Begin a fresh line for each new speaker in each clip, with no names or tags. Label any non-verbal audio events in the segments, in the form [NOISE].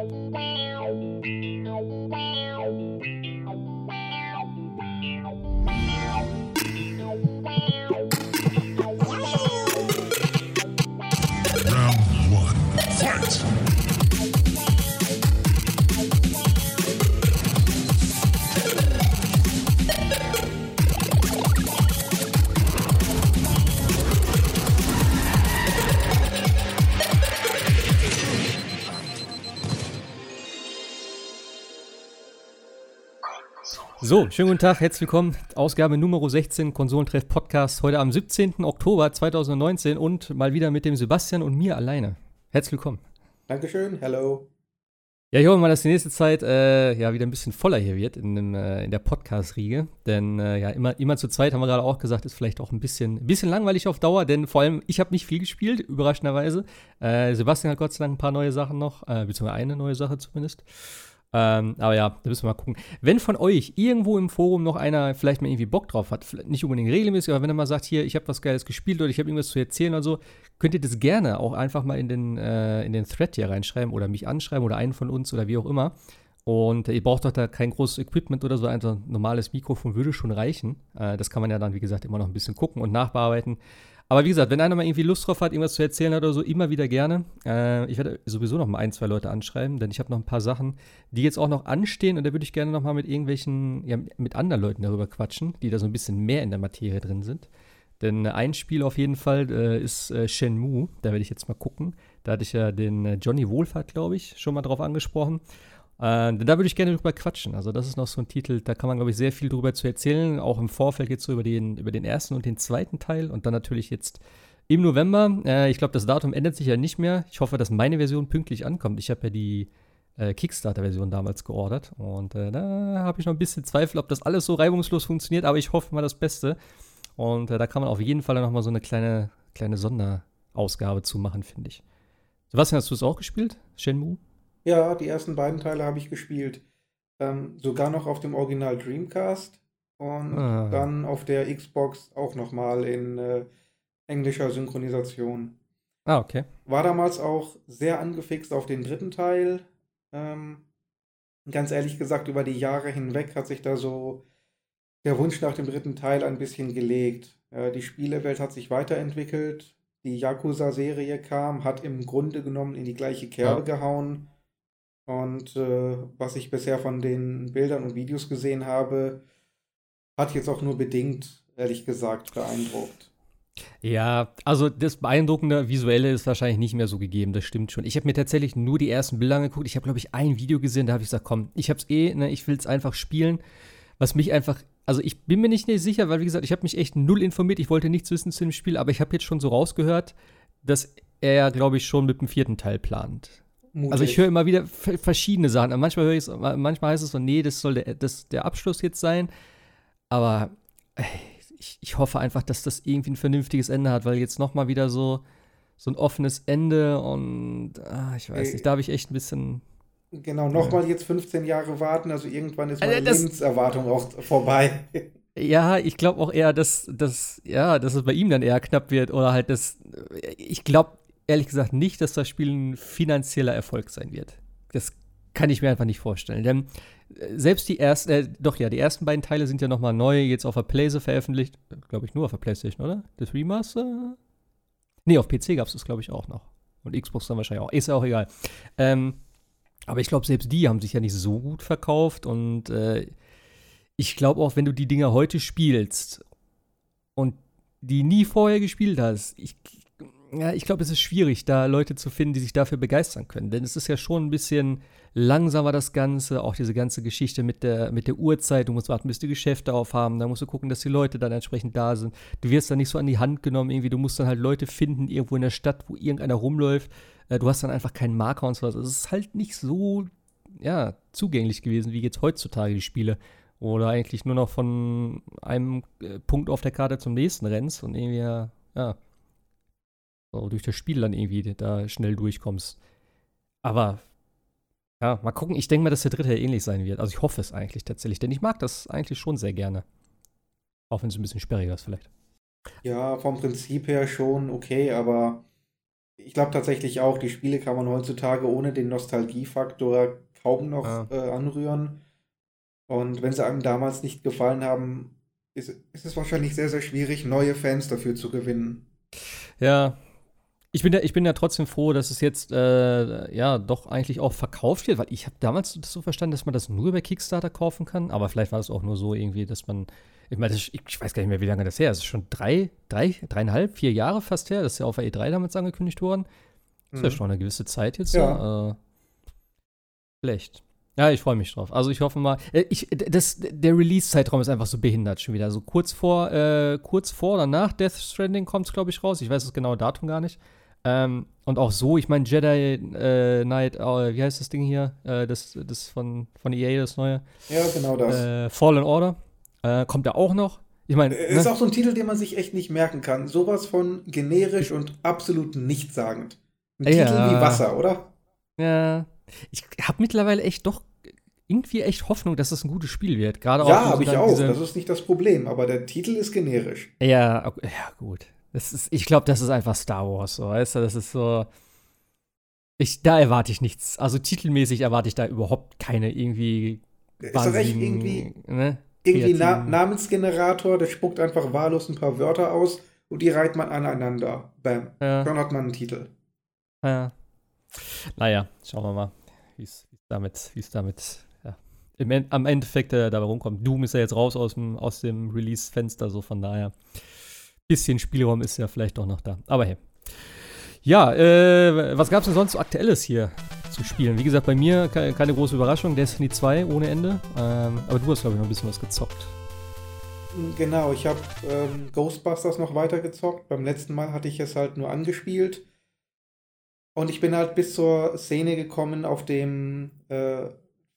Round one, fight! So, schönen guten Tag, herzlich willkommen. Ausgabe Nummer 16, Konsolentreff Podcast, heute am 17. Oktober 2019 und mal wieder mit dem Sebastian und mir alleine. Herzlich willkommen.
Dankeschön, hello.
Ja, ich hoffe mal, dass die nächste Zeit äh, ja wieder ein bisschen voller hier wird in, dem, äh, in der Podcast-Riege. Denn äh, ja, immer, immer zu zweit haben wir gerade auch gesagt, ist vielleicht auch ein bisschen, ein bisschen langweilig auf Dauer, denn vor allem ich habe nicht viel gespielt, überraschenderweise. Äh, Sebastian hat Gott sei Dank ein paar neue Sachen noch, äh, beziehungsweise eine neue Sache zumindest. Ähm, aber ja, da müssen wir mal gucken. Wenn von euch irgendwo im Forum noch einer vielleicht mal irgendwie Bock drauf hat, nicht unbedingt regelmäßig, aber wenn er mal sagt, hier, ich habe was Geiles gespielt oder ich habe irgendwas zu erzählen oder so, könnt ihr das gerne auch einfach mal in den, äh, in den Thread hier reinschreiben oder mich anschreiben oder einen von uns oder wie auch immer. Und ihr braucht doch da kein großes Equipment oder so, einfach ein normales Mikrofon würde schon reichen. Äh, das kann man ja dann, wie gesagt, immer noch ein bisschen gucken und nachbearbeiten. Aber wie gesagt, wenn einer mal irgendwie Lust drauf hat, irgendwas zu erzählen hat oder so, immer wieder gerne. Äh, ich werde sowieso noch mal ein, zwei Leute anschreiben, denn ich habe noch ein paar Sachen, die jetzt auch noch anstehen und da würde ich gerne noch mal mit irgendwelchen, ja, mit anderen Leuten darüber quatschen, die da so ein bisschen mehr in der Materie drin sind. Denn ein Spiel auf jeden Fall äh, ist äh, Shenmue, da werde ich jetzt mal gucken. Da hatte ich ja den äh, Johnny Wohlfahrt, glaube ich, schon mal drauf angesprochen. Äh, da würde ich gerne drüber quatschen. Also, das ist noch so ein Titel, da kann man, glaube ich, sehr viel drüber zu erzählen. Auch im Vorfeld jetzt so über den, über den ersten und den zweiten Teil. Und dann natürlich jetzt im November. Äh, ich glaube, das Datum ändert sich ja nicht mehr. Ich hoffe, dass meine Version pünktlich ankommt. Ich habe ja die äh, Kickstarter-Version damals geordert. Und äh, da habe ich noch ein bisschen Zweifel, ob das alles so reibungslos funktioniert. Aber ich hoffe mal das Beste. Und äh, da kann man auf jeden Fall noch mal so eine kleine, kleine Sonderausgabe zu machen, finde ich. Sebastian, hast du es auch gespielt? Shenmue?
Ja, die ersten beiden Teile habe ich gespielt. Ähm, sogar noch auf dem Original Dreamcast und ah. dann auf der Xbox auch nochmal in äh, englischer Synchronisation.
Ah, okay.
War damals auch sehr angefixt auf den dritten Teil. Ähm, ganz ehrlich gesagt, über die Jahre hinweg hat sich da so der Wunsch nach dem dritten Teil ein bisschen gelegt. Äh, die Spielewelt hat sich weiterentwickelt. Die Yakuza-Serie kam, hat im Grunde genommen in die gleiche Kerbe ja. gehauen. Und äh, was ich bisher von den Bildern und Videos gesehen habe, hat jetzt auch nur bedingt, ehrlich gesagt, beeindruckt.
Ja, also das beeindruckende Visuelle ist wahrscheinlich nicht mehr so gegeben, das stimmt schon. Ich habe mir tatsächlich nur die ersten Bilder angeguckt. Ich habe, glaube ich, ein Video gesehen, da habe ich gesagt, komm, ich habe es eh, ne, ich will es einfach spielen. Was mich einfach, also ich bin mir nicht sicher, weil wie gesagt, ich habe mich echt null informiert. Ich wollte nichts wissen zu dem Spiel, aber ich habe jetzt schon so rausgehört, dass er, glaube ich, schon mit dem vierten Teil plant. Mutig. Also ich höre immer wieder verschiedene Sachen. Manchmal höre ich manchmal heißt es so, nee, das soll der, das, der Abschluss jetzt sein. Aber ey, ich, ich hoffe einfach, dass das irgendwie ein vernünftiges Ende hat, weil jetzt noch mal wieder so, so ein offenes Ende und ah, ich weiß ey, nicht, da habe ich echt ein bisschen.
Genau, nochmal jetzt 15 Jahre warten, also irgendwann ist meine also das, Lebenserwartung auch vorbei. [LAUGHS]
Ja, ich glaube auch eher, dass, dass, ja, dass es bei ihm dann eher knapp wird oder halt das. Ich glaube, ehrlich gesagt nicht, dass das Spiel ein finanzieller Erfolg sein wird. Das kann ich mir einfach nicht vorstellen. Denn äh, selbst die ersten, äh, doch ja, die ersten beiden Teile sind ja nochmal neu, jetzt auf der Playse veröffentlicht. Glaube ich nur auf der Playstation, oder? Das Remaster? Nee, auf PC gab es das, glaube ich, auch noch. Und Xbox dann wahrscheinlich auch. Ist ja auch egal. Ähm, aber ich glaube, selbst die haben sich ja nicht so gut verkauft. Und äh, ich glaube auch, wenn du die Dinger heute spielst und die nie vorher gespielt hast, ich ja, ich glaube, es ist schwierig, da Leute zu finden, die sich dafür begeistern können. Denn es ist ja schon ein bisschen langsamer, das Ganze. Auch diese ganze Geschichte mit der, mit der Uhrzeit. Du musst warten, bis die Geschäfte aufhaben. Da musst du gucken, dass die Leute dann entsprechend da sind. Du wirst dann nicht so an die Hand genommen. Irgendwie, du musst dann halt Leute finden, irgendwo in der Stadt, wo irgendeiner rumläuft. Äh, du hast dann einfach keinen Marker und so was. Also es ist halt nicht so, ja, zugänglich gewesen, wie jetzt heutzutage die Spiele. Oder eigentlich nur noch von einem äh, Punkt auf der Karte zum nächsten rennst und irgendwie, ja so durch das Spiel dann irgendwie da schnell durchkommst. Aber ja, mal gucken. Ich denke mal, dass der dritte ähnlich sein wird. Also ich hoffe es eigentlich tatsächlich, denn ich mag das eigentlich schon sehr gerne. Auch wenn es ein bisschen sperriger ist vielleicht.
Ja, vom Prinzip her schon okay, aber ich glaube tatsächlich auch, die Spiele kann man heutzutage ohne den Nostalgiefaktor kaum noch
Ja.
äh, anrühren. Und wenn sie einem damals nicht gefallen haben, ist, ist es wahrscheinlich sehr, sehr schwierig, neue Fans dafür zu gewinnen.
Ja. Ich bin, ja, ich bin ja trotzdem froh, dass es jetzt äh, ja doch eigentlich auch verkauft wird, weil ich habe damals das so verstanden, dass man das nur über Kickstarter kaufen kann, aber vielleicht war es auch nur so irgendwie, dass man, ich meine, ich weiß gar nicht mehr, wie lange das her ist. Es ist schon drei, drei, dreieinhalb, vier Jahre fast her. Das ist ja auf der E3 damals angekündigt worden. Das ist ja
Mhm.
schon eine gewisse Zeit jetzt.
Ja.
So. Äh, schlecht. Ja, ich freue mich drauf. Also ich hoffe mal, äh, ich, das, der Release-Zeitraum ist einfach so behindert schon wieder. Also kurz vor, äh, kurz vor oder nach Death Stranding kommt es, glaube ich, raus. Ich weiß das genaue Datum gar nicht. Ähm, und auch so, ich meine, Jedi äh, Knight, äh, wie heißt das Ding hier? Äh, das, das von, von EA, das neue.
Ja, genau das.
Äh, Fallen Order. Äh, kommt ja auch noch. Ich meine,
Äh, Ist
ne?
auch so ein Titel, den man sich echt nicht merken kann. Sowas von generisch und absolut nichtssagend. Ein
Ja.
Titel wie Wasser, oder?
ja, ich habe mittlerweile echt doch irgendwie echt Hoffnung, dass das ein gutes Spiel wird. Gerade
Ja, habe ich auch. Das ist nicht das Problem, aber der Titel ist generisch.
Ja, ok- ja, gut. Das ist, ich glaube, das ist einfach Star Wars, so, weißt du, das ist so. Ich, da erwarte ich nichts. Also titelmäßig erwarte ich da überhaupt keine irgendwie
Ist doch echt irgendwie,
ne?
irgendwie Na Namensgenerator, der spuckt einfach wahllos ein paar Wörter aus und die reiht man aneinander. Bam.
Ja,
Schon hat man einen Titel.
ja. Naja, schauen wir mal, wie es damit, wie es damit, ja. Im am Endeffekt äh, dabei rumkommt. Doom ist ja jetzt raus aus dem, aus dem Release-Fenster, so von daher. Bisschen Spielraum ist ja vielleicht doch noch da. Aber hey. Ja, äh, was gab es denn sonst so Aktuelles hier zu spielen? Wie gesagt, bei mir ke keine große Überraschung. Destiny 2 ohne Ende. Ähm, aber du hast, glaube ich, noch ein bisschen was gezockt.
Genau, ich habe ähm, Ghostbusters noch weitergezockt. Beim letzten Mal hatte ich es halt nur angespielt. Und ich bin halt bis zur Szene gekommen auf dem äh,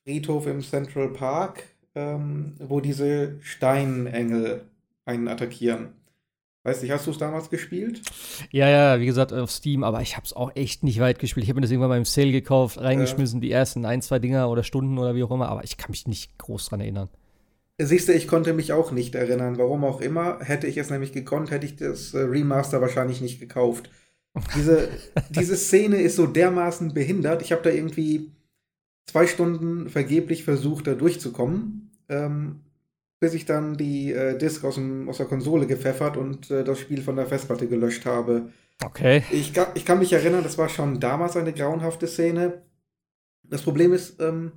Friedhof im Central Park, ähm, wo diese Steinengel einen attackieren. Weißt du, hast du es damals gespielt?
Ja, ja, wie gesagt, auf Steam, aber ich habe es auch echt nicht weit gespielt. Ich habe mir das irgendwann beim Sale gekauft, reingeschmissen, die ersten ein, zwei Dinger oder Stunden oder wie auch immer, aber ich kann mich nicht groß dran erinnern.
Siehst du, ich konnte mich auch nicht erinnern. Warum auch immer. Hätte ich es nämlich gekonnt, hätte ich das äh, Remaster wahrscheinlich nicht gekauft. Diese, [LAUGHS] diese Szene ist so dermaßen behindert. Ich habe da irgendwie zwei Stunden vergeblich versucht, da durchzukommen, ähm, bis ich dann die äh, Disk aus, dem, aus der Konsole gepfeffert und äh, das Spiel von der Festplatte gelöscht habe.
Okay.
Ich, ich kann mich erinnern, das war schon damals eine grauenhafte Szene. Das Problem ist, ähm,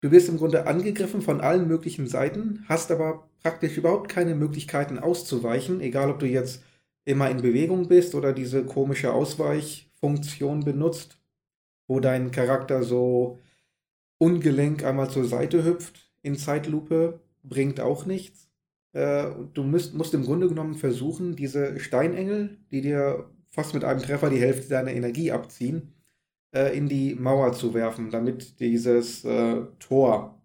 du wirst im Grunde angegriffen von allen möglichen Seiten, hast aber praktisch überhaupt keine Möglichkeiten auszuweichen, egal ob du jetzt immer in Bewegung bist oder diese komische Ausweichfunktion benutzt, wo dein Charakter so ungelenk einmal zur Seite hüpft in Zeitlupe, bringt auch nichts. Äh, du musst, musst im Grunde genommen versuchen, diese Steinengel, die dir fast mit einem Treffer die Hälfte deiner Energie abziehen, äh, in die Mauer zu werfen, damit dieses äh, Tor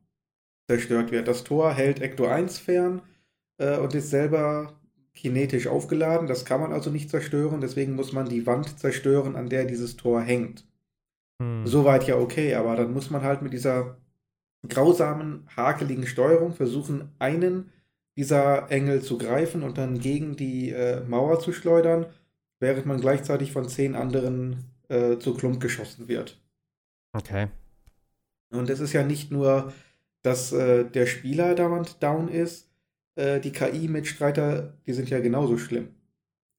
zerstört wird. Das Tor hält Ecto 1 fern und ist selber kinetisch aufgeladen. Das kann man also nicht zerstören, deswegen muss man die Wand zerstören, an der dieses Tor hängt.
Hm.
Soweit ja okay, aber dann muss man halt mit dieser grausamen, hakeligen Steuerung versuchen, einen dieser Engel zu greifen und dann gegen die äh, Mauer zu schleudern, während man gleichzeitig von zehn anderen äh, zu Klump geschossen wird.
Okay.
Und es ist ja nicht nur, dass äh, der Spieler dauernd down ist, äh, die KI-Mitstreiter, die sind ja genauso schlimm.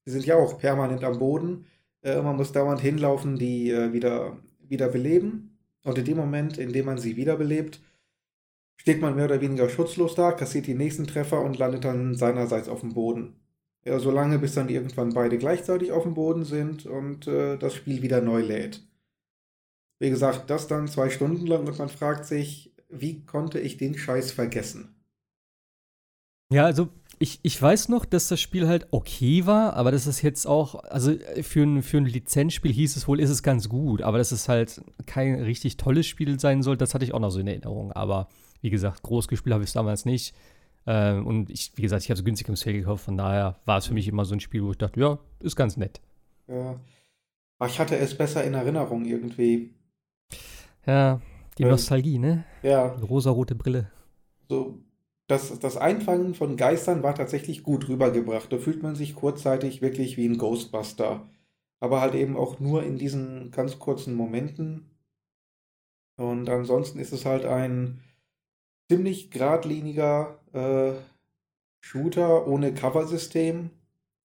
Die sind ja auch permanent am Boden. Äh, man muss dauernd hinlaufen, die äh, wieder, wieder beleben. Und in dem Moment, in dem man sie wiederbelebt, steht man mehr oder weniger schutzlos da, kassiert die nächsten Treffer und landet dann seinerseits auf dem Boden. Ja, so lange, bis dann irgendwann beide gleichzeitig auf dem Boden sind und äh, das Spiel wieder neu lädt. Wie gesagt, das dann zwei Stunden lang und man fragt sich, wie konnte ich den Scheiß vergessen?
Ja, also ich, ich weiß noch, dass das Spiel halt okay war, aber das ist jetzt auch, also für ein, für ein Lizenzspiel hieß es wohl, ist es ganz gut, aber dass es halt kein richtig tolles Spiel sein soll, das hatte ich auch noch so in Erinnerung. Aber wie gesagt, groß gespielt habe ich es damals nicht. Ähm, und ich, wie gesagt, ich habe es günstig im Sale gekauft, von daher war es für mich immer so ein Spiel, wo ich dachte, ja, ist ganz nett.
Ja. Aber ich hatte es besser in Erinnerung irgendwie.
Ja, die
Ähm,
Nostalgie, ne?
Ja,
Die rosarote Brille.
so das, das Einfangen von Geistern war tatsächlich gut rübergebracht. Da fühlt man sich kurzzeitig wirklich wie ein Ghostbuster. aber halt eben auch nur in diesen ganz kurzen Momenten. Und ansonsten ist es halt ein ziemlich geradliniger äh, Shooter ohne Cover-System.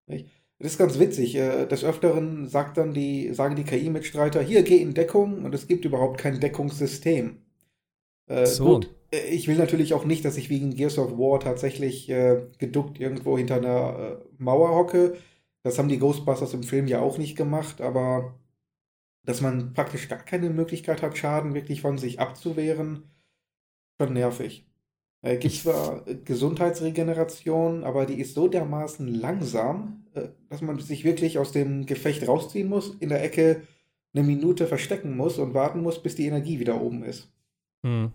Das ist ganz witzig. Äh, des Öfteren sagt dann die, sagen die KI-Mitstreiter, hier geh in Deckung und es gibt überhaupt kein Deckungssystem. Äh, so. Gut, äh, ich will natürlich auch nicht, dass ich wegen Gears of War tatsächlich äh, geduckt irgendwo hinter einer äh, Mauer hocke. Das haben die Ghostbusters im Film ja auch nicht gemacht, aber dass man praktisch gar keine Möglichkeit hat, Schaden wirklich von sich abzuwehren, schon nervig. Äh, gibt zwar Gesundheitsregeneration, aber die ist so dermaßen langsam, äh, dass man sich wirklich aus dem Gefecht rausziehen muss, in der Ecke eine Minute verstecken muss und warten muss, bis die Energie wieder oben ist. Hm.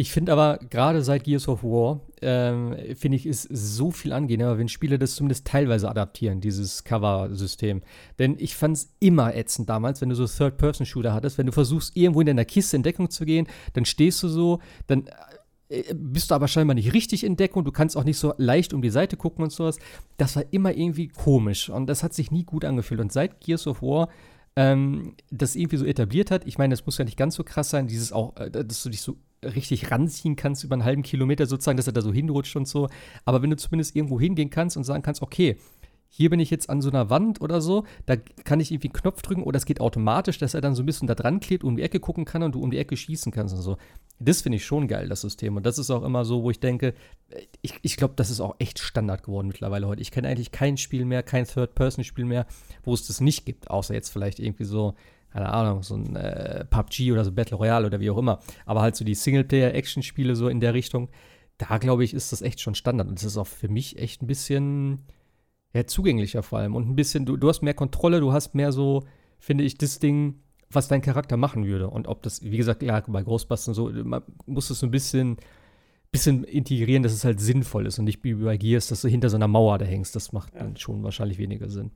Ich finde aber, gerade seit Gears of War, ähm, finde ich, ist so viel angenehmer, wenn Spiele das zumindest teilweise adaptieren, dieses Cover-System. Denn ich fand es immer ätzend damals, wenn du so Third-Person-Shooter hattest, wenn du versuchst, irgendwo in deiner Kiste in Deckung zu gehen, dann stehst du so, dann äh, bist du aber scheinbar nicht richtig in Deckung, du kannst auch nicht so leicht um die Seite gucken und sowas. Das war immer irgendwie komisch und das hat sich nie gut angefühlt. Und seit Gears of War ähm, das irgendwie so etabliert hat, ich meine, das muss ja nicht ganz so krass sein, dieses auch, äh, dass du dich so richtig ranziehen kannst über einen halben Kilometer sozusagen, dass er da so hinrutscht und so. Aber wenn du zumindest irgendwo hingehen kannst und sagen kannst, okay, hier bin ich jetzt an so einer Wand oder so, da kann ich irgendwie einen Knopf drücken oder es geht automatisch, dass er dann so ein bisschen da dran klebt, um die Ecke gucken kann und du um die Ecke schießen kannst und so. Das finde ich schon geil, das System. Und das ist auch immer so, wo ich denke, ich, ich glaube, das ist auch echt Standard geworden mittlerweile heute. Ich kenne eigentlich kein Spiel mehr, kein Third-Person-Spiel mehr, wo es das nicht gibt, außer jetzt vielleicht irgendwie so keine Ahnung, so ein äh, PUBG oder so Battle Royale oder wie auch immer. Aber halt so die Singleplayer-Action-Spiele so in der Richtung, da glaube ich, ist das echt schon Standard. Und das ist auch für mich echt ein bisschen ja, zugänglicher vor allem. Und ein bisschen, du, du hast mehr Kontrolle, du hast mehr so, finde ich, das Ding, was dein Charakter machen würde. Und ob das, wie gesagt, ja, bei Ghostbusters so, man muss es so ein bisschen, bisschen integrieren, dass es halt sinnvoll ist und nicht wie bei Gears, dass du hinter so einer Mauer da hängst. Das macht ja. dann schon wahrscheinlich weniger Sinn.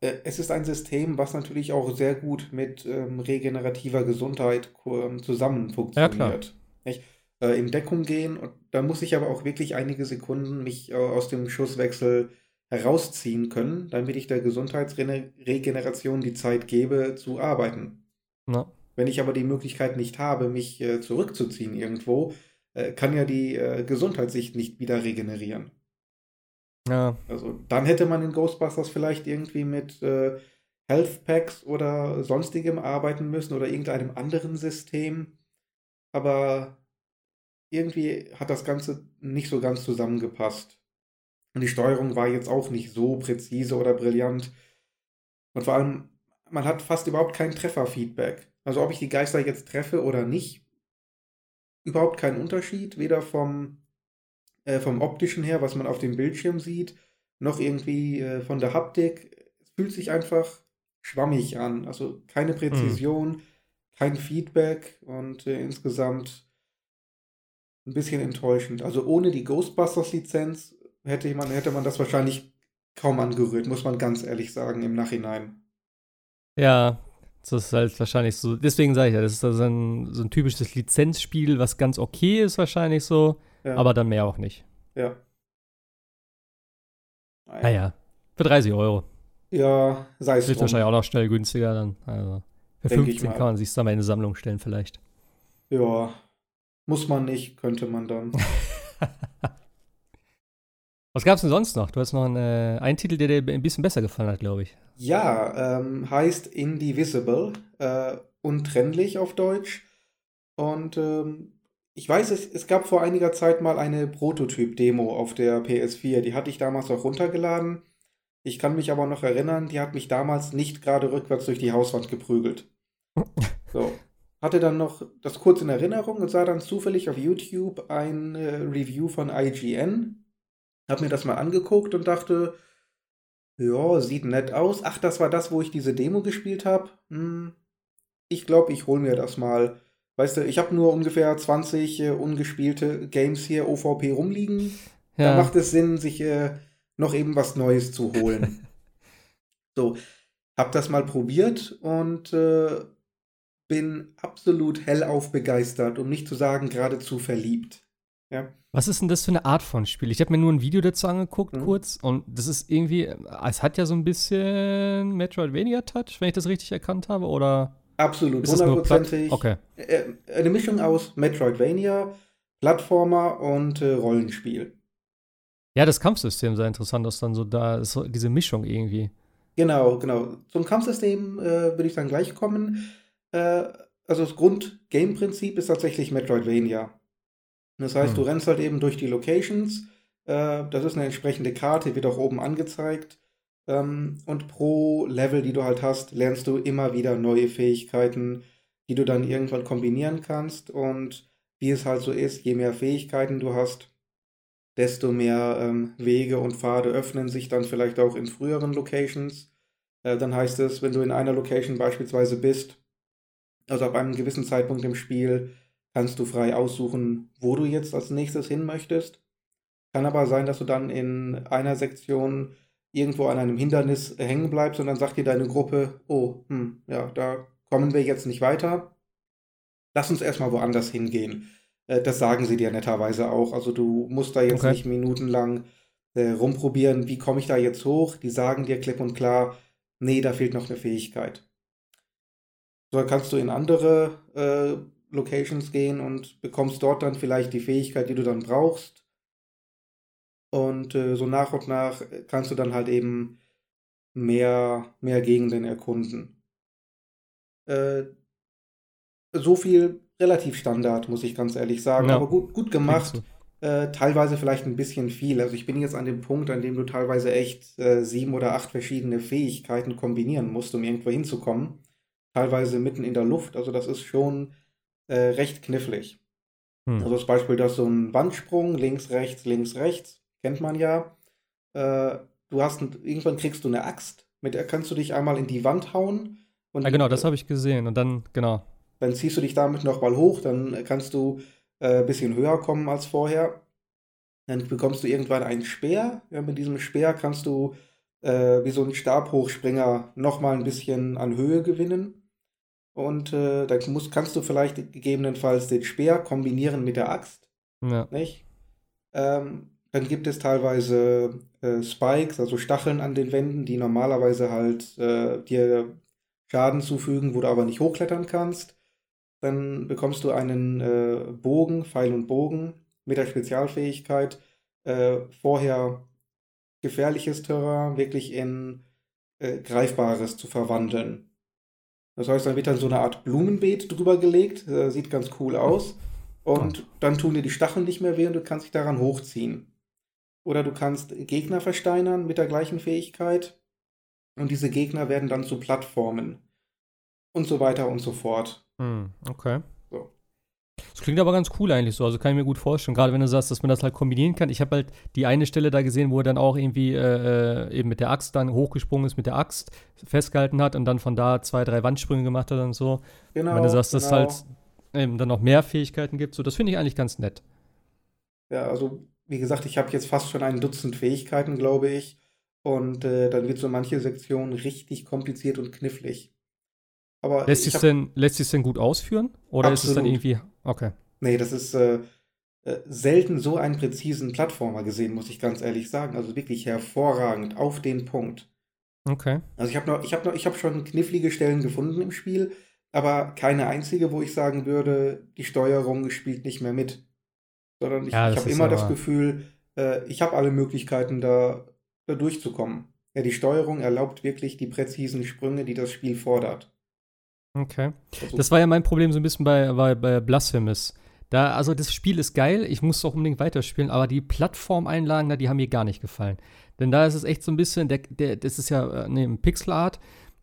Äh, es ist ein System, was natürlich auch sehr gut mit ähm, regenerativer Gesundheit ähm, zusammen funktioniert. Ja, äh, in Deckung gehen, und da muss ich aber auch wirklich einige Sekunden mich äh, aus dem Schusswechsel herausziehen können, damit ich der Gesundheitsregeneration die Zeit gebe, zu arbeiten. Ja. Wenn ich aber die Möglichkeit nicht habe, mich äh, zurückzuziehen irgendwo, äh, kann ja die äh, Gesundheit sich nicht wieder regenerieren. Ja. Also dann hätte man in Ghostbusters vielleicht irgendwie mit äh, Health Packs oder sonstigem arbeiten müssen oder irgendeinem anderen System. Aber irgendwie hat das Ganze nicht so ganz zusammengepasst. Und die Steuerung war jetzt auch nicht so präzise oder brillant. Und vor allem, man hat fast überhaupt kein Trefferfeedback. Also ob ich die Geister jetzt treffe oder nicht, überhaupt keinen Unterschied, weder vom äh, vom optischen her, was man auf dem Bildschirm sieht, noch irgendwie äh, von der Haptik. Es fühlt sich einfach schwammig an. Also keine Präzision, mhm. kein Feedback und äh, insgesamt ein bisschen enttäuschend. Also ohne die Ghostbusters-Lizenz hätte man, hätte man das wahrscheinlich kaum angerührt, muss man ganz ehrlich sagen, im Nachhinein.
Ja, das ist halt wahrscheinlich so. Deswegen sage ich ja, das ist also ein, so ein typisches Lizenzspiel, was ganz okay ist, wahrscheinlich so. Ja. Aber dann mehr auch nicht.
Ja.
Naja, für 30 Euro.
Ja, sei es
Wird wahrscheinlich auch noch schnell günstiger dann. Also für Denk 15 kann man sich da mal in eine Sammlung stellen vielleicht.
Ja, muss man nicht, könnte man dann. [LAUGHS]
Was gab es denn sonst noch? Du hast noch einen, äh, einen Titel, der dir ein bisschen besser gefallen hat, glaube ich.
Ja, ähm, heißt Indivisible, äh, untrennlich auf Deutsch. Und ähm, ich weiß, es, es gab vor einiger Zeit mal eine Prototyp-Demo auf der PS4. Die hatte ich damals auch runtergeladen. Ich kann mich aber noch erinnern, die hat mich damals nicht gerade rückwärts durch die Hauswand geprügelt. [LAUGHS] So. Hatte dann noch das kurz in Erinnerung und sah dann zufällig auf YouTube ein äh, Review von IGN. Hab mir das mal angeguckt und dachte, ja, sieht nett aus. Ach, das war das, wo ich diese Demo gespielt habe. Hm, ich glaube, ich hole mir das mal. Weißt du, ich habe nur ungefähr 20 äh, ungespielte Games hier OVP rumliegen. Ja. Da macht es Sinn, sich äh, noch eben was Neues zu holen. [LAUGHS] so, hab das mal probiert und äh, bin absolut hellauf begeistert, um nicht zu sagen geradezu verliebt. Ja.
Was ist denn das für eine Art von Spiel? Ich habe mir nur ein Video dazu angeguckt,
Mhm.
kurz, und das ist irgendwie, es hat ja so ein bisschen Metroidvania-Touch, wenn ich das richtig erkannt habe, oder
Absolut, hundertprozentig.
Okay.
Äh, Eine Mischung aus Metroidvania, Plattformer und äh, Rollenspiel.
Ja, das Kampfsystem sah interessant aus, dann so da ist so diese Mischung irgendwie.
Genau, genau. Zum Kampfsystem äh, würde ich dann gleich kommen. Äh, also das Grund-Game-Prinzip ist tatsächlich Metroidvania. Das heißt,
Hm.
du rennst halt eben durch die Locations. Äh, das ist eine entsprechende Karte, wird auch oben angezeigt. Ähm, und pro Level, die du halt hast, lernst du immer wieder neue Fähigkeiten, die du dann irgendwann kombinieren kannst. Und wie es halt so ist, je mehr Fähigkeiten du hast, desto mehr ähm, Wege und Pfade öffnen sich dann vielleicht auch in früheren Locations. Äh, dann heißt es, wenn du in einer Location beispielsweise bist, also ab einem gewissen Zeitpunkt im Spiel, kannst du frei aussuchen, wo du jetzt als nächstes hin möchtest. Kann aber sein, dass du dann in einer Sektion irgendwo an einem Hindernis hängen bleibst und dann sagt dir deine Gruppe, oh, hm, ja, da kommen wir jetzt nicht weiter. Lass uns erstmal woanders hingehen. Äh, Das sagen sie dir netterweise auch. Also du musst da jetzt
Okay.
nicht minutenlang äh, rumprobieren, wie komme ich da jetzt hoch. Die sagen dir klipp und klar, nee, da fehlt noch eine Fähigkeit. So kannst du in andere äh, Locations gehen und bekommst dort dann vielleicht die Fähigkeit, die du dann brauchst. Und äh, so nach und nach kannst du dann halt eben mehr, mehr Gegenden erkunden. Äh, so viel relativ Standard, muss ich ganz ehrlich sagen.
Ja.
Aber gut, gut gemacht. Äh, teilweise vielleicht ein bisschen viel. Also ich bin jetzt an dem Punkt, an dem du teilweise echt äh, sieben oder acht verschiedene Fähigkeiten kombinieren musst, um irgendwo hinzukommen. Teilweise mitten in der Luft. Also das ist schon äh, recht knifflig.
Hm.
Also das Beispiel, das so ein Wandsprung, links, rechts, links, rechts, kennt man ja. Äh, du hast, ein- irgendwann kriegst du eine Axt, mit der kannst du dich einmal in die Wand hauen. Und
Ja, genau, das habe ich gesehen. Und dann, genau.
dann ziehst du dich damit nochmal hoch, dann kannst du äh, ein bisschen höher kommen als vorher. Dann bekommst du irgendwann einen Speer. Ja, mit diesem Speer kannst du äh, wie so ein Stabhochspringer nochmal ein bisschen an Höhe gewinnen. Und äh, dann musst, kannst du vielleicht gegebenenfalls den Speer kombinieren mit der Axt.
Ja.
Nicht? Ähm, dann gibt es teilweise äh, Spikes, also Stacheln an den Wänden, die normalerweise halt äh, dir Schaden zufügen, wo du aber nicht hochklettern kannst. Dann bekommst du einen äh, Bogen, Pfeil und Bogen mit der Spezialfähigkeit, äh, vorher gefährliches Terrain wirklich in äh, Greifbares zu verwandeln. Das heißt, dann wird dann so eine Art Blumenbeet drüber gelegt, äh, sieht ganz cool aus. Und dann tun dir die Stacheln nicht mehr weh und du kannst dich daran hochziehen. Oder du kannst Gegner versteinern mit der gleichen Fähigkeit. Und diese Gegner werden dann zu Plattformen. Und so weiter und so fort.
Hm, okay.
So.
Das klingt aber ganz cool eigentlich so. Also kann ich mir gut vorstellen. Gerade wenn du sagst, dass man das halt kombinieren kann. Ich habe halt die eine Stelle da gesehen, wo er dann auch irgendwie äh, äh, eben mit der Axt dann hochgesprungen ist, mit der Axt festgehalten hat und dann von da zwei, drei Wandsprünge gemacht hat und so.
Genau.
wenn du sagst, dass es
genau.
halt eben dann noch mehr Fähigkeiten gibt, so das finde ich eigentlich ganz nett.
Ja, also wie gesagt, ich habe jetzt fast schon ein Dutzend Fähigkeiten, glaube ich. Und äh, dann wird so manche Sektion richtig kompliziert und knifflig. Aber
Lässt
ich
sich denn, lässt denn gut ausführen? Oder ist es dann
Absolut.
irgendwie. Okay.
Nee, das ist äh, äh, selten so einen präzisen Plattformer gesehen, muss ich ganz ehrlich sagen. Also wirklich hervorragend, auf den Punkt.
Okay.
Also ich habe noch, ich habe noch, ich habe schon knifflige Stellen gefunden im Spiel, aber keine einzige, wo ich sagen würde, die Steuerung spielt nicht mehr mit. Sondern ich,
Ja,
ich habe immer das Gefühl, äh, ich habe alle Möglichkeiten, da, da durchzukommen. Ja, die Steuerung erlaubt wirklich die präzisen Sprünge, die das Spiel fordert.
Okay.
Also,
Das war ja mein Problem so ein bisschen bei, bei, bei Blasphemous. Da, also das Spiel ist geil, ich muss es auch unbedingt weiterspielen, aber die Plattformeinlagen da, die haben mir gar nicht gefallen. Denn da ist es echt so ein bisschen, der, der, das ist ja äh, ne, ein Pixelart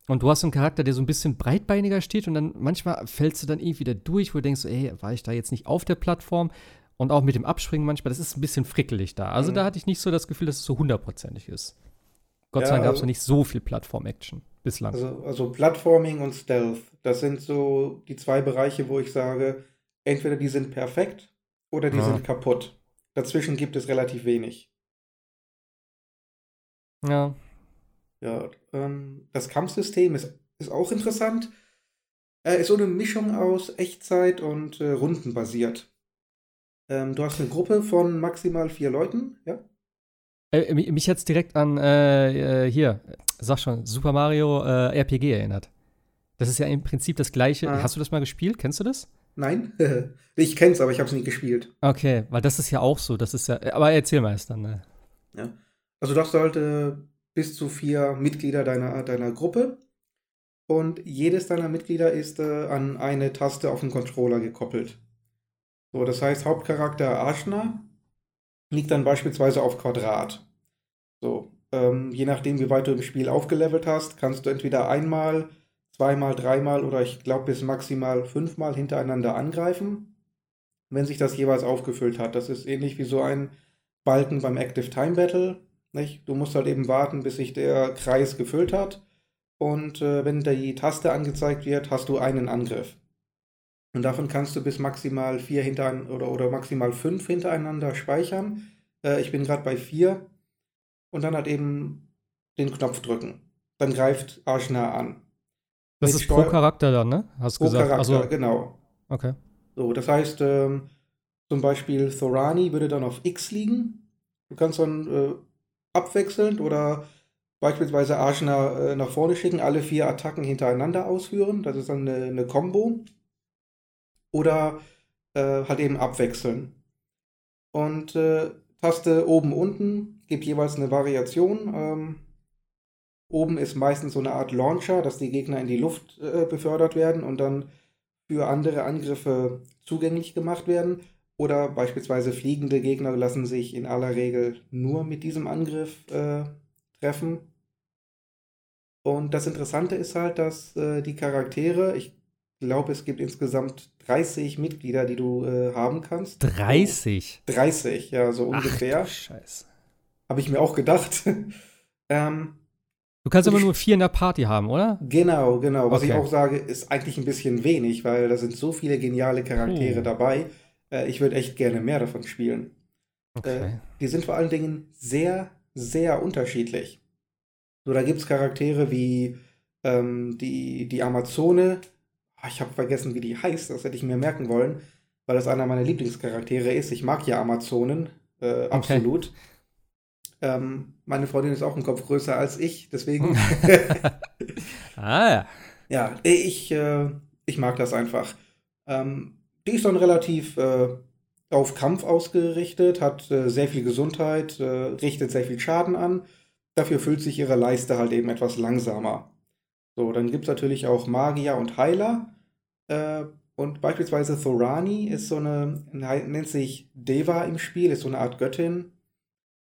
und du hast einen Charakter, der so ein bisschen breitbeiniger steht und dann manchmal fällst du dann irgendwie da durch, wo du denkst, ey, war ich da jetzt nicht auf der Plattform? Und auch mit dem Abspringen manchmal, das ist ein bisschen frickelig da. Also
Mhm.
da hatte ich nicht so das Gefühl, dass es so hundertprozentig ist. Gott
Ja,
sei Dank gab es
also-
noch nicht so viel Plattform-Action bislang.
also, also Plattforming und Stealth, das sind so die zwei Bereiche, wo ich sage, entweder die sind perfekt oder die
Ja.
sind kaputt. Dazwischen gibt es relativ wenig.
ja.
Ja, ähm, das Kampfsystem ist, ist auch interessant. Er ist so eine Mischung aus Echtzeit und äh, rundenbasiert. Ähm, du hast eine Gruppe von maximal vier Leuten, ja?
Äh, mich jetzt direkt an, äh, äh, hier, sag schon, Super Mario äh, RPG erinnert. Das ist ja im Prinzip das gleiche. Ah. Hast du das mal gespielt? Kennst du das?
Nein, [LAUGHS] ich kenn's, aber ich habe es nie gespielt.
Okay, weil das ist ja auch so. Das ist ja. Aber erzähl mal es dann. Ne?
Ja. Also du hast halt äh, bis zu vier Mitglieder deiner, deiner Gruppe und jedes deiner Mitglieder ist äh, an eine Taste auf dem Controller gekoppelt. So, das heißt, Hauptcharakter Ashna liegt dann beispielsweise auf Quadrat. So, ähm, je nachdem, wie weit du im Spiel aufgelevelt hast, kannst du entweder einmal, zweimal, dreimal oder ich glaube bis maximal fünfmal hintereinander angreifen, wenn sich das jeweils aufgefüllt hat. Das ist ähnlich wie so ein Balken beim Active Time Battle. Nicht? Du musst halt eben warten, bis sich der Kreis gefüllt hat. Und äh, wenn die Taste angezeigt wird, hast du einen Angriff. Und davon kannst du bis maximal vier hintereinander oder, oder maximal fünf hintereinander speichern. Äh, ich bin gerade bei vier. Und dann halt eben den Knopf drücken. Dann greift Arschner an.
Das Mit ist pro Charakter dann, ne?
Hast du gesagt. Charakter, also, genau.
Okay.
So, das heißt, ähm, zum Beispiel Thorani würde dann auf X liegen. Du kannst dann äh, abwechselnd oder beispielsweise Arschner äh, nach vorne schicken, alle vier Attacken hintereinander ausführen. Das ist dann eine, eine Combo. Oder äh, halt eben abwechseln. Und äh, Taste oben, unten gibt jeweils eine Variation. Ähm, oben ist meistens so eine Art Launcher, dass die Gegner in die Luft äh, befördert werden und dann für andere Angriffe zugänglich gemacht werden. Oder beispielsweise fliegende Gegner lassen sich in aller Regel nur mit diesem Angriff äh, treffen. Und das Interessante ist halt, dass äh, die Charaktere, ich glaube, es gibt insgesamt 30 Mitglieder, die du äh, haben kannst.
30?
30, ja, so ungefähr.
Ach, Scheiße.
Habe ich mir auch gedacht. [LAUGHS] ähm,
du kannst aber nur vier in der Party haben, oder?
Genau, genau. Was okay. ich auch sage, ist eigentlich ein bisschen wenig, weil da sind so viele geniale Charaktere oh. dabei. Äh, ich würde echt gerne mehr davon spielen. Okay. Äh, die sind vor allen Dingen sehr, sehr unterschiedlich. So, da gibt es Charaktere wie ähm, die, die Amazone, ich habe vergessen, wie die heißt, das hätte ich mir merken wollen, weil das einer meiner Lieblingscharaktere ist. Ich mag ja Amazonen, äh, absolut. Okay. Ähm, meine Freundin ist auch ein Kopf größer als ich, deswegen. [LAUGHS] [LAUGHS]
ah ja.
Ja, ich, äh, ich mag das einfach. Ähm, die ist dann relativ äh, auf Kampf ausgerichtet, hat äh, sehr viel Gesundheit, äh, richtet sehr viel Schaden an. Dafür füllt sich ihre Leiste halt eben etwas langsamer. So, dann gibt es natürlich auch Magier und Heiler. Äh, und beispielsweise Thorani ist so eine, nennt sich Deva im Spiel, ist so eine Art Göttin.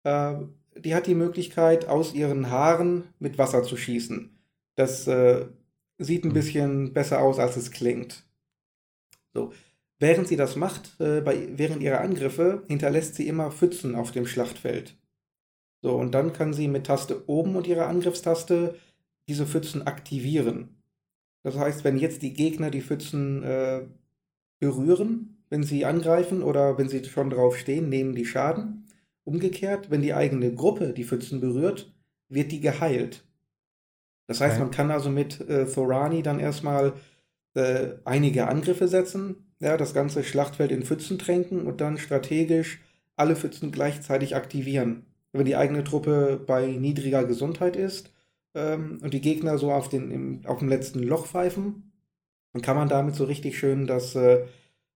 Äh, die hat die Möglichkeit, aus ihren Haaren mit Wasser zu schießen. Das äh, sieht ein hm. bisschen besser aus, als es klingt. So. Während sie das macht, äh, bei, während ihrer Angriffe, hinterlässt sie immer Pfützen auf dem Schlachtfeld. So, und dann kann sie mit Taste oben und ihrer Angriffstaste diese Pfützen aktivieren. Das heißt, wenn jetzt die Gegner die Pfützen äh, berühren, wenn sie angreifen oder wenn sie schon drauf stehen, nehmen die Schaden. Umgekehrt, wenn die eigene Gruppe die Pfützen berührt, wird die geheilt. Das heißt, okay. man kann also mit äh, Thorani dann erstmal äh, einige Angriffe setzen, ja, das ganze Schlachtfeld in Pfützen tränken und dann strategisch alle Pfützen gleichzeitig aktivieren. Wenn die eigene Truppe bei niedriger Gesundheit ist, ähm, und die Gegner so auf, den, im, auf dem letzten Loch pfeifen, dann kann man damit so richtig schön das, äh,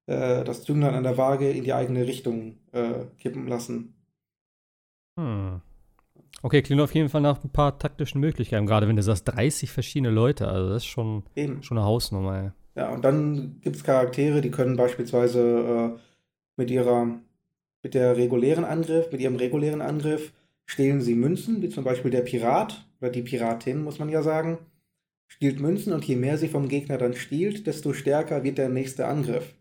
äh, das Zünglein an der Waage in die eigene Richtung äh, kippen lassen.
Hm. Okay, klingt auf jeden Fall nach ein paar taktischen Möglichkeiten, gerade wenn du sagst 30 verschiedene Leute, also das ist schon, Eben. schon eine Hausnummer. Ja,
ja und dann gibt es Charaktere, die können beispielsweise äh, mit ihrer, mit der regulären Angriff, mit ihrem regulären Angriff stehlen sie Münzen, wie zum Beispiel der Pirat oder die Piratin, muss man ja sagen, stiehlt Münzen und je mehr sie vom Gegner dann stiehlt, desto stärker wird der nächste Angriff.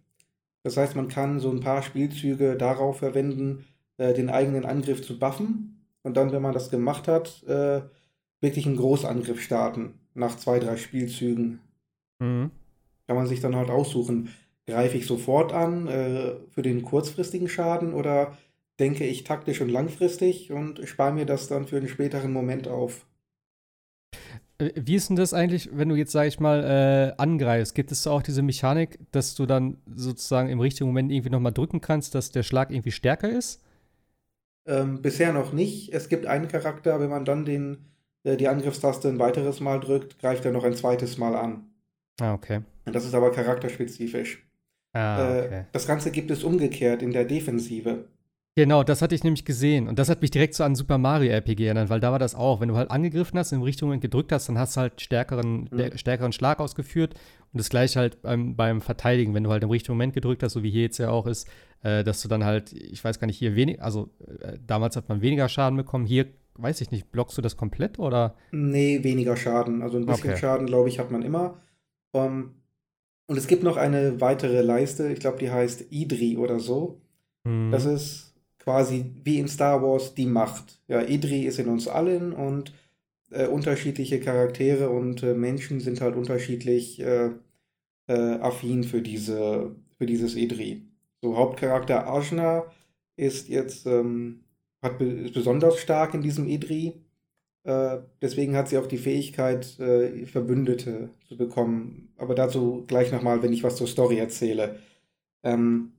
Das heißt, man kann so ein paar Spielzüge darauf verwenden, äh, den eigenen Angriff zu buffen und dann, wenn man das gemacht hat, äh, wirklich einen Großangriff starten nach zwei, drei Spielzügen. Mhm. Kann man sich dann halt aussuchen, greife ich sofort an äh, für den kurzfristigen Schaden oder denke ich taktisch und langfristig und spare mir das dann für einen späteren Moment auf.
Äh, wie ist denn das eigentlich, wenn du jetzt, sag ich mal, äh, angreifst? Gibt es auch diese Mechanik, dass du dann sozusagen im richtigen Moment irgendwie nochmal drücken kannst, dass der Schlag irgendwie stärker ist?
Ähm, bisher noch nicht. Es gibt einen Charakter, wenn man dann den, äh, die Angriffstaste ein weiteres Mal drückt, greift er noch ein zweites Mal an.
Ah, okay.
Das ist aber charakterspezifisch.
Ah, okay.
Äh, das Ganze gibt es umgekehrt in der Defensive.
Genau, das hatte ich nämlich gesehen. Und das hat mich direkt so an Super Mario RPG erinnert, weil da war das auch. Wenn du halt angegriffen hast, in Richtung gedrückt hast, dann hast du halt stärkeren, mhm. stärkeren Schlag ausgeführt. Und das gleiche halt beim, beim Verteidigen, wenn du halt im richtigen Moment gedrückt hast, so wie hier jetzt ja auch ist, äh, dass du dann halt, ich weiß gar nicht, hier wenig, also äh, damals hat man weniger Schaden bekommen. Hier, weiß ich nicht, blockst du das komplett oder?
Nee, weniger Schaden. Also ein bisschen okay. Schaden, glaube ich, hat man immer. Um, ähm, und es gibt noch eine weitere Leiste, ich glaube, die heißt Idri oder so. Mhm. Das ist quasi wie in Star Wars die Macht. Ja, Idri ist in uns allen und äh, unterschiedliche Charaktere und äh, Menschen sind halt unterschiedlich äh, äh affin für diese für dieses Idri. So Hauptcharakter Ajna ist jetzt ähm, hat ist besonders stark in diesem Idri. Äh, deswegen hat sie auch die Fähigkeit, äh, Verbündete zu bekommen. Aber dazu gleich nochmal, wenn ich was zur Story erzähle. Ähm,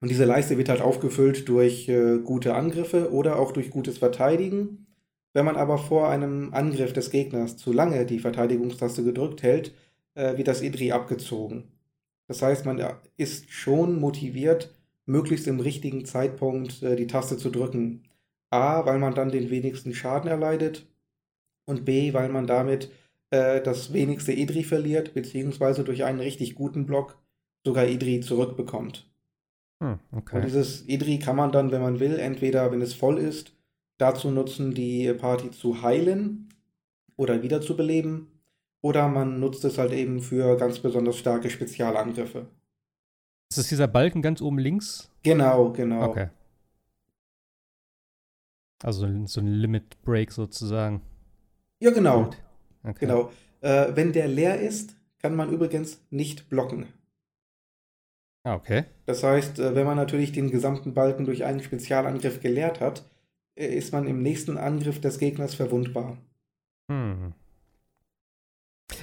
und diese Leiste wird halt aufgefüllt durch äh, gute Angriffe oder auch durch gutes Verteidigen. Wenn man aber vor einem Angriff des Gegners zu lange die Verteidigungstaste gedrückt hält, äh, wird das Idri abgezogen. Das heißt, man ist schon motiviert, möglichst im richtigen Zeitpunkt äh, die Taste zu drücken. A, weil man dann den wenigsten Schaden erleidet und B, weil man damit äh, das wenigste Idri verliert, beziehungsweise durch einen richtig guten Block sogar Idri zurückbekommt.
Hm, okay.
Und dieses Idri kann man dann, wenn man will, entweder, wenn es voll ist, dazu nutzen, die Party zu heilen oder wiederzubeleben. Oder man nutzt es halt eben für ganz besonders starke Spezialangriffe.
Ist das dieser Balken ganz oben links?
Genau, genau.
Okay. Also so ein Limit Break sozusagen.
Ja, genau. Okay. Genau. Äh, wenn der leer ist, kann man übrigens nicht blocken.
Ah, okay.
Das heißt, äh, wenn man natürlich den gesamten Balken durch einen Spezialangriff geleert hat, äh, ist man im nächsten Angriff des Gegners verwundbar.
Hm.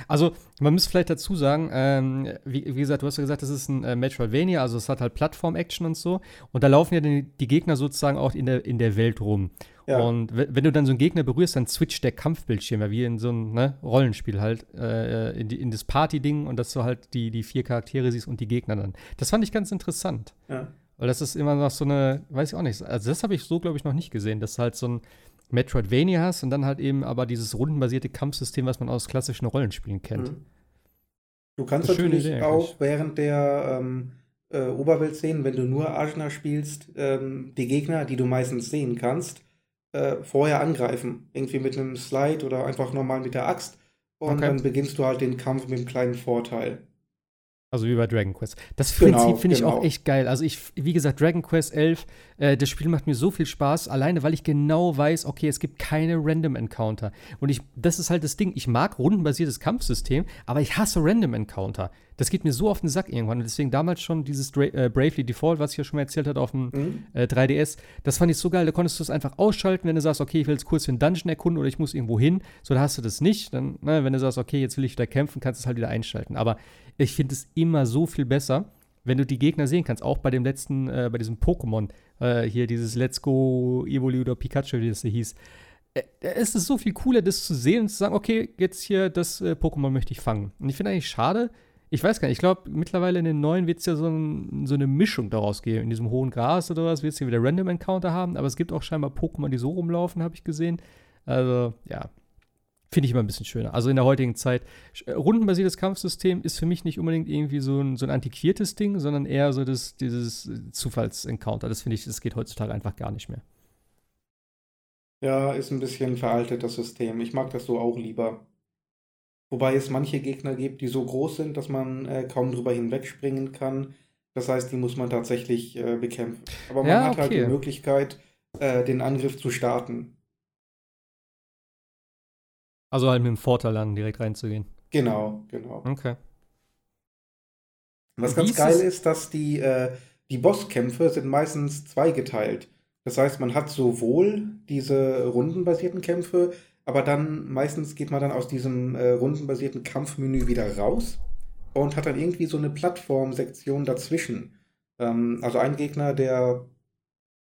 Also, man muss vielleicht dazu sagen, ähm, wie, wie, gesagt, du hast ja gesagt, das ist ein äh, Metroidvania, also es hat halt Plattform-Action und so. Und da laufen ja die, die, Gegner sozusagen auch in der, in der Welt rum. Ja. Und wenn du dann so einen Gegner berührst, dann switcht der Kampfbildschirm, ja, wie in so einem ne, Rollenspiel halt, äh, in, die, in, das Party-Ding und dass du halt die, die vier Charaktere siehst und die Gegner dann. Das fand ich ganz interessant.
Ja.
Weil das ist immer noch so eine, weiß ich auch nicht, also das habe ich so, glaube ich, noch nicht gesehen, dass du halt so ein Metroidvania hast und dann halt eben aber dieses rundenbasierte Kampfsystem, was man aus klassischen Rollenspielen kennt. Mhm.
Du kannst natürlich Idee, auch während der ähm, äh, Oberwelt-Szenen, wenn du nur Ajna spielst, ähm, die Gegner, die du meistens sehen kannst, äh, vorher angreifen. Irgendwie mit einem Slide oder einfach normal mit der Axt. Und okay. dann beginnst du halt den Kampf mit einem kleinen Vorteil.
Also wie bei Dragon Quest. Das genau, Prinzip finde genau. ich auch echt geil. Also ich, wie gesagt, Dragon Quest 11, äh, das Spiel macht mir so viel Spaß, alleine weil ich genau weiß, okay, es gibt keine Random Encounter. Und ich, das ist halt das Ding, ich mag rundenbasiertes Kampfsystem, aber ich hasse Random Encounter. Das geht mir so auf den Sack irgendwann. Und deswegen damals schon dieses Dra äh, Bravely Default, was ich ja schon mal erzählt habe auf dem mhm. äh, 3DS, das fand ich so geil. Da konntest du es einfach ausschalten, wenn du sagst, okay, ich will jetzt kurz für einen Dungeon erkunden oder ich muss irgendwo hin. So, da hast du das nicht. Dann, ne, wenn du sagst, okay, jetzt will ich wieder kämpfen, kannst du es halt wieder einschalten. Aber ich finde es immer so viel besser, wenn du die Gegner sehen kannst. Auch bei dem letzten, äh, bei diesem Pokémon, äh, hier dieses Let's Go Evoli oder Pikachu, wie das hier hieß. Äh, es ist so viel cooler, das zu sehen und zu sagen, okay, jetzt hier, das äh, Pokémon möchte ich fangen. Und ich finde eigentlich schade, ich weiß gar nicht, ich glaube, mittlerweile in den neuen wird es ja so, ein, so, eine Mischung daraus geben. In diesem hohen Gras oder was wird es hier wieder Random Encounter haben, aber es gibt auch scheinbar Pokémon, die so rumlaufen, habe ich gesehen. Also, ja, Finde ich immer ein bisschen schöner. Also in der heutigen Zeit, äh, rundenbasiertes Kampfsystem ist für mich nicht unbedingt irgendwie so ein, so ein antiquiertes Ding, sondern eher so das, dieses Zufallsencounter. Das finde ich, das geht heutzutage einfach gar nicht mehr.
Ja, ist ein bisschen veraltet, das System. Ich mag das so auch lieber. Wobei es manche Gegner gibt, die so groß sind, dass man äh, kaum drüber hinwegspringen kann. Das heißt, die muss man tatsächlich äh, bekämpfen. Aber man
ja,
hat
okay.
halt die Möglichkeit, äh, den Angriff zu starten.
Also halt mit dem Vorteil dann direkt reinzugehen.
Genau, genau.
Okay.
Was ganz geil ist, dass die, äh, die Bosskämpfe sind meistens zweigeteilt. Das heißt, man hat sowohl diese rundenbasierten Kämpfe aber dann meistens geht man dann aus diesem äh, rundenbasierten Kampfmenü wieder raus und hat dann irgendwie so eine Plattformsektion dazwischen. Ähm, also ein Gegner, der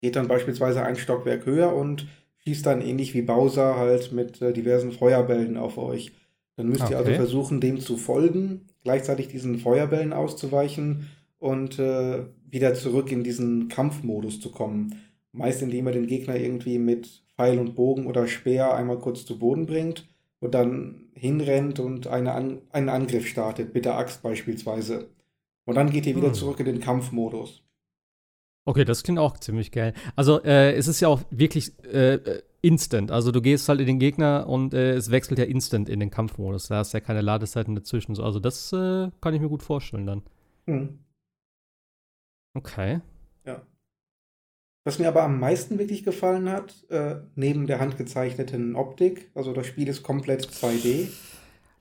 geht dann beispielsweise ein Stockwerk höher und schießt dann ähnlich wie Bowser halt mit äh, diversen Feuerbällen auf euch. Dann müsst ihr also versuchen, dem zu folgen, gleichzeitig diesen Feuerbällen auszuweichen und äh, wieder zurück in diesen Kampfmodus zu kommen. Meist indem er den Gegner irgendwie mit Pfeil und Bogen oder Speer einmal kurz zu Boden bringt und dann hinrennt und eine An einen Angriff startet, mit der Axt beispielsweise. Und dann geht ihr wieder hm. zurück in den Kampfmodus.
Okay, das klingt auch ziemlich geil. Also äh, es ist ja auch wirklich äh, äh, instant. Also du gehst halt in den Gegner und äh, es wechselt ja instant in den Kampfmodus. Da hast ja keine Ladezeiten dazwischen. Also das äh, kann ich mir gut vorstellen dann. Hm. Okay.
Ja. Was mir aber am meisten wirklich gefallen hat, äh, neben der handgezeichneten Optik, also das Spiel ist komplett 2D.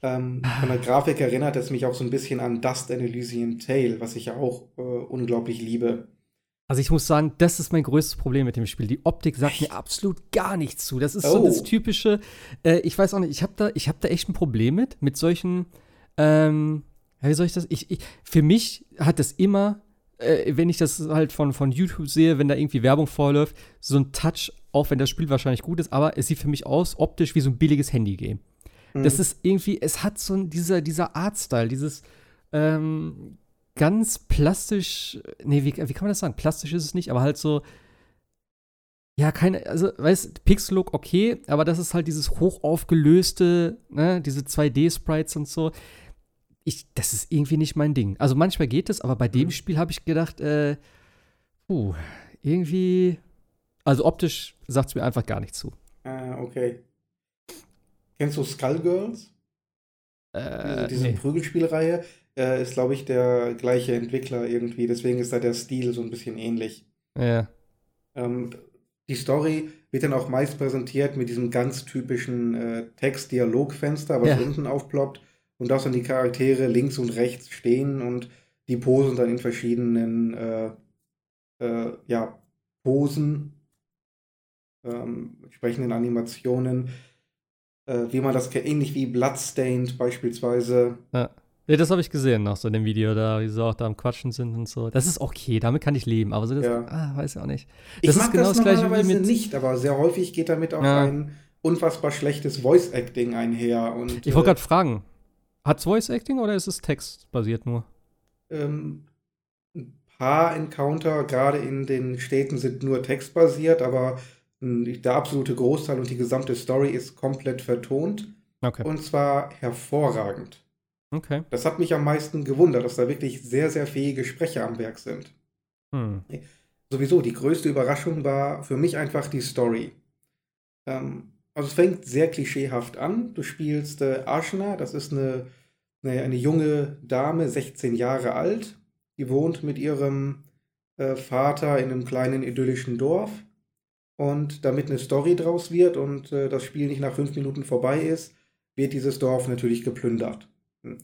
Ähm, von der Grafik erinnert es mich auch so ein bisschen an Dust and Elysian Tale, was ich ja auch unglaublich liebe.
Also ich muss sagen, das ist mein größtes Problem mit dem Spiel. Die Optik sagt echt? mir absolut gar nichts zu. Das ist oh. so das typische. Äh, ich weiß auch nicht. Ich habe da, ich da echt ein Problem mit mit solchen. Ähm, wie soll ich das? Ich, ich, für mich hat das immer äh, wenn ich das halt von, von YouTube sehe, wenn da irgendwie Werbung vorläuft, so ein Touch, auch wenn das Spiel wahrscheinlich gut ist, aber es sieht für mich aus, optisch wie so ein billiges Handy-Game. Mhm. Das ist irgendwie, es hat so ein, dieser, dieser Artstyle, dieses ähm, ganz plastisch, nee, wie, wie kann man das sagen? Plastisch ist es nicht, aber halt so, ja, keine, also, weißt Pixel-Look okay, aber das ist halt dieses hochaufgelöste, ne, diese 2D-Sprites und so ich, das ist irgendwie nicht mein Ding. Also manchmal geht es, aber bei dem mhm. Spiel habe ich gedacht, äh, puh, irgendwie, also optisch sagt es mir einfach gar nicht zu.
Ah, okay. Kennst du Skullgirls? Äh, diese, diese nee. Prügelspielreihe äh, ist, glaube ich, der gleiche Entwickler irgendwie. Deswegen ist da der Stil so ein bisschen ähnlich.
Ja.
Ähm, die Story wird dann auch meist präsentiert mit diesem ganz typischen äh, Text-Dialog-Fenster, was ja. unten aufploppt und dass dann die Charaktere links und rechts stehen und die posen dann in verschiedenen äh, äh, ja, Posen, ähm, entsprechenden Animationen, äh, wie man das ähnlich wie Bloodstained beispielsweise.
Ja. Ja, das habe ich gesehen noch so in dem Video, da wie sie auch da am Quatschen sind und so. Das ist okay, damit kann ich leben, aber so das,
ja.
ah, weiß ich auch nicht.
Das ich mag ist genau das, das gleiche wie mit nicht, aber sehr häufig geht damit auch ja. ein unfassbar schlechtes Voice Acting einher und
Ich wollte äh, gerade fragen, hat es Voice Acting oder ist es textbasiert nur?
Ähm, ein paar Encounter, gerade in den Städten, sind nur textbasiert, aber hm, der absolute Großteil und die gesamte Story ist komplett vertont.
Okay.
Und zwar hervorragend.
Okay.
Das hat mich am meisten gewundert, dass da wirklich sehr, sehr fähige Sprecher am Werk sind. Hm. Sowieso, die größte Überraschung war für mich einfach die Story. Ähm, also es fängt sehr klischeehaft an. Du spielst äh, Ashna, das ist eine, eine, eine, junge Dame, 16 Jahre alt. Die wohnt mit ihrem äh, Vater in einem kleinen idyllischen Dorf. Und damit eine Story draus wird und äh, das Spiel nicht nach fünf Minuten vorbei ist, wird dieses Dorf natürlich geplündert.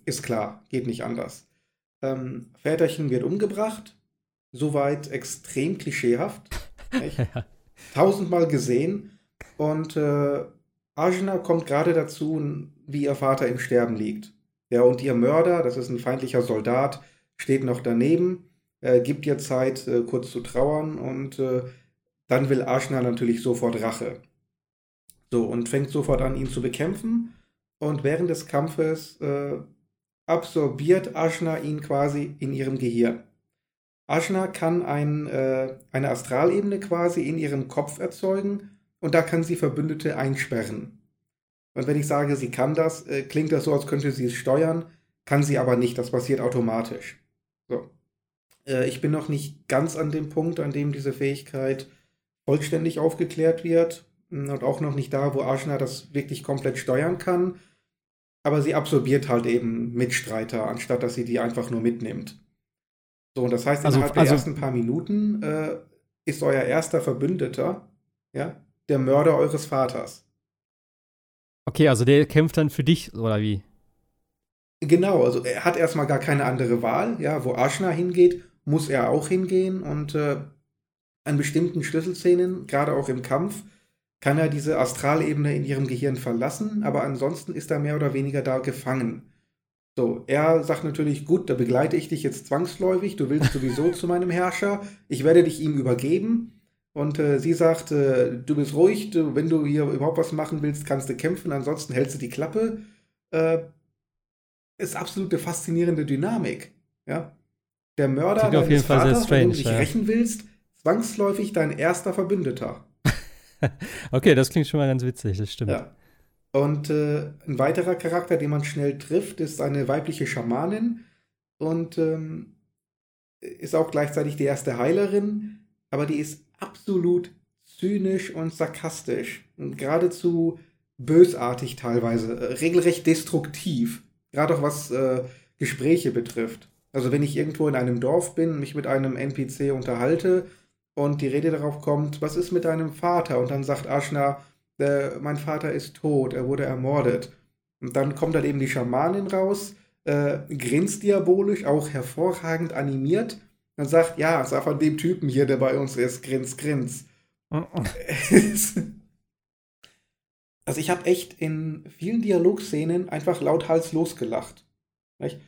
Ist klar, geht nicht anders. Ähm, Väterchen wird umgebracht, soweit extrem klischeehaft. [LAUGHS] Tausendmal gesehen. Und äh, Ajna kommt gerade dazu, wie ihr Vater im Sterben liegt. Ja, und ihr Mörder, das ist ein feindlicher Soldat, steht noch daneben, äh, gibt ihr Zeit, äh, kurz zu trauern und äh, dann will Ashna natürlich sofort Rache. So, und fängt sofort an, ihn zu bekämpfen. Und während des Kampfes äh, absorbiert Ashna ihn quasi in ihrem Gehirn. Ashna kann ein, äh, eine Astralebene quasi in ihrem Kopf erzeugen und da kann sie Verbündete einsperren. Und wenn ich sage, sie kann das, äh, klingt das so, als könnte sie es steuern, kann sie aber nicht, das passiert automatisch. So. Äh, ich bin noch nicht ganz an dem Punkt, an dem diese Fähigkeit vollständig aufgeklärt wird hm, und auch noch nicht da, wo Ashna das wirklich komplett steuern kann. Aber sie absorbiert halt eben Mitstreiter, anstatt dass sie die einfach nur mitnimmt. So, und das heißt, also, innerhalb also, der ersten paar Minuten äh, ist euer erster Verbündeter, ja, der Mörder eures Vaters.
Okay, also der kämpft dann für dich, oder wie?
Genau, also er hat erstmal gar keine andere Wahl. Ja, wo Ashna hingeht, muss er auch hingehen und äh, an bestimmten Schlüsselszenen, gerade auch im Kampf, kann er diese Astralebene in ihrem Gehirn verlassen, aber ansonsten ist er mehr oder weniger da gefangen. So, er sagt natürlich, gut, da begleite ich dich jetzt zwangsläufig, du willst sowieso [LAUGHS] zu meinem Herrscher, ich werde dich ihm übergeben. Und äh, sie sagt, äh, du bist ruhig, du, wenn du hier überhaupt was machen willst, kannst du kämpfen, ansonsten hältst du die Klappe. Äh, ist absolute faszinierende Dynamik. Ja? Der Mörder
Klingt auf jeden Fall
Vaters,
sehr strange,
wenn du dich
ja.
rächen willst, zwangsläufig dein erster Verbündeter. [LAUGHS]
okay, das klingt schon mal ganz witzig, das stimmt.
Ja. Und äh, ein weiterer Charakter, den man schnell trifft, ist eine weibliche Schamanin und ähm, ist auch gleichzeitig die erste Heilerin, aber die ist absolut zynisch und sarkastisch und geradezu bösartig teilweise, äh, regelrecht destruktiv, gerade auch was äh, Gespräche betrifft. Also wenn ich irgendwo in einem Dorf bin, mich mit einem NPC unterhalte und die Rede darauf kommt, was ist mit deinem Vater? Und dann sagt Ashna, äh, mein Vater ist tot, er wurde ermordet. Und dann kommt dann eben die Schamanin raus, äh, grinst diabolisch, auch hervorragend animiert und sagt, ja, sag von dem Typen hier, der bei uns ist, grins, grins. also ich habe echt in vielen Dialogszenen einfach lauthals losgelacht. Nicht?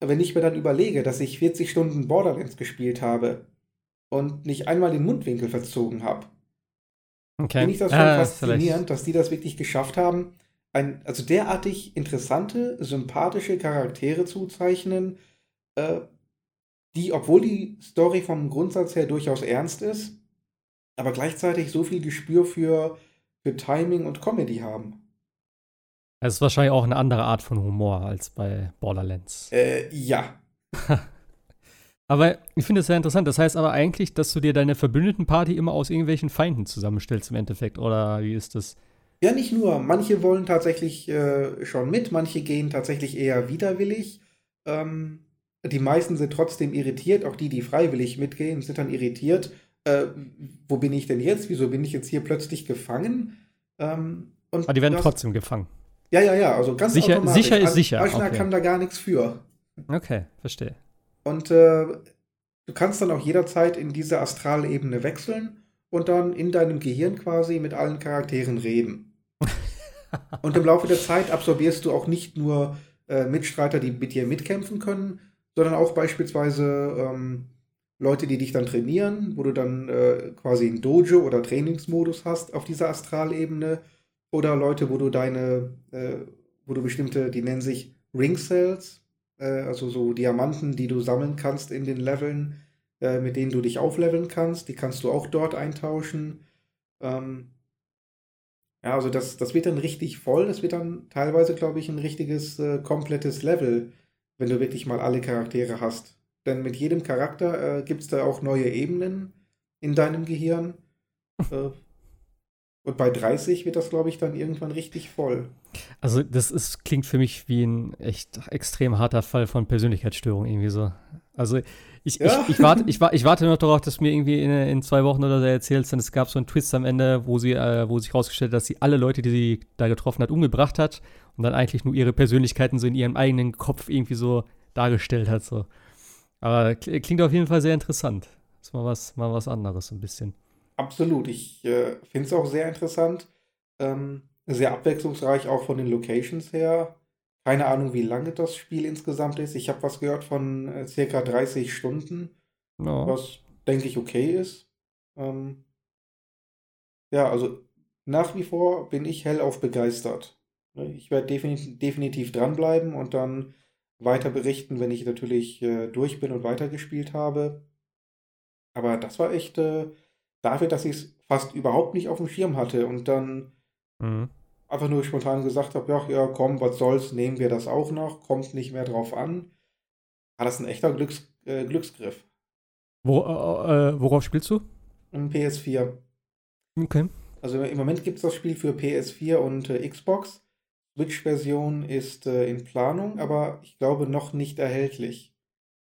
Wenn ich mir dann überlege, dass ich 40 Stunden Borderlands gespielt habe und nicht einmal den Mundwinkel verzogen habe,
Okay.
finde ich das schon
Ah,
faszinierend,
vielleicht-
dass die das wirklich geschafft haben, ein, also derartig interessante, sympathische Charaktere zu zeichnen, äh, die, obwohl die Story vom Grundsatz her durchaus ernst ist, aber gleichzeitig so viel Gespür für, für Timing und Comedy haben.
Es ist wahrscheinlich auch eine andere Art von Humor als bei Borderlands.
Äh, ja. [LAUGHS]
Aber ich finde es sehr interessant. Das heißt aber eigentlich, dass du dir deine Verbündeten-Party immer aus irgendwelchen Feinden zusammenstellst im Endeffekt. Oder wie ist das?
Ja, nicht nur. Manche wollen tatsächlich äh, schon mit, manche gehen tatsächlich eher widerwillig. Ähm, die meisten sind trotzdem irritiert, auch die, die freiwillig mitgehen, sind dann irritiert. Äh, wo bin ich denn jetzt? Wieso bin ich jetzt hier plötzlich gefangen? Ähm, und
Aber die werden
das-
trotzdem gefangen.
Ja, ja, ja, also ganz
Sicher-
automatisch.
sicher ist sicher,
Aschner
okay.
kann da gar nichts für.
Okay, verstehe.
Und äh, du kannst dann auch jederzeit in diese Astralebene wechseln und dann in deinem Gehirn quasi mit allen Charakteren reden. [LAUGHS] und im Laufe der Zeit absorbierst du auch nicht nur äh, Mitstreiter, die mit dir mitkämpfen können, sondern auch beispielsweise ähm, Leute, die dich dann trainieren, wo du dann äh, quasi einen Dojo oder Trainingsmodus hast auf dieser Astralebene. Oder Leute, wo du deine, äh, wo du bestimmte, die nennen sich Ring Cells, äh, also so Diamanten, die du sammeln kannst in den Leveln, äh, mit denen du dich aufleveln kannst. Die kannst du auch dort eintauschen. Ähm, ja, also das, das wird dann richtig voll. Das wird dann teilweise, glaube ich, ein richtiges, äh, komplettes Level, wenn du wirklich mal alle Charaktere hast. Denn mit jedem Charakter äh, gibt es da auch neue Ebenen in deinem Gehirn. [LAUGHS] äh, und bei 30 wird das, glaube ich, dann irgendwann richtig voll.
Also, das ist, klingt für mich wie ein echt extrem harter Fall von Persönlichkeitsstörung irgendwie so. Also, ich,
Ja.
ich, ich, warte, ich, ich warte noch darauf, dass du mir irgendwie in, in zwei Wochen oder so erzählst, denn es gab so einen Twist am Ende, wo sie, äh, wo sich herausgestellt hat, dass sie alle Leute, die sie da getroffen hat, umgebracht hat und dann eigentlich nur ihre Persönlichkeiten so in ihrem eigenen Kopf irgendwie so dargestellt hat. So. Aber kl- klingt auf jeden Fall sehr interessant. Ist mal was, mal was anderes, so ein bisschen.
Absolut. Ich äh, finde es auch sehr interessant. Ähm, sehr abwechslungsreich, auch von den Locations her. Keine Ahnung, wie lange das Spiel insgesamt ist. Ich habe was gehört von äh, circa 30 Stunden,
Ja.
was denke ich okay ist. Ähm, ja, also nach wie vor bin ich hellauf begeistert. Ne, Ich werde definitiv, definitiv dranbleiben und dann weiter berichten, wenn ich natürlich äh, durch bin und weitergespielt habe. Aber das war echt äh, dafür, dass ich es fast überhaupt nicht auf dem Schirm hatte und dann
Mhm.
Einfach nur spontan gesagt habe, ja, ja, komm, was soll's, nehmen wir das auch noch, kommt nicht mehr drauf an. War das ein echter Glücks, äh, Glücksgriff.
Wo, äh, äh, worauf spielst du?
Im PS4.
Okay.
Also im Moment gibt es das Spiel für PS4 und äh, Xbox. Switch-Version ist äh, in Planung, aber ich glaube noch nicht erhältlich.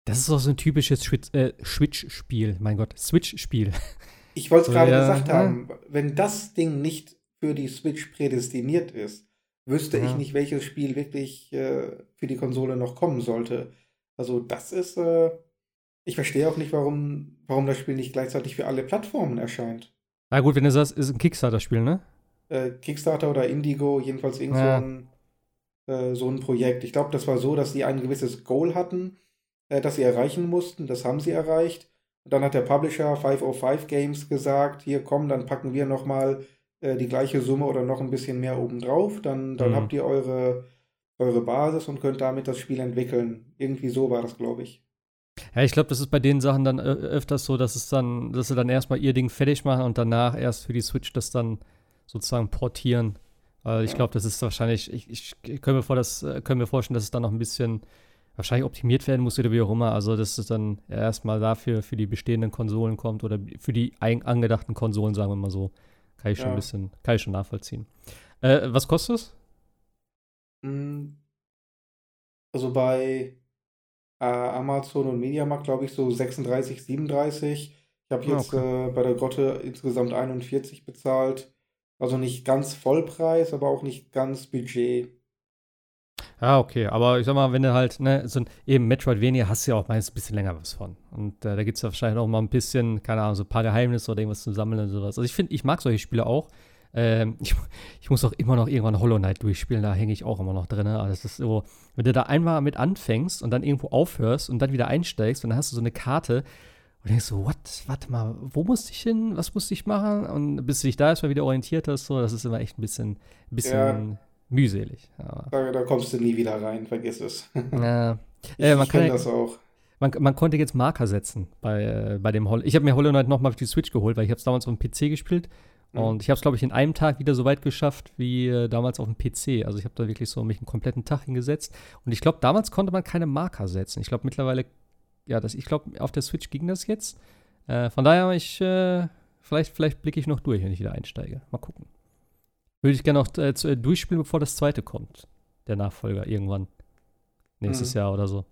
Das ist auch so ein typisches äh, Switch-Spiel. Mein Gott, Switch-Spiel.
Ich wollte es
So,
gerade
ja,
gesagt
ja.
haben, wenn das Ding nicht für die Switch prädestiniert ist, wüsste ich
Ja.
nicht, welches Spiel wirklich äh, für die Konsole noch kommen sollte. Also das ist, äh, ich verstehe auch nicht, warum, warum das Spiel nicht gleichzeitig für alle Plattformen erscheint.
Na gut, wenn du sagst, ist ein Kickstarter-Spiel, ne?
äh, Kickstarter oder Indigo, jedenfalls irgend ja. so, ein, äh, so ein Projekt. Ich glaube, das war so, dass sie ein gewisses Goal hatten, äh, das sie erreichen mussten. Das haben sie erreicht. Und dann hat der Publisher 505 Games gesagt, hier komm, dann packen wir nochmal äh, die gleiche Summe oder noch ein bisschen mehr obendrauf. Dann, dann mhm. habt ihr eure, eure Basis und könnt damit das Spiel entwickeln. Irgendwie so war das, glaube ich.
Ja, ich glaube, das ist bei den Sachen dann öfters so, dass es dann, dass sie dann erstmal ihr Ding fertig machen und danach erst für die Switch das dann sozusagen portieren. Weil ich glaube, das ist wahrscheinlich, ich, ich, ich können, mir vor, das, äh, können mir vorstellen, dass es dann noch ein bisschen wahrscheinlich optimiert werden muss oder wie auch immer. Also, dass es dann erstmal dafür für die bestehenden Konsolen kommt oder für die angedachten Konsolen, sagen wir mal so. Kann ich schon ja. ein bisschen, kann ich schon nachvollziehen. Äh, was kostet es?
Hm. Also bei äh, Amazon und Mediamarkt, glaube ich, so 36, 37. Ich habe ah, jetzt okay. äh, bei der Grotte insgesamt 41 bezahlt. Also nicht ganz Vollpreis, aber auch nicht ganz Budget.
Ja, okay, aber ich sag mal, wenn du halt, ne, so ein, eben Metroidvania hast du ja auch meistens ein bisschen länger was von. Und äh, da gibt es ja wahrscheinlich auch mal ein bisschen, keine Ahnung, so ein paar Geheimnisse oder irgendwas zu sammeln und sowas. Also ich finde, ich mag solche Spiele auch. Ähm, [LAUGHS] ich, ich, muss auch immer noch irgendwann Hollow Knight durchspielen, da hänge ich auch immer noch drin. Also das ist so, wenn du da einmal mit anfängst und dann irgendwo aufhörst und dann wieder einsteigst und dann hast du so eine Karte und denkst so, what, warte mal, wo musste ich hin, was musste ich machen? Und bis du dich da erstmal wieder orientiert hast, so, das ist immer echt ein bisschen, ein bisschen ja. Mühselig.
Da, da, kommst du nie wieder rein, vergiss es. [LAUGHS]
Ja.
ich äh, man kann das auch.
Man, man, konnte jetzt Marker setzen bei, äh, bei dem Hollow. Ich habe mir Hollow Knight nochmal auf die Switch geholt, weil ich habe es damals auf dem PC gespielt Mhm. Und ich habe es, glaube ich, in einem Tag wieder so weit geschafft wie äh, damals auf dem PC. Also ich habe da wirklich so mich einen kompletten Tag hingesetzt. Und ich glaube, damals konnte man keine Marker setzen. Ich glaube mittlerweile, ja, das, ich glaube, auf der Switch ging das jetzt. Äh, von daher, ich, äh, vielleicht, vielleicht blicke ich noch durch, wenn ich wieder einsteige. Mal gucken. Würde ich gerne noch äh, äh, durchspielen, bevor das zweite kommt. Der Nachfolger irgendwann. Nächstes mhm. Jahr oder so.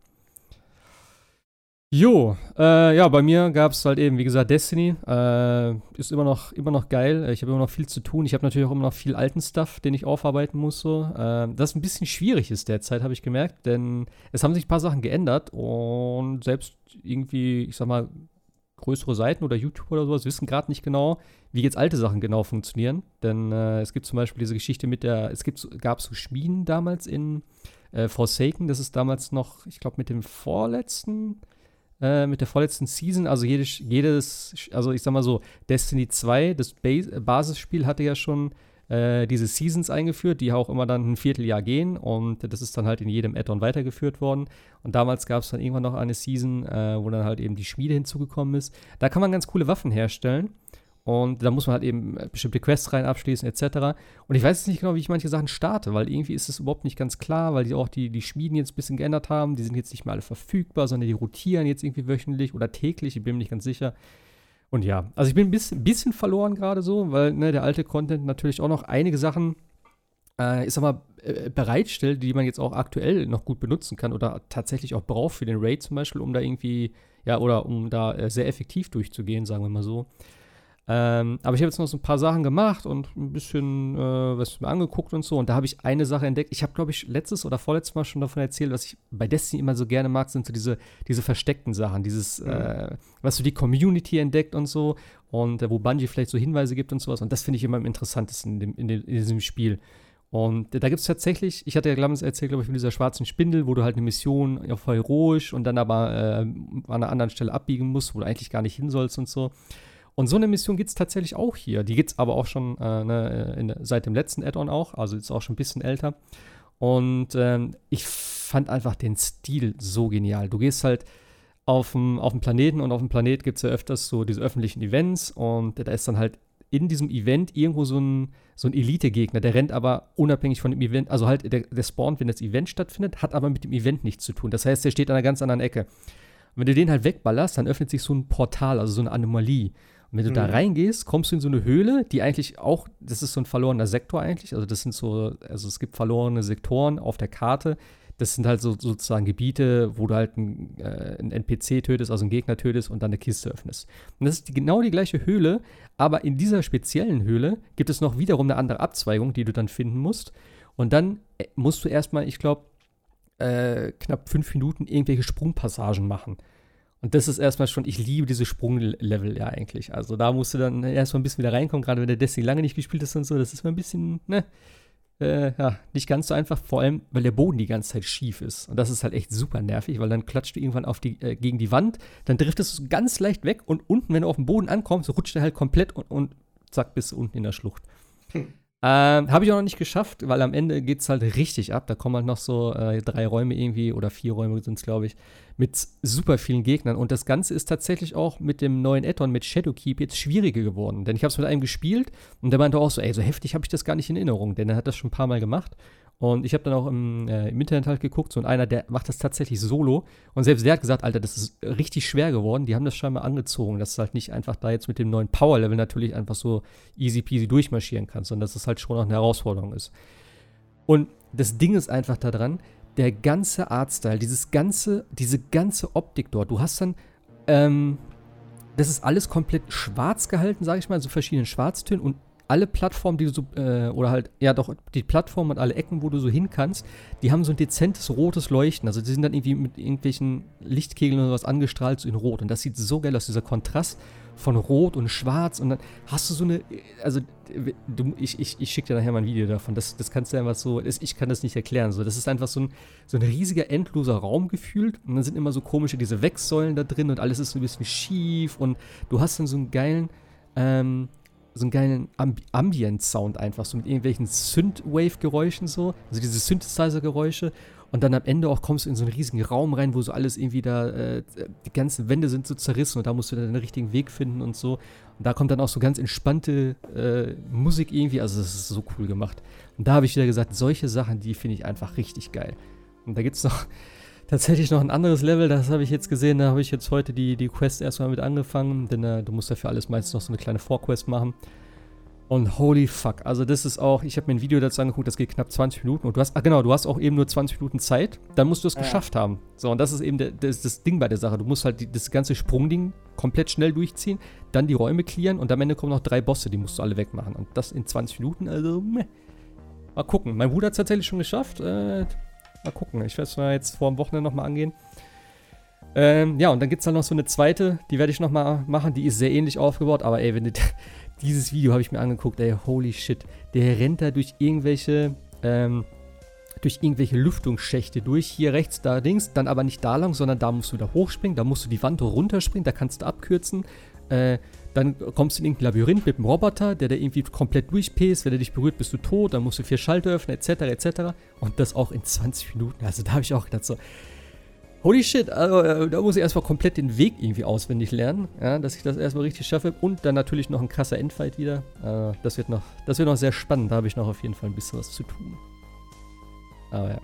Jo, äh, ja, bei mir gab es halt eben, wie gesagt, Destiny. Äh, ist immer noch, immer noch geil. Ich habe immer noch viel zu tun. Ich habe natürlich auch immer noch viel alten Stuff, den ich aufarbeiten muss. So. Äh, das ein bisschen schwierig ist derzeit, habe ich gemerkt, denn es haben sich ein paar Sachen geändert und selbst irgendwie, ich sag mal, größere Seiten oder YouTube oder sowas wissen gerade nicht genau, wie jetzt alte Sachen genau funktionieren. Denn äh, es gibt zum Beispiel diese Geschichte mit der, es gibt, gab so Schmieden damals in äh, Forsaken, das ist damals noch, ich glaube, mit dem vorletzten äh, mit der vorletzten Season. Also jedes, jedes, also ich sag mal so, Destiny 2, das Bas Basisspiel hatte ja schon äh, diese Seasons eingeführt, die auch immer dann ein Vierteljahr gehen und das ist dann halt in jedem Add-on weitergeführt worden. Und damals gab es dann irgendwann noch eine Season, äh, wo dann halt eben die Schmiede hinzugekommen ist. Da kann man ganz coole Waffen herstellen. Und da muss man halt eben bestimmte Quests rein abschließen, etc. Und ich weiß jetzt nicht genau, wie ich manche Sachen starte, weil irgendwie ist es überhaupt nicht ganz klar, weil die auch die, die Schmieden jetzt ein bisschen geändert haben. Die sind jetzt nicht mehr alle verfügbar, sondern die rotieren jetzt irgendwie wöchentlich oder täglich, ich bin mir nicht ganz sicher. Und ja, also ich bin ein bisschen, bisschen verloren gerade so, weil ne, der alte Content natürlich auch noch einige Sachen, äh, ich sag mal, äh, bereitstellt, die man jetzt auch aktuell noch gut benutzen kann oder tatsächlich auch braucht für den Raid zum Beispiel, um da irgendwie, ja, oder um da äh, sehr effektiv durchzugehen, sagen wir mal so. Ähm, aber ich habe jetzt noch so ein paar Sachen gemacht und ein bisschen äh, was mir angeguckt und so. Und da habe ich eine Sache entdeckt. Ich habe, glaube ich, letztes oder vorletztes Mal schon davon erzählt, was ich bei Destiny immer so gerne mag, sind so diese, diese versteckten Sachen. Dieses, mhm. äh, was so die Community entdeckt und so. Und äh, wo Bungie vielleicht so Hinweise gibt und sowas. Und das finde ich immer am interessantesten in, dem, in, dem, in diesem Spiel. Und da gibt es tatsächlich, ich hatte ja damals erzählt, glaube ich, von dieser schwarzen Spindel, wo du halt eine Mission auf heroisch und dann aber äh, an einer anderen Stelle abbiegen musst, wo du eigentlich gar nicht hin sollst und so. Und so eine Mission gibt es tatsächlich auch hier. Die gibt es aber auch schon äh, ne, in, seit dem letzten Add-on auch, also ist auch schon ein bisschen älter. Und ähm, ich fand einfach den Stil so genial. Du gehst halt auf dem, Planeten und auf dem Planet gibt es ja öfters so diese öffentlichen Events und da ist dann halt in diesem Event irgendwo so ein, so ein Elite-Gegner, der rennt aber unabhängig von dem Event, also halt der, der spawnt, wenn das Event stattfindet, hat aber mit dem Event nichts zu tun. Das heißt, der steht an einer ganz anderen Ecke. Wenn du den halt wegballerst, dann öffnet sich so ein Portal, also so eine Anomalie. Und wenn du mhm. da reingehst, kommst du in so eine Höhle, die eigentlich auch, das ist so ein verlorener Sektor eigentlich. Also das sind so, also es gibt verlorene Sektoren auf der Karte. Das sind halt so sozusagen Gebiete, wo du halt einen, äh, einen NPC tötest, also einen Gegner tötest und dann eine Kiste öffnest. Und das ist die, genau die gleiche Höhle, aber in dieser speziellen Höhle gibt es noch wiederum eine andere Abzweigung, die du dann finden musst. Und dann äh, musst du erstmal, ich glaube, äh, knapp fünf Minuten irgendwelche Sprungpassagen machen. Und das ist erstmal schon, ich liebe diese Sprunglevel ja eigentlich. Also da musst du dann erstmal ein bisschen wieder reinkommen, gerade wenn der Destiny lange nicht gespielt ist und so. Das ist mal ein bisschen, ne, äh, ja, nicht ganz so einfach, vor allem, weil der Boden die ganze Zeit schief ist. Und das ist halt echt super nervig, weil dann klatscht du irgendwann auf die, äh, gegen die Wand, dann driftest du ganz leicht weg und unten, wenn du auf dem Boden ankommst, rutscht er halt komplett und, und zack, bist du unten in der Schlucht. Hm. Ähm, Habe ich auch noch nicht geschafft, weil am Ende geht es halt richtig ab. Da kommen halt noch so äh, drei Räume irgendwie oder vier Räume sind es, glaube ich, mit super vielen Gegnern. Und das Ganze ist tatsächlich auch mit dem neuen Addon mit Shadowkeep jetzt schwieriger geworden. Denn ich habe es mit einem gespielt und der meinte auch so, ey, so heftig habe ich das gar nicht in Erinnerung, denn er hat das schon ein paar Mal gemacht. Und ich habe dann auch im, äh, im, Internet halt geguckt, so und einer, der macht das tatsächlich solo. Und selbst der hat gesagt, Alter, das ist richtig schwer geworden. Die haben das scheinbar angezogen, dass du halt nicht einfach da jetzt mit dem neuen Power-Level natürlich einfach so easy peasy durchmarschieren kannst, sondern dass es das halt schon auch eine Herausforderung ist. Und das Ding ist einfach daran, der ganze Artstyle, dieses ganze, diese ganze Optik dort, du hast dann, ähm, das ist alles komplett schwarz gehalten, sage ich mal, so verschiedenen Schwarztönen und alle Plattformen, die du so, äh, oder halt, ja doch, die Plattformen und alle Ecken, wo du so hin kannst, die haben so ein dezentes rotes Leuchten. Also die sind dann irgendwie mit irgendwelchen Lichtkegeln oder was angestrahlt, so in Rot. Und das sieht so geil aus, dieser Kontrast von Rot und Schwarz. Und dann hast du so eine, also du, ich, ich, ich schicke dir nachher mal ein Video davon. Das, das kannst du einfach so, ich kann das nicht erklären. So, das ist einfach so ein, so ein riesiger, endloser Raum gefühlt. Und dann sind immer so komische, diese Wechsäulen da drin und alles ist so ein bisschen schief. Und du hast dann so einen geilen, ähm, so einen geilen Ambi Ambient-Sound einfach, so mit irgendwelchen Synthwave-Geräuschen so, also diese Synthesizer-Geräusche. Und dann am Ende auch kommst du in so einen riesigen Raum rein, wo so alles irgendwie da, äh, die ganzen Wände sind so zerrissen und da musst du dann den richtigen Weg finden und so. Und da kommt dann auch so ganz entspannte äh, Musik irgendwie, also das ist so cool gemacht. Und da habe ich wieder gesagt, solche Sachen, die finde ich einfach richtig geil. Und da gibt es noch tatsächlich noch ein anderes Level, das habe ich jetzt gesehen, da habe ich jetzt heute die, die Quest erstmal mit angefangen, denn äh, du musst dafür alles meistens noch so eine kleine Vorquest machen. Und holy fuck, also das ist auch, ich habe mir ein Video dazu angeguckt, das geht knapp 20 Minuten und du hast, ach genau, du hast auch eben nur 20 Minuten Zeit, dann musst du es ja. geschafft haben. So, und das ist eben der, das, das, Ding bei der Sache. Du musst halt die, das ganze Sprungding komplett schnell durchziehen, dann die Räume clearen und am Ende kommen noch drei Bosse, die musst du alle wegmachen. Und das in 20 Minuten, also meh. Mal gucken. Mein Bruder hat es tatsächlich schon geschafft. Äh, Mal gucken. Ich werde es mal jetzt vor dem Wochenende nochmal angehen. Ähm, ja, und dann gibt es dann noch so eine zweite, die werde ich nochmal machen. Die ist sehr ähnlich aufgebaut, aber ey, wenn du, [LAUGHS] dieses Video habe ich mir angeguckt, ey, holy shit. Der rennt da durch irgendwelche, ähm, durch irgendwelche Lüftungsschächte durch. Hier rechts, da links, dann aber nicht da lang, sondern da musst du wieder hochspringen, da musst du die Wand runterspringen, da kannst du abkürzen. Äh, dann kommst du in irgendein Labyrinth mit einem Roboter, der da irgendwie komplett durchpäst. Wenn er dich berührt, bist du tot. Dann musst du vier Schalter öffnen, etc., etc. Und das auch in 20 Minuten. Also da habe ich auch gedacht so, holy shit, also, äh, da muss ich erstmal komplett den Weg irgendwie auswendig lernen, ja, dass ich das erstmal richtig schaffe. Und dann natürlich noch ein krasser Endfight wieder. Äh, das, wird noch, das wird noch sehr spannend. Da habe ich noch auf jeden Fall ein bisschen was zu tun. Aber ja.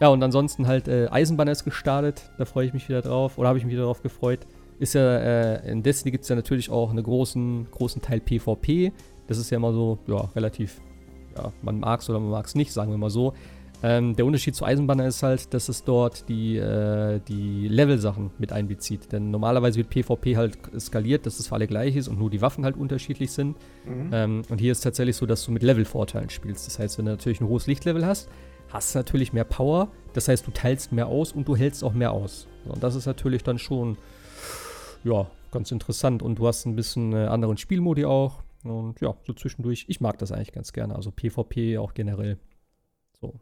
Ja, und ansonsten halt äh, Eisenbahn ist gestartet. Da freue ich mich wieder drauf. Oder habe ich mich wieder drauf gefreut ist ja, äh, in Destiny gibt es ja natürlich auch einen großen, großen Teil PvP. Das ist ja immer so, ja, relativ, ja, man mag es oder man mag es nicht, sagen wir mal so. Ähm, der Unterschied zu Eisenbahner ist halt, dass es dort die, äh, die Level-Sachen mit einbezieht. Denn normalerweise wird PvP halt skaliert, dass es für alle gleich ist und nur die Waffen halt unterschiedlich sind. Mhm. Ähm, und hier ist es tatsächlich so, dass du mit Level-Vorteilen spielst. Das heißt, wenn du natürlich ein hohes Lichtlevel hast, hast du natürlich mehr Power. Das heißt, du teilst mehr aus und du hältst auch mehr aus. Und das ist natürlich dann schon ja, ganz interessant. Und du hast ein bisschen äh, anderen Spielmodi auch. Und ja, so zwischendurch. Ich mag das eigentlich ganz gerne. Also PvP auch generell. So.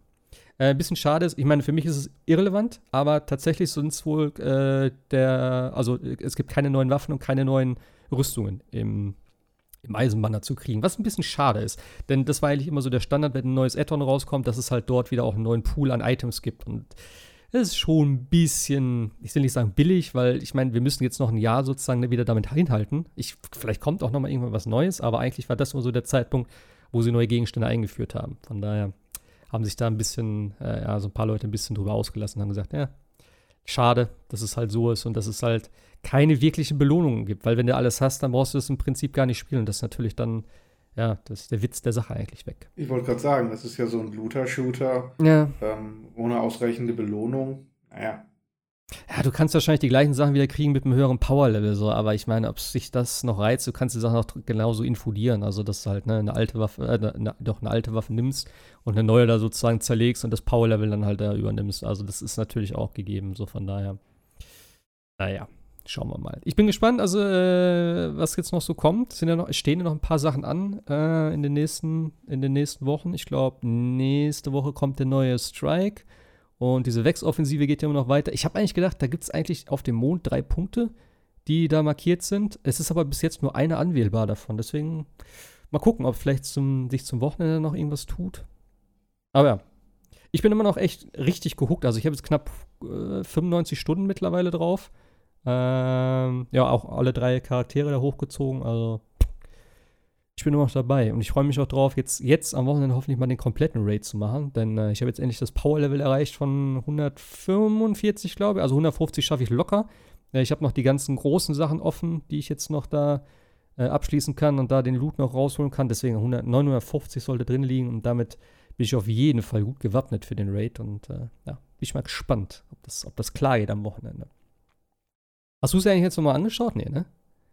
Äh, ein bisschen schade ist, ich meine, für mich ist es irrelevant, aber tatsächlich sind es wohl äh, der, also es gibt keine neuen Waffen und keine neuen Rüstungen im, im Eisenbanner zu kriegen, was ein bisschen schade ist. Denn das war eigentlich immer so der Standard, wenn ein neues Addon rauskommt, dass es halt dort wieder auch einen neuen Pool an Items gibt. Und das ist schon ein bisschen, ich will nicht sagen billig, weil ich meine, wir müssen jetzt noch ein Jahr sozusagen wieder damit hinhalten. Ich, vielleicht kommt auch noch mal irgendwann was Neues, aber eigentlich war das immer so der Zeitpunkt, wo sie neue Gegenstände eingeführt haben. Von daher haben sich da ein bisschen, äh, ja, so ein paar Leute ein bisschen drüber ausgelassen und haben gesagt, ja, schade, dass es halt so ist und dass es halt keine wirklichen Belohnungen gibt, weil wenn du alles hast, dann brauchst du das im Prinzip gar nicht spielen. Und das ist natürlich dann ja, das ist der Witz der Sache eigentlich weg.
Ich wollte gerade sagen, das ist ja so ein Looter-Shooter
ja.
ähm, ohne ausreichende Belohnung. Naja.
Ja, du kannst wahrscheinlich die gleichen Sachen wieder kriegen mit einem höheren Power-Level, so, aber ich meine, ob sich das noch reizt, du kannst die Sachen auch genauso infodieren. Also, dass du halt ne, eine alte Waffe, äh, eine, doch eine alte Waffe nimmst und eine neue da sozusagen zerlegst und das Power-Level dann halt da übernimmst. Also, das ist natürlich auch gegeben, so von daher. Naja. Schauen wir mal. Ich bin gespannt, also äh, was jetzt noch so kommt. Sind ja noch, stehen ja noch ein paar Sachen an äh, in, den nächsten, in den nächsten Wochen. Ich glaube, nächste Woche kommt der neue Strike und diese Wex-Offensive geht ja immer noch weiter. Ich habe eigentlich gedacht, da gibt es eigentlich auf dem Mond drei Punkte, die da markiert sind. Es ist aber bis jetzt nur eine anwählbar davon. Deswegen mal gucken, ob vielleicht zum, sich zum Wochenende noch irgendwas tut. Aber ja, ich bin immer noch echt richtig gehuckt. Also ich habe jetzt knapp äh, 95 Stunden mittlerweile drauf. Ähm, ja, auch alle drei Charaktere da hochgezogen. Also ich bin immer noch dabei. Und ich freue mich auch drauf, jetzt, jetzt am Wochenende hoffentlich mal den kompletten Raid zu machen. Denn äh, ich habe jetzt endlich das Power-Level erreicht von 145, glaube ich. Also 150 schaffe ich locker. Äh, ich habe noch die ganzen großen Sachen offen, die ich jetzt noch da äh, abschließen kann und da den Loot noch rausholen kann. Deswegen 100, 950 sollte drin liegen und damit bin ich auf jeden Fall gut gewappnet für den Raid und äh, ja, bin ich mal gespannt, ob das, ob das klar geht am Wochenende. Hast du es eigentlich jetzt nochmal angeschaut? Nee, ne?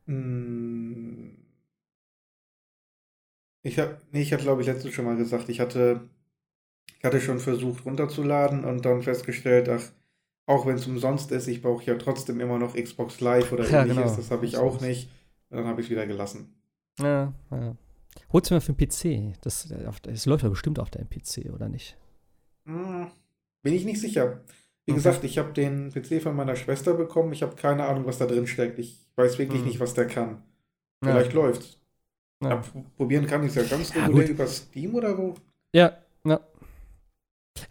Mm. Ich habe, nee, ich hatte glaube ich letztens schon mal gesagt, ich hatte, ich hatte schon versucht runterzuladen und dann festgestellt, ach, auch wenn es umsonst ist, ich brauche ja trotzdem immer noch Xbox Live oder [LAUGHS] ja, ähnliches, genau. das habe ich auch nicht. Und dann habe ich es wieder gelassen.
Ja, ja. Holst du mal für den PC? Das, das läuft ja bestimmt auf deinem PC, oder nicht?
Hm, bin ich nicht sicher. Wie okay. gesagt, ich habe den PC von meiner Schwester bekommen. Ich habe keine Ahnung, was da drin steckt. Ich weiß wirklich hm. nicht, was der kann. Vielleicht ja. läuft's. Ja. Ja, probieren kann ich es ja ganz regulär ja, über Steam oder wo?
Ja, ja.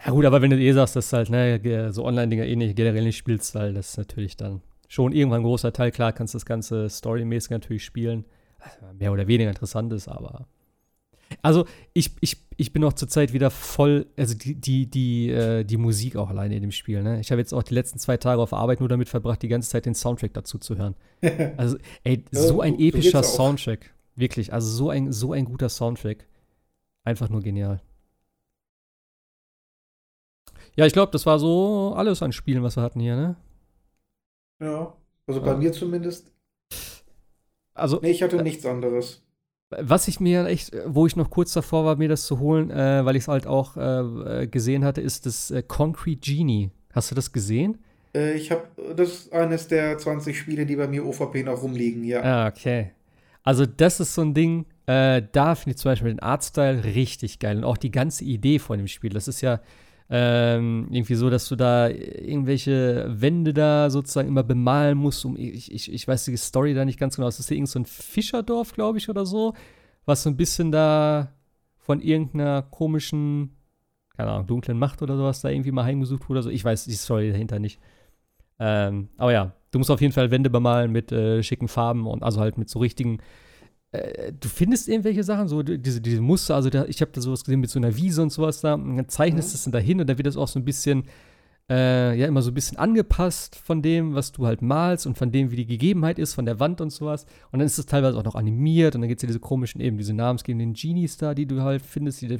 Ja gut, aber wenn du eh sagst, dass halt, ne, so Online-Dinger eh nicht, generell nicht spielst, weil das natürlich dann schon irgendwann ein großer Teil. Klar kannst du das Ganze storymäßig natürlich spielen mehr oder weniger interessant ist, aber. Also, ich, ich, ich bin auch zurzeit wieder voll, also die, die, die, äh, die Musik auch alleine in dem Spiel, ne? Ich habe jetzt auch die letzten zwei Tage auf Arbeit nur damit verbracht, die ganze Zeit den Soundtrack dazu zu hören. [LAUGHS] Also, ey, so ein epischer Soundtrack. Wirklich, also so ein, so ein guter Soundtrack. Einfach nur genial. Ja, ich glaube, das war so alles an Spielen, was wir hatten hier, ne?
Ja, also bei ja. mir zumindest also, nee, ich hatte äh, nichts anderes.
Was ich mir echt, wo ich noch kurz davor war, mir das zu holen, äh, weil ich es halt auch äh, gesehen hatte, ist das äh, Concrete Genie. Hast du das gesehen?
Äh, ich habe, das ist eines der 20 Spiele, die bei mir OVP noch rumliegen, ja.
Ah, okay. Also das ist so ein Ding, äh, da finde ich zum Beispiel den Artstyle richtig geil und auch die ganze Idee von dem Spiel. Das ist ja ähm, irgendwie so, dass du da irgendwelche Wände da sozusagen immer bemalen musst. Um, ich, ich, ich weiß die Story da nicht ganz genau. Es ist ja irgend so ein Fischerdorf, glaube ich, oder so, was so ein bisschen da von irgendeiner komischen, keine Ahnung, dunklen Macht oder sowas da irgendwie mal heimgesucht wurde. Also ich weiß die Story dahinter nicht. Ähm, aber ja, du musst auf jeden Fall Wände bemalen mit äh, schicken Farben und also halt mit so richtigen äh, du findest irgendwelche Sachen, so diese, diese Muster, also da, ich habe da sowas gesehen mit so einer Wiese und sowas da, und dann zeichnest du mhm. es dann dahin und dann wird das auch so ein bisschen, äh, ja, immer so ein bisschen angepasst von dem, was du halt malst und von dem, wie die Gegebenheit ist, von der Wand und sowas. Und dann ist es teilweise auch noch animiert und dann gibt es ja diese komischen, eben diese namensgebenden Genies da, die du halt findest, die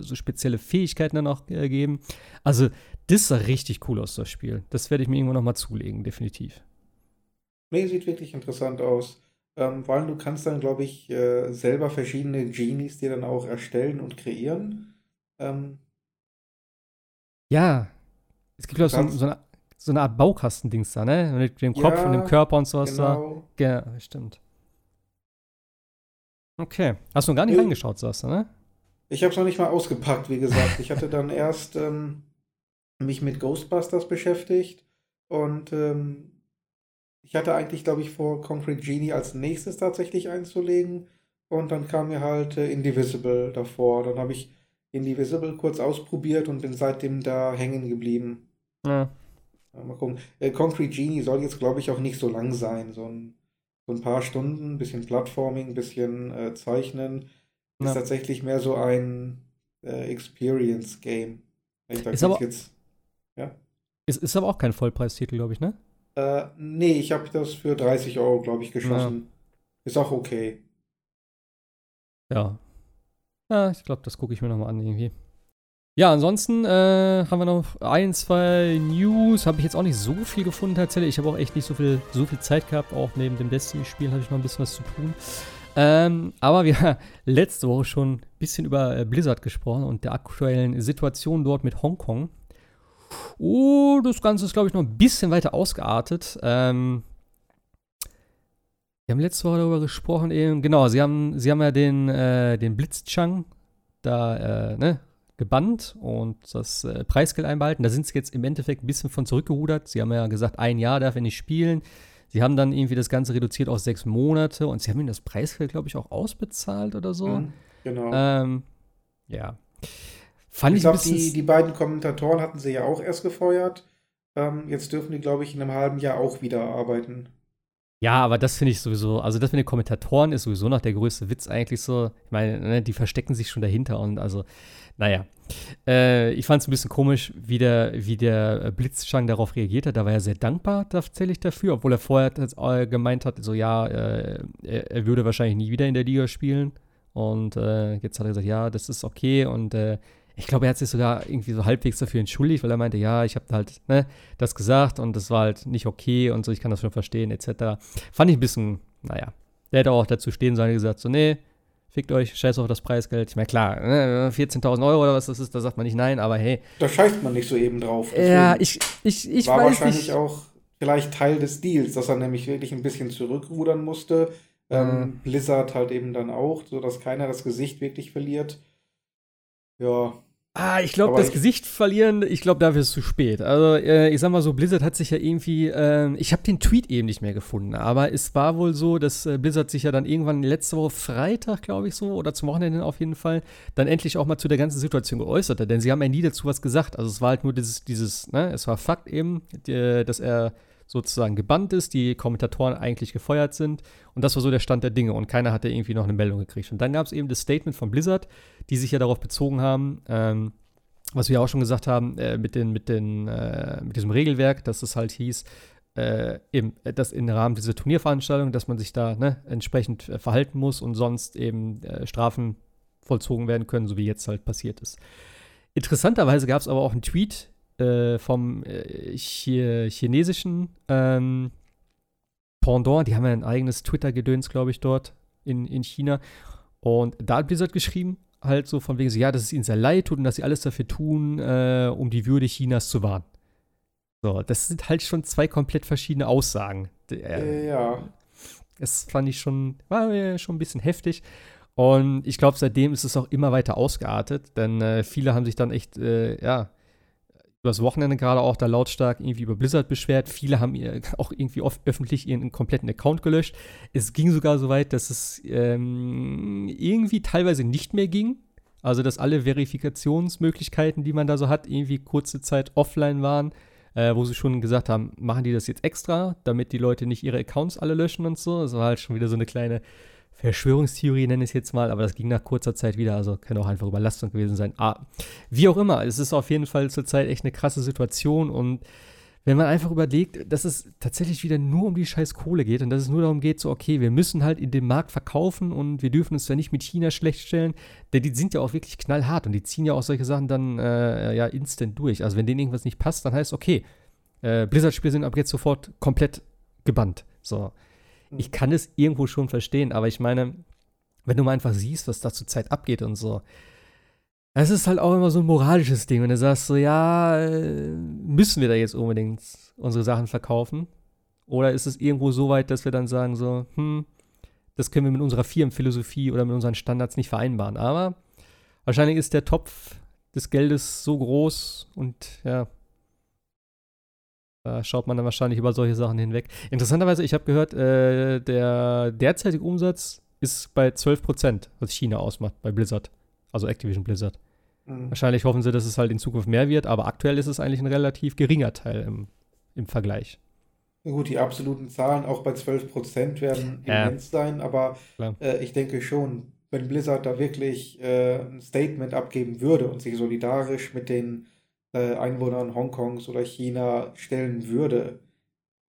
so spezielle Fähigkeiten dann auch äh, geben. Also, das sah richtig cool aus, das Spiel. Das werde ich mir irgendwann nochmal zulegen, definitiv.
Nee, sieht wirklich interessant aus. Ähm, weil du kannst dann, glaube ich, äh, selber verschiedene Genies dir dann auch erstellen und kreieren. Ähm,
ja, es gibt, glaube ich, so, so, eine, so eine Art Baukastendings da, ne? Mit dem Kopf ja, und dem Körper und sowas genau. da. Ja, stimmt. Okay. Hast du noch gar nicht ich, reingeschaut, sagst du, ne?
Ich habe es noch nicht mal ausgepackt, wie gesagt. Ich hatte dann [LAUGHS] erst ähm, mich mit Ghostbusters beschäftigt und ähm, ich hatte eigentlich, glaube ich, vor, Concrete Genie als nächstes tatsächlich einzulegen. Und dann kam mir halt äh, Indivisible davor. Dann habe ich Indivisible kurz ausprobiert und bin seitdem da hängen geblieben. Ja. ja mal gucken. Äh, Concrete Genie soll jetzt, glaube ich, auch nicht so lang sein. So ein, so ein paar Stunden, bisschen Plattforming, bisschen äh, Zeichnen. Ja. Ist tatsächlich mehr so ein äh, Experience-Game.
Ist aber, jetzt, ja? ist, ist aber auch kein Vollpreistitel, glaube ich, ne?
Äh, nee, ich habe das für 30 Euro, glaube ich, geschossen. Ja. Ist auch okay.
Ja. Ja, ich glaube, das gucke ich mir nochmal an irgendwie. Ja, ansonsten äh, haben wir noch ein, zwei News. Habe ich jetzt auch nicht so viel gefunden tatsächlich. Ich habe auch echt nicht so viel, so viel Zeit gehabt. Auch neben dem Destiny-Spiel hatte ich noch ein bisschen was zu tun. Ähm, aber wir haben letzte Woche schon ein bisschen über äh, Blizzard gesprochen und der aktuellen Situation dort mit Hongkong. Oh, das Ganze ist, glaube ich, noch ein bisschen weiter ausgeartet. Ähm, Wir haben letzte Woche darüber gesprochen, eben, genau, sie haben, sie haben ja den, äh, den Blitzchang da, äh, ne, gebannt und das äh, Preisgeld einbehalten. Da sind sie jetzt im Endeffekt ein bisschen von zurückgerudert. Sie haben ja gesagt, ein Jahr darf er nicht spielen. Sie haben dann irgendwie das Ganze reduziert auf sechs Monate und sie haben ihm das Preisgeld, glaube ich, auch ausbezahlt oder so. Mhm,
genau.
Ähm, ja.
Fand ich, ich glaube, die, die beiden Kommentatoren hatten sie ja auch erst gefeuert. Ähm, jetzt dürfen die, glaube ich, in einem halben Jahr auch wieder arbeiten.
Ja, aber das finde ich sowieso, also das mit den Kommentatoren ist sowieso noch der größte Witz eigentlich so. Ich meine, ne, die verstecken sich schon dahinter und also, naja. Äh, ich fand es ein bisschen komisch, wie der, wie der Blitzschang darauf reagiert hat. Da war er sehr dankbar tatsächlich dafür, obwohl er vorher äh, gemeint hat, so ja, äh, er, er, würde wahrscheinlich nie wieder in der Liga spielen. Und äh, jetzt hat er gesagt, ja, das ist okay und äh, ich glaube, er hat sich sogar irgendwie so halbwegs dafür entschuldigt, weil er meinte, ja, ich habe halt ne, das gesagt und das war halt nicht okay und so, ich kann das schon verstehen, etc. Fand ich ein bisschen, naja, der hätte auch dazu stehen sollen, gesagt, so, nee, fickt euch, scheiß auf das Preisgeld. Ich meine, klar, ne, 14.000 Euro oder was das ist, da sagt man nicht nein, aber hey.
Da scheißt man nicht so eben drauf.
Deswegen ja, ich, ich, ich
war weiß wahrscheinlich nicht. auch vielleicht Teil des Deals, dass er nämlich wirklich ein bisschen zurückrudern musste. Ähm, mhm. Blizzard halt eben dann auch, sodass keiner das Gesicht wirklich verliert. Ja.
Ah, ich glaube, das ich Gesicht verlieren, ich glaube, dafür ist es zu spät. Also, äh, ich sag mal so, Blizzard hat sich ja irgendwie, äh, ich habe den Tweet eben nicht mehr gefunden, aber es war wohl so, dass äh, Blizzard sich ja dann irgendwann letzte Woche Freitag, glaube ich so, oder zum Wochenende auf jeden Fall, dann endlich auch mal zu der ganzen Situation geäußert hat. Denn sie haben ja nie dazu was gesagt. Also, es war halt nur dieses, dieses, ne, es war Fakt eben, die, dass er sozusagen gebannt ist, die Kommentatoren eigentlich gefeuert sind. Und das war so der Stand der Dinge und keiner hatte irgendwie noch eine Meldung gekriegt. Und dann gab es eben das Statement von Blizzard, die sich ja darauf bezogen haben, ähm, was wir auch schon gesagt haben, äh, mit, den, mit, den, äh, mit diesem Regelwerk, dass es halt hieß, äh, eben, dass im Rahmen dieser Turnierveranstaltung, dass man sich da ne, entsprechend äh, verhalten muss und sonst eben äh, Strafen vollzogen werden können, so wie jetzt halt passiert ist. Interessanterweise gab es aber auch einen Tweet äh, vom äh, chinesischen ähm, Pendant, die haben ja ein eigenes Twitter-Gedöns, glaube ich, dort in, in China. Und da hat Blizzard geschrieben, halt so von wegen so, ja, dass es ihnen sehr leid tut und dass sie alles dafür tun, äh, um die Würde Chinas zu wahren. So, das sind halt schon zwei komplett verschiedene Aussagen.
Äh, ja.
Das fand ich schon, war mir schon ein bisschen heftig. Und ich glaube, seitdem ist es auch immer weiter ausgeartet, denn äh, viele haben sich dann echt, äh, ja, übers Wochenende gerade auch da lautstark irgendwie über Blizzard beschwert. Viele haben ihr [LAUGHS] auch irgendwie öffentlich ihren kompletten Account gelöscht. Es ging sogar so weit, dass es ähm, irgendwie teilweise nicht mehr ging. Also, dass alle Verifikationsmöglichkeiten, die man da so hat, irgendwie kurze Zeit offline waren, äh, wo sie schon gesagt haben, machen die das jetzt extra, damit die Leute nicht ihre Accounts alle löschen und so. Das war halt schon wieder so eine kleine Verschwörungstheorie, nenne ich es jetzt mal, aber das ging nach kurzer Zeit wieder, also kann auch einfach Überlastung gewesen sein. Ah, wie auch immer, es ist auf jeden Fall zurzeit echt eine krasse Situation und wenn man einfach überlegt, dass es tatsächlich wieder nur um die scheiß Kohle geht und dass es nur darum geht, so, okay, wir müssen halt in dem Markt verkaufen und wir dürfen uns ja nicht mit China schlecht stellen, denn die sind ja auch wirklich knallhart und die ziehen ja auch solche Sachen dann äh, ja instant durch. Also wenn denen irgendwas nicht passt, dann heißt, okay, äh, Blizzard-Spiele sind ab jetzt sofort komplett gebannt. So ich kann es irgendwo schon verstehen, aber ich meine, wenn du mal einfach siehst, was da zur Zeit abgeht und so, es ist halt auch immer so ein moralisches Ding, wenn du sagst so, ja, äh, müssen wir da jetzt unbedingt unsere Sachen verkaufen? Oder ist es irgendwo so weit, dass wir dann sagen so, hm, das können wir mit unserer Firmenphilosophie oder mit unseren Standards nicht vereinbaren. Aber wahrscheinlich ist der Topf des Geldes so groß und ja, da schaut man dann wahrscheinlich über solche Sachen hinweg. Interessanterweise, ich habe gehört, äh, der derzeitige Umsatz ist bei 12 Prozent, was China ausmacht, bei Blizzard. Also Activision Blizzard. Mhm. Wahrscheinlich hoffen sie, dass es halt in Zukunft mehr wird, aber aktuell ist es eigentlich ein relativ geringer Teil im, im Vergleich.
Gut, die absoluten Zahlen auch bei 12 Prozent werden ja. immens sein, aber äh, ich denke schon, wenn Blizzard da wirklich äh, ein Statement abgeben würde und sich solidarisch mit den äh, Einwohnern Hongkongs oder China stellen würde,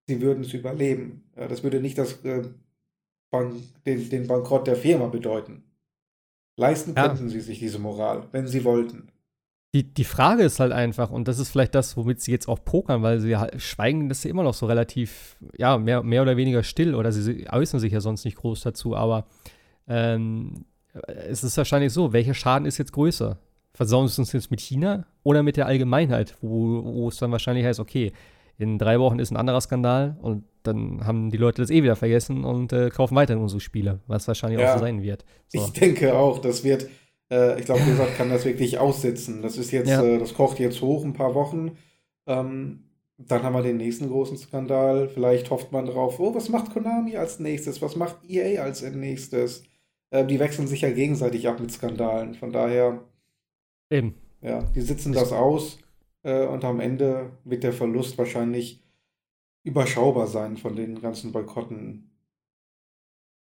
sie würden es überleben. Ja, das würde nicht das, äh, Bank, den, den Bankrott der Firma bedeuten. Leisten ja. könnten sie sich diese Moral, wenn sie wollten.
Die, die Frage ist halt einfach, und das ist vielleicht das, womit sie jetzt auch pokern, weil sie halt schweigen das ja immer noch so relativ, ja, mehr, mehr oder weniger still oder sie äußern sich ja sonst nicht groß dazu, aber ähm, es ist wahrscheinlich so, welcher Schaden ist jetzt größer? Versauen wir uns jetzt mit China oder mit der Allgemeinheit, wo, wo es dann wahrscheinlich heißt, okay, in drei Wochen ist ein anderer Skandal und dann haben die Leute das eh wieder vergessen und äh, kaufen weiterhin unsere Spiele, was wahrscheinlich ja, auch so sein wird. So.
Ich denke auch, das wird, äh, ich glaube, Blizzard kann das wirklich aussitzen. Das ist jetzt, ja. äh, das kocht jetzt hoch ein paar Wochen. Ähm, dann haben wir den nächsten großen Skandal. Vielleicht hofft man drauf, oh, was macht Konami als nächstes? Was macht EA als nächstes? Äh, die wechseln sich ja gegenseitig ab mit Skandalen. Von daher.
Eben.
Ja, die sitzen das aus äh, und am Ende wird der Verlust wahrscheinlich überschaubar sein von den ganzen Boykotten.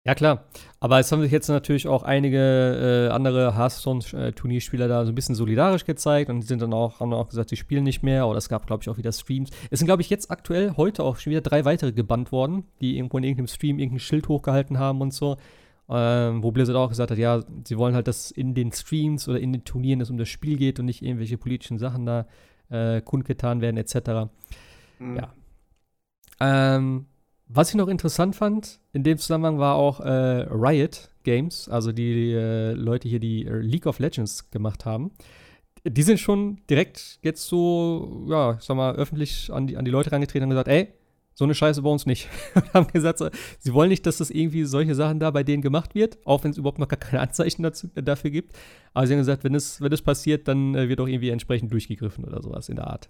Ja, klar. Aber es haben sich jetzt natürlich auch einige äh, andere Hearthstone-Turnierspieler da so ein bisschen solidarisch gezeigt und die sind dann auch, haben dann auch gesagt, sie spielen nicht mehr. Oder es gab, glaube ich, auch wieder Streams. Es sind, glaube ich, jetzt aktuell heute auch schon wieder drei weitere gebannt worden, die irgendwo in irgendeinem Stream irgendein Schild hochgehalten haben und so. Ähm, wo Blizzard auch gesagt hat, ja, sie wollen halt, dass in den Streams oder in den Turnieren es um das Spiel geht und nicht irgendwelche politischen Sachen da äh, kundgetan werden, etc. Mhm. Ja. Ähm, was ich noch interessant fand in dem Zusammenhang war auch äh, Riot Games, also die äh, Leute hier, die äh, League of Legends gemacht haben. Die sind schon direkt jetzt so, ja, ich sag mal, öffentlich an die, an die Leute reingetreten und gesagt, ey, so eine Scheiße bei uns nicht. [LAUGHS] und haben gesagt, so, sie wollen nicht, dass das irgendwie solche Sachen da bei denen gemacht wird, auch wenn es überhaupt noch gar keine Anzeichen dazu, äh, dafür gibt. Aber sie haben gesagt, wenn es, wenn es passiert, dann äh, wird auch irgendwie entsprechend durchgegriffen oder sowas in der Art.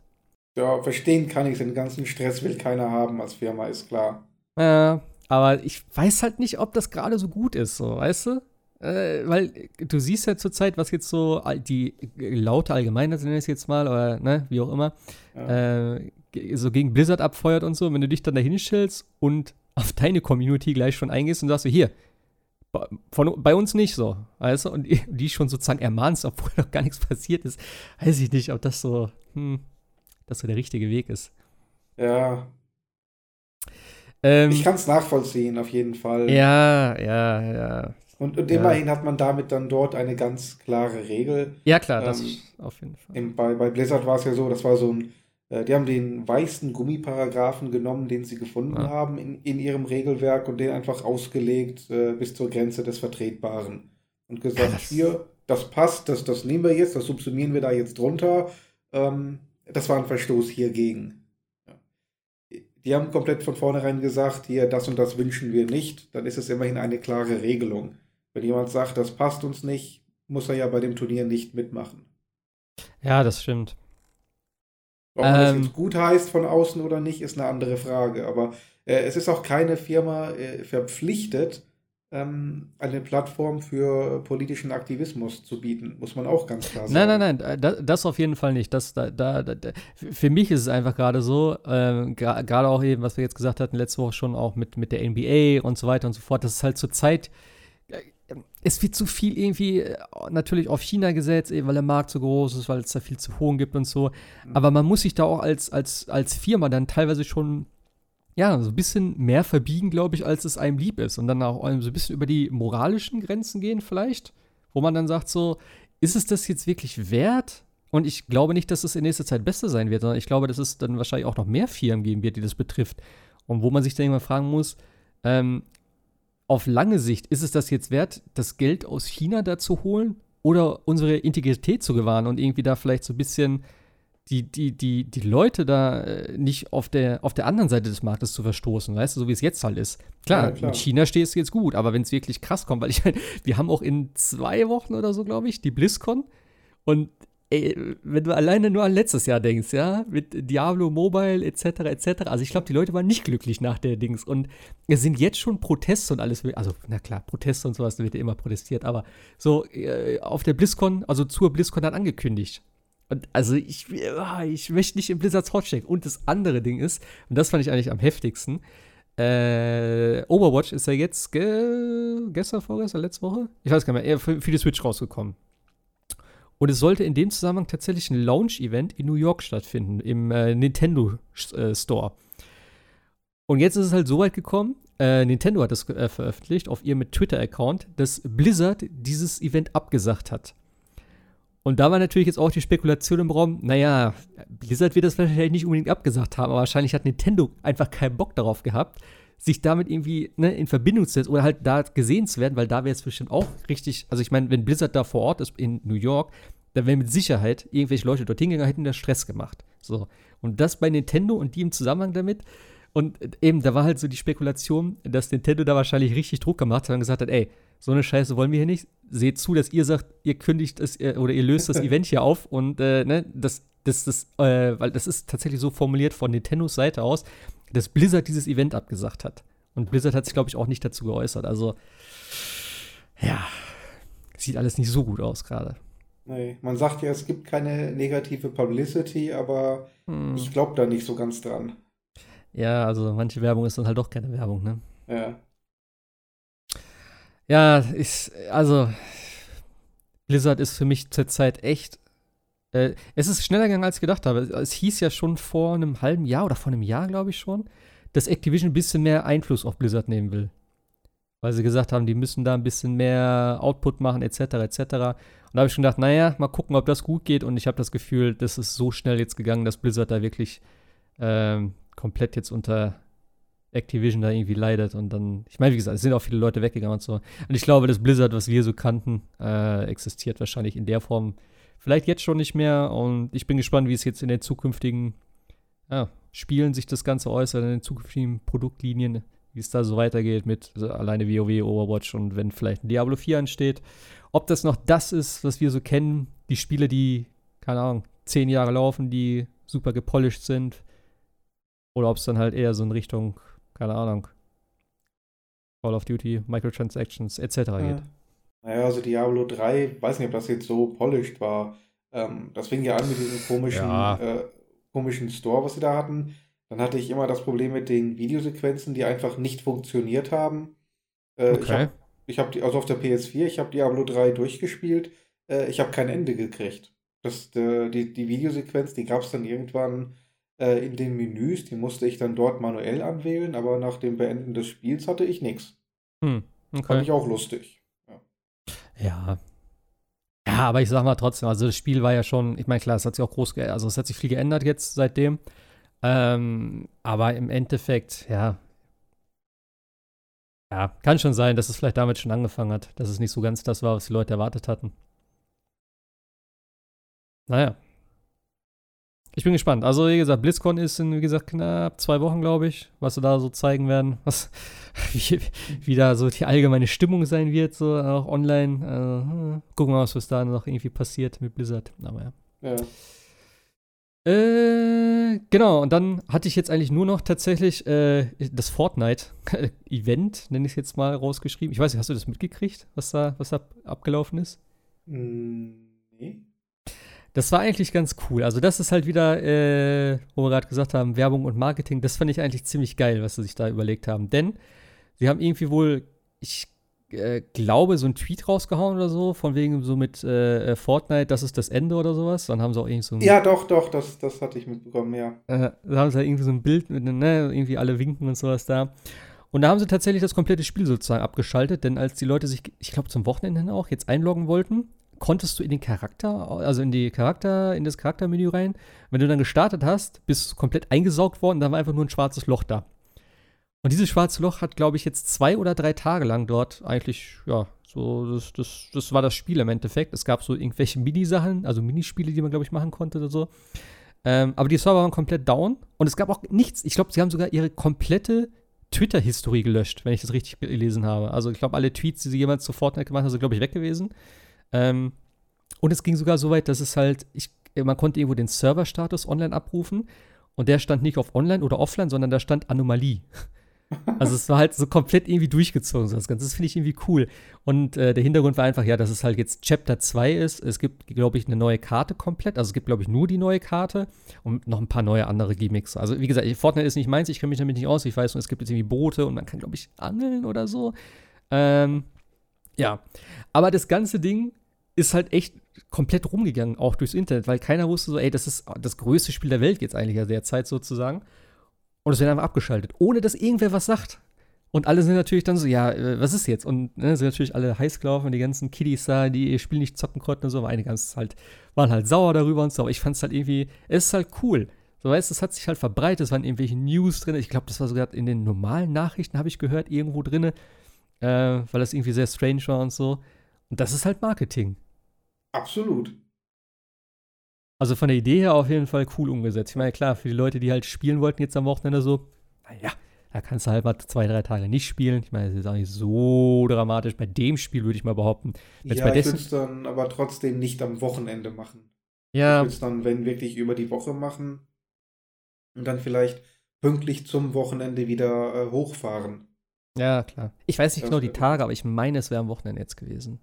Ja, verstehen kann ich, den ganzen Stress will keiner haben als Firma, ist klar.
Ja, aber ich weiß halt nicht, ob das gerade so gut ist, so, weißt du? Äh, weil du siehst ja zurzeit, was jetzt so die laute Allgemeinheit, nenne ich es jetzt mal, oder ne, wie auch immer, ja. äh, so gegen Blizzard abfeuert und so, wenn du dich dann da hinstellst und auf deine Community gleich schon eingehst und sagst so, hier, von, bei uns nicht so, weißt du, und die schon sozusagen ermahnst, obwohl [LAUGHS] noch gar nichts passiert ist, weiß ich nicht, ob das so, hm, das so der richtige Weg ist.
Ja, ähm, ich kann es nachvollziehen, auf jeden Fall.
Ja, ja, ja.
Und, und immerhin hat man damit dann dort eine ganz klare Regel.
Ja, klar, das ähm, auf jeden Fall.
Im, bei, bei Blizzard war es ja so, das war so ein, die haben den weißen Gummiparagraphen genommen, den sie gefunden ja. haben in, in ihrem Regelwerk und den einfach ausgelegt äh, bis zur Grenze des Vertretbaren. Und gesagt, ja, hier, das passt, das, das nehmen wir jetzt, das subsumieren wir da jetzt drunter. Ähm, das war ein Verstoß hiergegen die haben komplett von vornherein gesagt, hier, das und das wünschen wir nicht, dann ist es immerhin eine klare Regelung. Wenn jemand sagt, das passt uns nicht, muss er ja bei dem Turnier nicht mitmachen.
Ja, das stimmt.
Ob man ähm, das jetzt gut heißt von außen oder nicht, ist eine andere Frage. Aber äh, es ist auch keine Firma äh, verpflichtet, ähm, eine Plattform für politischen Aktivismus zu bieten, muss man auch ganz klar
sagen. Nein, nein, nein, das, das auf jeden Fall nicht. Das, da, da, da, für mich ist es einfach gerade so, äh, gerade auch eben, was wir jetzt gesagt hatten, letzte Woche schon auch mit, mit der NBA und so weiter und so fort, das ist halt zur Zeit, äh, es wird zu viel irgendwie äh, natürlich auf China gesetzt, eben weil der Markt so groß ist, weil es da viel zu hohen gibt und so. Mhm. Aber man muss sich da auch als, als, als Firma dann teilweise schon ja, so ein bisschen mehr verbiegen, glaube ich, als es einem lieb ist. Und dann auch so ein bisschen über die moralischen Grenzen gehen, vielleicht. Wo man dann sagt, so, ist es das jetzt wirklich wert? Und ich glaube nicht, dass es in nächster Zeit besser sein wird, sondern ich glaube, dass es dann wahrscheinlich auch noch mehr Firmen geben wird, die das betrifft. Und wo man sich dann immer fragen muss, ähm, auf lange Sicht, ist es das jetzt wert, das Geld aus China da zu holen oder unsere Integrität zu gewahren und irgendwie da vielleicht so ein bisschen die, die, die, die Leute da äh, nicht auf der, auf der anderen Seite des Marktes zu verstoßen, weißt du, so wie es jetzt halt ist. Klar, ja, klar. in China steht es jetzt gut, aber wenn es wirklich krass kommt, weil ich halt, wir haben auch in zwei Wochen oder so, glaube ich, die BlizzCon und ey, wenn du alleine nur an letztes Jahr denkst, ja, mit Diablo Mobile etc. etc. Also ich glaube, die Leute waren nicht glücklich nach der Dings und es sind jetzt schon Proteste und alles, also na klar, Proteste und sowas, da wird ja immer protestiert, aber so äh, auf der BlizzCon, also zur BlizzCon dann angekündigt. Und also ich, ah, ich möchte nicht in Blizzards Haut stecken. Und das andere Ding ist, und das fand ich eigentlich am heftigsten, äh, Overwatch ist ja jetzt ge gestern, vorgestern, letzte Woche? Ich weiß gar nicht mehr, für, für die Switch rausgekommen. Und es sollte in dem Zusammenhang tatsächlich ein Launch-Event in New York stattfinden, im äh, Nintendo äh, Store. Und jetzt ist es halt so weit gekommen, äh, Nintendo hat das äh, veröffentlicht auf ihrem Twitter-Account, dass Blizzard dieses Event abgesagt hat. Und da war natürlich jetzt auch die Spekulation im Raum, naja, Blizzard wird das wahrscheinlich nicht unbedingt abgesagt haben, aber wahrscheinlich hat Nintendo einfach keinen Bock darauf gehabt, sich damit irgendwie ne, in Verbindung zu setzen oder halt da gesehen zu werden, weil da wäre es bestimmt auch richtig, also ich meine, wenn Blizzard da vor Ort ist in New York, dann wären mit Sicherheit irgendwelche Leute dorthin gegangen, hätten da Stress gemacht. So. Und das bei Nintendo und die im Zusammenhang damit. Und eben, da war halt so die Spekulation, dass Nintendo da wahrscheinlich richtig Druck gemacht hat und gesagt hat, ey, so eine Scheiße wollen wir hier nicht. Seht zu, dass ihr sagt, ihr kündigt es oder ihr löst das [LAUGHS] Event hier auf und äh, ne, das, das, das, äh, weil das ist tatsächlich so formuliert von Nintendos Seite aus, dass Blizzard dieses Event abgesagt hat. Und Blizzard hat sich, glaube ich, auch nicht dazu geäußert. Also, ja, sieht alles nicht so gut aus gerade.
Nee, man sagt ja, es gibt keine negative Publicity, aber hm. ich glaube da nicht so ganz dran.
Ja, also manche Werbung ist dann halt doch keine Werbung, ne?
Ja.
Ja, ist, also Blizzard ist für mich zurzeit echt. Äh, es ist schneller gegangen, als ich gedacht habe. Es hieß ja schon vor einem halben Jahr oder vor einem Jahr, glaube ich schon, dass Activision ein bisschen mehr Einfluss auf Blizzard nehmen will. Weil sie gesagt haben, die müssen da ein bisschen mehr Output machen, etc., etc. Und da habe ich schon gedacht, naja, mal gucken, ob das gut geht. Und ich habe das Gefühl, das ist so schnell jetzt gegangen, dass Blizzard da wirklich ähm, komplett jetzt unter Activision da irgendwie leidet und dann, ich meine, wie gesagt, es sind auch viele Leute weggegangen und so. Und ich glaube, das Blizzard, was wir so kannten, äh, existiert wahrscheinlich in der Form vielleicht jetzt schon nicht mehr. Und ich bin gespannt, wie es jetzt in den zukünftigen ja, Spielen sich das Ganze äußert, in den zukünftigen Produktlinien, wie es da so weitergeht mit also alleine WoW, Overwatch und wenn vielleicht ein Diablo 4 ansteht. Ob das noch das ist, was wir so kennen, die Spiele, die, keine Ahnung, zehn Jahre laufen, die super gepolished sind, oder ob es dann halt eher so in Richtung, keine Ahnung, Call of Duty, Microtransactions etc. Ja. geht.
Naja, also Diablo 3, weiß nicht, ob das jetzt so polished war. Ähm, das fing ja an mit diesem komischen, ja. äh, komischen Store, was sie da hatten. Dann hatte ich immer das Problem mit den Videosequenzen, die einfach nicht funktioniert haben. Äh, okay. Ich habe hab die, also auf der PS4, ich habe Diablo 3 durchgespielt. Äh, ich habe kein Ende gekriegt. Das, äh, die, die Videosequenz, die gab es dann irgendwann äh, in den Menüs, die musste ich dann dort manuell anwählen, aber nach dem Beenden des Spiels hatte ich nichts. Hm, okay. Fand ich auch lustig.
Ja. ja. Aber ich sag mal trotzdem, also das Spiel war ja schon, ich meine, klar, es hat sich auch groß, also es hat sich viel geändert jetzt seitdem. Ähm, aber im Endeffekt, ja. Ja, kann schon sein, dass es vielleicht damit schon angefangen hat, dass es nicht so ganz das war, was die Leute erwartet hatten. Naja. Ich bin gespannt. Also, wie gesagt, BlizzCon ist in, wie gesagt, knapp zwei Wochen, glaube ich, was sie da so zeigen werden. Was, [LAUGHS] wie, wie da so die allgemeine Stimmung sein wird, so auch online. Äh, gucken wir mal, was da noch irgendwie passiert mit Blizzard. Aber ja. Ja. Äh, genau, und dann hatte ich jetzt eigentlich nur noch tatsächlich äh, das Fortnite-Event, [LAUGHS] nenne ich es jetzt mal, rausgeschrieben. Ich weiß nicht, hast du das mitgekriegt, was da, was da abgelaufen ist? Mm, nee. Das war eigentlich ganz cool. Also, das ist halt wieder, äh, wo wir gerade gesagt haben, Werbung und Marketing. Das fand ich eigentlich ziemlich geil, was sie sich da überlegt haben. Denn sie haben irgendwie wohl, ich äh, glaube, so einen Tweet rausgehauen oder so, von wegen so mit äh, Fortnite, das ist das Ende oder sowas. Dann haben sie auch irgendwie so ein.
Ja, doch, doch, das, das hatte ich mitbekommen, ja.
Äh, da haben sie halt irgendwie so ein Bild mit, ne, irgendwie alle winken und sowas da. Und da haben sie tatsächlich das komplette Spiel sozusagen abgeschaltet, denn als die Leute sich, ich glaube zum Wochenende auch, jetzt einloggen wollten, konntest du in den Charakter, also in die Charakter, in das Charaktermenü rein. Wenn du dann gestartet hast, bist du komplett eingesaugt worden, dann war einfach nur ein schwarzes Loch da. Und dieses schwarze Loch hat, glaube ich, jetzt zwei oder drei Tage lang dort eigentlich, ja, so, das, das, das war das Spiel im Endeffekt. Es gab so irgendwelche Minisachen, also Minispiele, die man, glaube ich, machen konnte oder so. Ähm, aber die Server waren komplett down und es gab auch nichts. Ich glaube, sie haben sogar ihre komplette Twitter-Historie gelöscht, wenn ich das richtig gelesen habe. Also ich glaube, alle Tweets, die sie jemals zu Fortnite gemacht haben, sind, glaube ich, weg gewesen. Ähm, und es ging sogar so weit, dass es halt, ich, man konnte irgendwo den Serverstatus online abrufen und der stand nicht auf online oder offline, sondern da stand Anomalie. [LAUGHS] Also es war halt so komplett irgendwie durchgezogen, so das Ganze. Das finde ich irgendwie cool. Und äh, der Hintergrund war einfach, ja, dass es halt jetzt Chapter 2 ist. Es gibt, glaube ich, eine neue Karte komplett. Also es gibt, glaube ich, nur die neue Karte und noch ein paar neue andere Gimmicks. Also wie gesagt, Fortnite ist nicht meins, ich kenne mich damit nicht aus. Ich weiß nur, es gibt jetzt irgendwie Boote und man kann, glaube ich, angeln oder so. Ähm, ja. Aber das ganze Ding ist halt echt komplett rumgegangen, auch durchs Internet, weil keiner wusste so, ey, das ist das größte Spiel der Welt jetzt eigentlich ja derzeit sozusagen. Und es wird einfach abgeschaltet, ohne dass irgendwer was sagt. Und alle sind natürlich dann so, ja, äh, was ist jetzt? Und ne, sind natürlich alle heiß gelaufen, die ganzen Kiddies da, die ihr Spiel nicht zocken konnten und so, aber einige halt, waren halt sauer darüber und so. Aber ich fand es halt irgendwie, es ist halt cool. So weißt du, es hat sich halt verbreitet, es waren irgendwelche News drin. Ich glaube, das war sogar in den normalen Nachrichten, habe ich gehört, irgendwo drin, äh, weil das irgendwie sehr strange war und so. Und das ist halt Marketing.
Absolut.
Also von der Idee her auf jeden Fall cool umgesetzt. Ich meine, klar, für die Leute, die halt spielen wollten jetzt am Wochenende so, naja, da kannst du halt mal zwei, drei Tage nicht spielen. Ich meine, das ist auch nicht so dramatisch. Bei dem Spiel würde ich mal behaupten.
Ja,
bei
ich würde es dann aber trotzdem nicht am Wochenende machen.
ja,
Ich würde es dann, wenn wirklich über die Woche machen und dann vielleicht pünktlich zum Wochenende wieder äh, hochfahren.
ja, klar. Ich weiß nicht
Das
genau die Tage, aber ich meine, es wäre am Wochenende jetzt gewesen.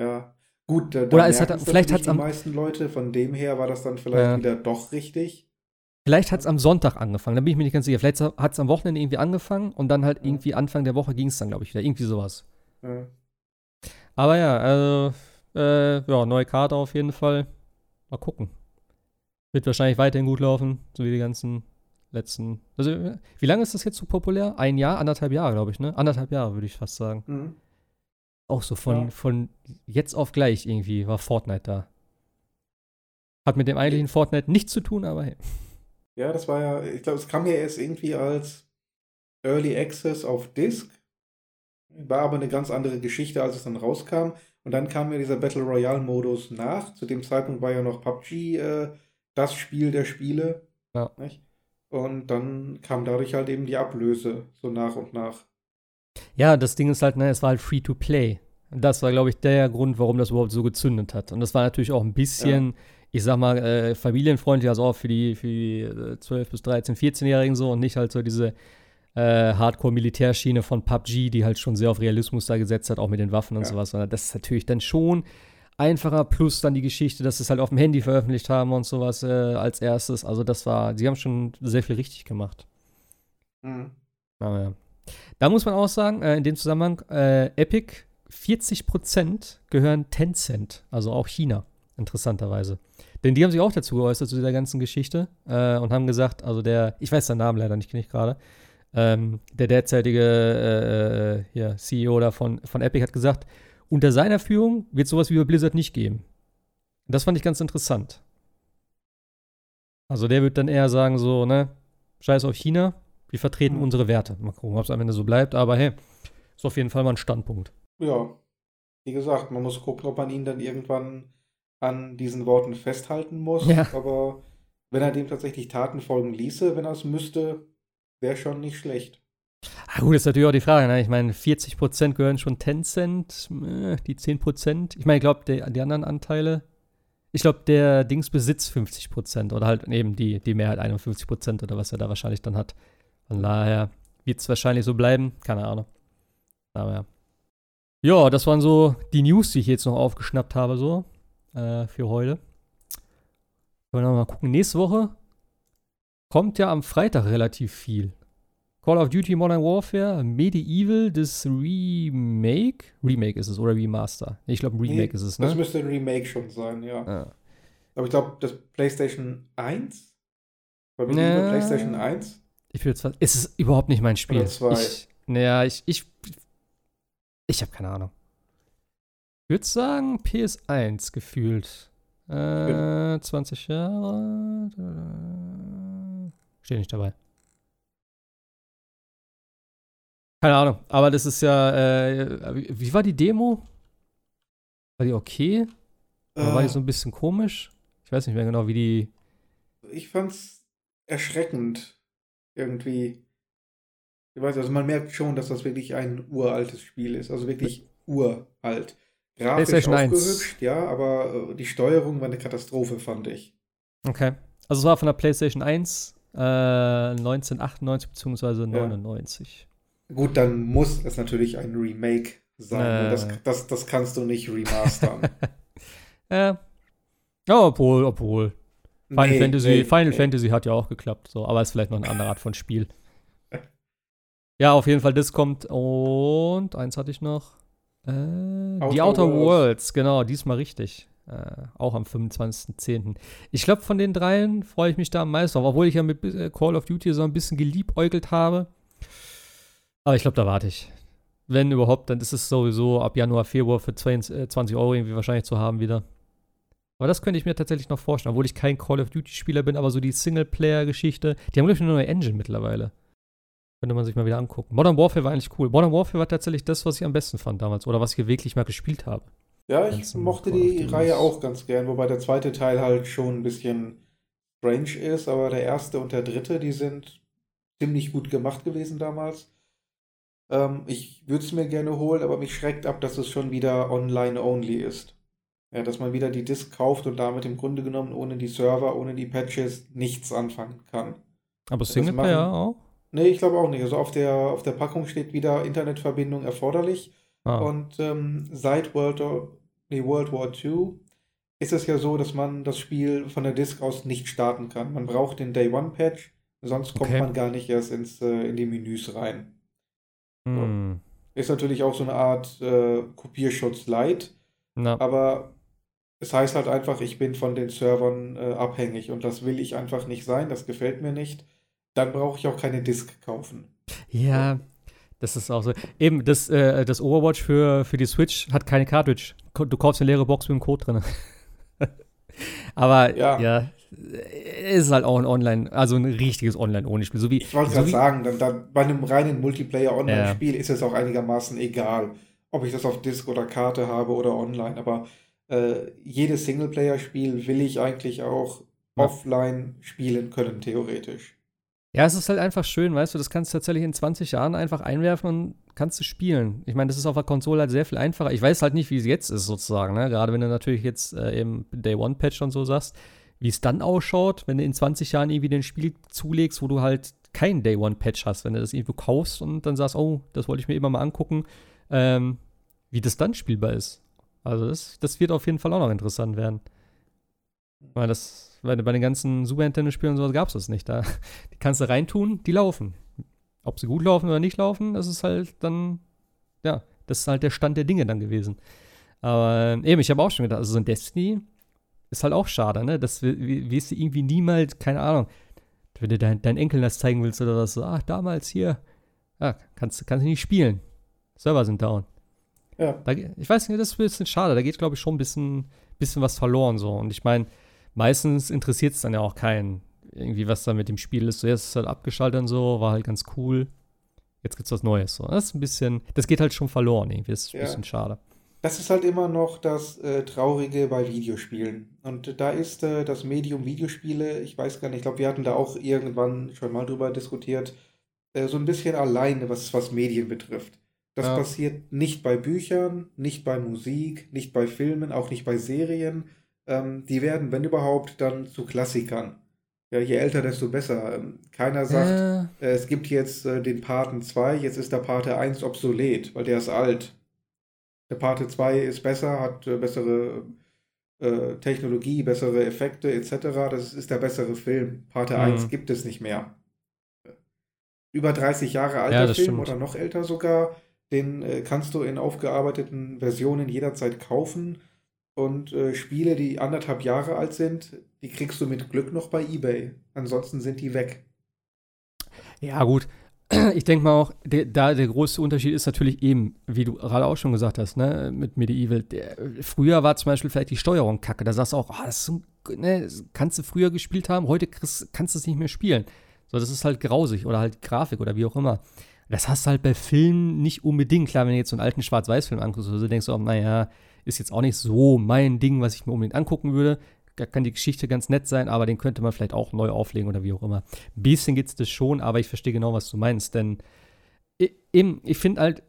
Ja, gut, da,
Oder es hat- vielleicht
natürlich
hat's am-
die meisten Leute, von dem her war das dann vielleicht
Ja.
wieder doch richtig.
Vielleicht hat es am Sonntag angefangen, da bin ich mir nicht ganz sicher. Vielleicht hat es am Wochenende irgendwie angefangen und dann halt irgendwie Anfang der Woche ging es dann, glaube ich, wieder. Irgendwie sowas.
Ja.
Aber ja, also, äh, ja, neue Karte auf jeden Fall. Mal gucken. Wird wahrscheinlich weiterhin gut laufen, so wie die ganzen letzten. Also, wie lange ist das jetzt so populär? Ein Jahr, anderthalb Jahre, glaube ich, ne? Anderthalb Jahre, würde ich fast sagen.
Mhm.
Auch so von,
Ja.
von jetzt auf gleich irgendwie war Fortnite da. Hat mit dem eigentlichen Fortnite nichts zu tun, aber hey.
Ja, das war ja, ich glaube, es kam ja erst irgendwie als Early Access auf Disk. War aber eine ganz andere Geschichte, als es dann rauskam. Und dann kam ja dieser Battle Royale-Modus nach. Zu dem Zeitpunkt war ja noch PUBG äh, das Spiel der Spiele.
Ja.
Nicht? Und dann kam dadurch halt eben die Ablöse, so nach und nach.
Ja, das Ding ist halt, ne, es war halt free to play. Und das war, glaube ich, der Grund, warum das überhaupt so gezündet hat. Und das war natürlich auch ein bisschen, ich sag mal, äh, familienfreundlich, also auch für die, für die äh, 12- bis 13-, 14-Jährigen so und nicht halt so diese äh, Hardcore-Militärschiene von PUBG, die halt schon sehr auf Realismus da gesetzt hat, auch mit den Waffen und
Ja.
sowas. Sondern das ist natürlich dann schon einfacher, plus dann die Geschichte, dass sie es halt auf dem Handy veröffentlicht haben und sowas äh, als erstes. Also das war, sie haben schon sehr viel richtig gemacht.
Mhm.
Aber ja. Da muss man auch sagen, äh, in dem Zusammenhang, äh, Epic, 40% gehören Tencent, also auch China, interessanterweise. Denn die haben sich auch dazu geäußert zu dieser ganzen Geschichte äh, und haben gesagt, also der, ich weiß seinen Namen leider nicht, kenne ich gerade, ähm, der derzeitige äh, äh, hier, CEO da von, von Epic hat gesagt, unter seiner Führung wird sowas wie bei Blizzard nicht geben. Das fand ich ganz interessant. Also der wird dann eher sagen so, ne, scheiß auf China, wir vertreten
Mhm.
unsere Werte. Mal gucken, ob es am Ende so bleibt, aber hey, ist auf jeden Fall mal ein Standpunkt.
Ja, wie gesagt, man muss gucken, ob man ihn dann irgendwann an diesen Worten festhalten muss.
Ja.
Aber wenn er dem tatsächlich Taten folgen ließe, wenn er es müsste, wäre schon nicht schlecht.
Ah, gut, ist natürlich auch die Frage, ne? Ich meine, 40% gehören schon Tencent, äh, die 10%. Ich meine, ich glaube, die, die anderen Anteile, ich glaube, der Dings besitzt 50% oder halt eben die, die Mehrheit 51% oder was er da wahrscheinlich dann hat. Von daher wird es wahrscheinlich so bleiben, keine Ahnung. Aber ja. Ja, das waren so die News, die ich jetzt noch aufgeschnappt habe, so äh, für heute. Wollen wir mal gucken. Nächste Woche kommt ja am Freitag relativ viel. Call of Duty Modern Warfare, Medieval, das Remake. Remake ist es oder Remaster? Ich glaube, Remake
Nee,
ist es,
Das
ne?
müsste ein Remake schon sein, ja.
Ja.
Aber ich glaube, das PlayStation 1? War Medieval
Nee.
PlayStation 1?
Ich würde zwar. Es ist überhaupt nicht mein Spiel.
Oder zwei.
Ich, naja, ich. Ich, ich habe keine Ahnung. Ich würde sagen, PS1 gefühlt. Äh, 20 Jahre. Steht nicht dabei. Keine Ahnung, aber das ist ja. Äh, wie, war die Demo? War die okay? Oder war die
Äh,
so ein bisschen komisch? Ich weiß nicht mehr genau, wie die.
ich fand's erschreckend. Irgendwie. Ich weiß, also man merkt schon, dass das wirklich ein uraltes Spiel ist. Also wirklich uralt. Grafisch
PlayStation 1.
aufgehübscht, ja, aber äh, die Steuerung war eine Katastrophe, fand ich.
Okay. Also es war von der PlayStation 1 äh, 1998 bzw. 99.
Gut, dann muss es natürlich ein Remake sein.
Äh.
Und das, das, das kannst du nicht remastern. [LAUGHS]
Ja. Ja, obwohl, obwohl. Final,
Nee,
Fantasy,
nee,
Final
nee.
Fantasy hat ja auch geklappt, so, aber ist vielleicht noch eine andere Art von Spiel. Ja, auf jeden Fall, das kommt. Und eins hatte ich noch. Äh, die
Outer
Outer
Worlds.
Worlds, genau, diesmal richtig. Äh, auch am 25.10. Ich glaube, von den dreien freue ich mich da am meisten auf, obwohl ich ja mit äh, Call of Duty so ein bisschen geliebäugelt habe. Aber ich glaube, da warte ich. Wenn überhaupt, dann ist es sowieso ab Januar, Februar für 20, äh, 20 Euro irgendwie wahrscheinlich zu haben wieder. Aber das könnte ich mir tatsächlich noch vorstellen, obwohl ich kein Call of Duty-Spieler bin, aber so die Singleplayer-Geschichte, die haben, glaube ich, eine neue Engine mittlerweile. Könnte man sich mal wieder angucken. Modern Warfare war eigentlich cool. Modern Warfare war tatsächlich das, was ich am besten fand damals oder was ich wirklich mal gespielt habe.
Ja, ich
ein
mochte die Reihe auch ganz gern, wobei der zweite Teil halt schon ein bisschen strange ist, aber der erste und der dritte, die sind ziemlich gut gemacht gewesen damals. Ähm, ich würde es mir gerne holen, aber mich schreckt ab, dass es schon wieder online-only ist. Ja, dass man wieder die Disk kauft und damit im Grunde genommen ohne die Server, ohne die Patches nichts anfangen kann.
Aber Singleplayer auch?
Nee, ich glaube auch nicht. Also auf der, auf der Packung steht wieder Internetverbindung erforderlich. Ah. Und ähm, seit World, nee, World War II ist es ja so, dass man das Spiel von der Disk aus nicht starten kann. Man braucht den Day One Patch, sonst kommt okay. man gar nicht erst ins, äh, in die Menüs rein. So. Ist natürlich auch so eine Art äh, Kopierschutz light. Na. Aber es heißt halt einfach, ich bin von den Servern äh, abhängig und das will ich einfach nicht sein, das gefällt mir nicht. Dann brauche ich auch keine Disk kaufen.
Ja, das ist auch so. Eben, das, äh, das Overwatch für, für die Switch hat keine Cartridge. Du kaufst eine leere Box mit dem Code drin. [LAUGHS] Aber ja. ja, ist halt auch ein Online, also ein richtiges Online-Only-Spiel. So
ich wollte
so
gerade sagen, dann, dann, bei einem reinen Multiplayer-Online-Spiel ja. ist es auch einigermaßen egal, ob ich das auf Disk oder Karte habe oder online. Aber äh, jedes Singleplayer-Spiel will ich eigentlich auch ja. offline spielen können, theoretisch.
Ja, es ist halt einfach schön, weißt du, das kannst du tatsächlich in 20 Jahren einfach einwerfen und kannst du spielen. Ich meine, das ist auf der Konsole halt sehr viel einfacher. Ich weiß halt nicht, wie es jetzt ist, sozusagen, ne? Gerade wenn du natürlich jetzt äh, eben Day One Patch und so sagst, wie es dann ausschaut, wenn du in 20 Jahren irgendwie ein Spiel zulegst, wo du halt keinen Day One Patch hast, wenn du das irgendwo kaufst und dann sagst, oh, das wollte ich mir immer mal angucken, ähm, wie das dann spielbar ist. Also das, das wird auf jeden Fall auch noch interessant werden. Weil das, weil bei den ganzen Super Nintendo-Spielen und sowas gab es das nicht. Da, die kannst du reintun, die laufen. Ob sie gut laufen oder nicht laufen, das ist halt dann, ja, das ist halt der Stand der Dinge dann gewesen. Aber eben, ich habe auch schon gedacht, also so ein Destiny ist halt auch schade, ne? Das wirst du irgendwie niemals, keine Ahnung, wenn du dein, deinen Enkeln das zeigen willst oder was, so, ach, damals hier, ja, kannst, kannst du nicht spielen. Server sind down. Ja. Da, ich weiß nicht, das ist ein bisschen schade. Da geht, glaube ich, schon ein bisschen, bisschen was verloren so. Und ich meine, meistens interessiert es dann ja auch keinen, irgendwie, was da mit dem Spiel ist. So, jetzt ist es halt abgeschaltet und so, war halt ganz cool. Jetzt gibt's was Neues. So. Das ist ein bisschen, das geht halt schon verloren irgendwie. Das ist ein ja. bisschen schade.
Das ist halt immer noch das äh, Traurige bei Videospielen. Und da ist äh, das Medium Videospiele, ich weiß gar nicht, ich glaube, wir hatten da auch irgendwann schon mal drüber diskutiert, äh, so ein bisschen alleine, was, was Medien betrifft. Das ja. passiert nicht bei Büchern, nicht bei Musik, nicht bei Filmen, auch nicht bei Serien. Ähm, die werden, wenn überhaupt, dann zu Klassikern. Ja, je älter, desto besser. Ähm, keiner sagt, äh. es gibt jetzt äh, den Paten 2, jetzt ist der Pate 1 obsolet, weil der ist alt. Der Pate 2 ist besser, hat äh, bessere äh, Technologie, bessere Effekte etc. Das ist der bessere Film. Pate mhm. 1 gibt es nicht mehr. Über 30 Jahre alter ja, Film stimmt. oder noch älter sogar den äh, kannst du in aufgearbeiteten Versionen jederzeit kaufen. Und äh, Spiele, die anderthalb Jahre alt sind, die kriegst du mit Glück noch bei eBay. Ansonsten sind die weg.
Ja, gut. [CLEARS THROAT] Ich denke mal auch, der, da der große Unterschied ist natürlich eben, wie du gerade auch schon gesagt hast, ne, mit Medieval. Der, früher war zum Beispiel vielleicht die Steuerung kacke. Da sagst du auch, oh, das, so, ne, kannst du früher gespielt haben, heute kriegst, kannst du es nicht mehr spielen. So, das ist halt grausig oder halt Grafik oder wie auch immer. Das hast du halt bei Filmen nicht unbedingt. Klar, wenn du jetzt so einen alten Schwarz-Weiß-Film anguckst, so denkst du auch, naja, ist jetzt auch nicht so mein Ding, was ich mir unbedingt angucken würde. Da kann die Geschichte ganz nett sein, aber den könnte man vielleicht auch neu auflegen oder wie auch immer. Ein bisschen gibt es das schon, aber ich verstehe genau, was du meinst. Denn eben, ich finde halt,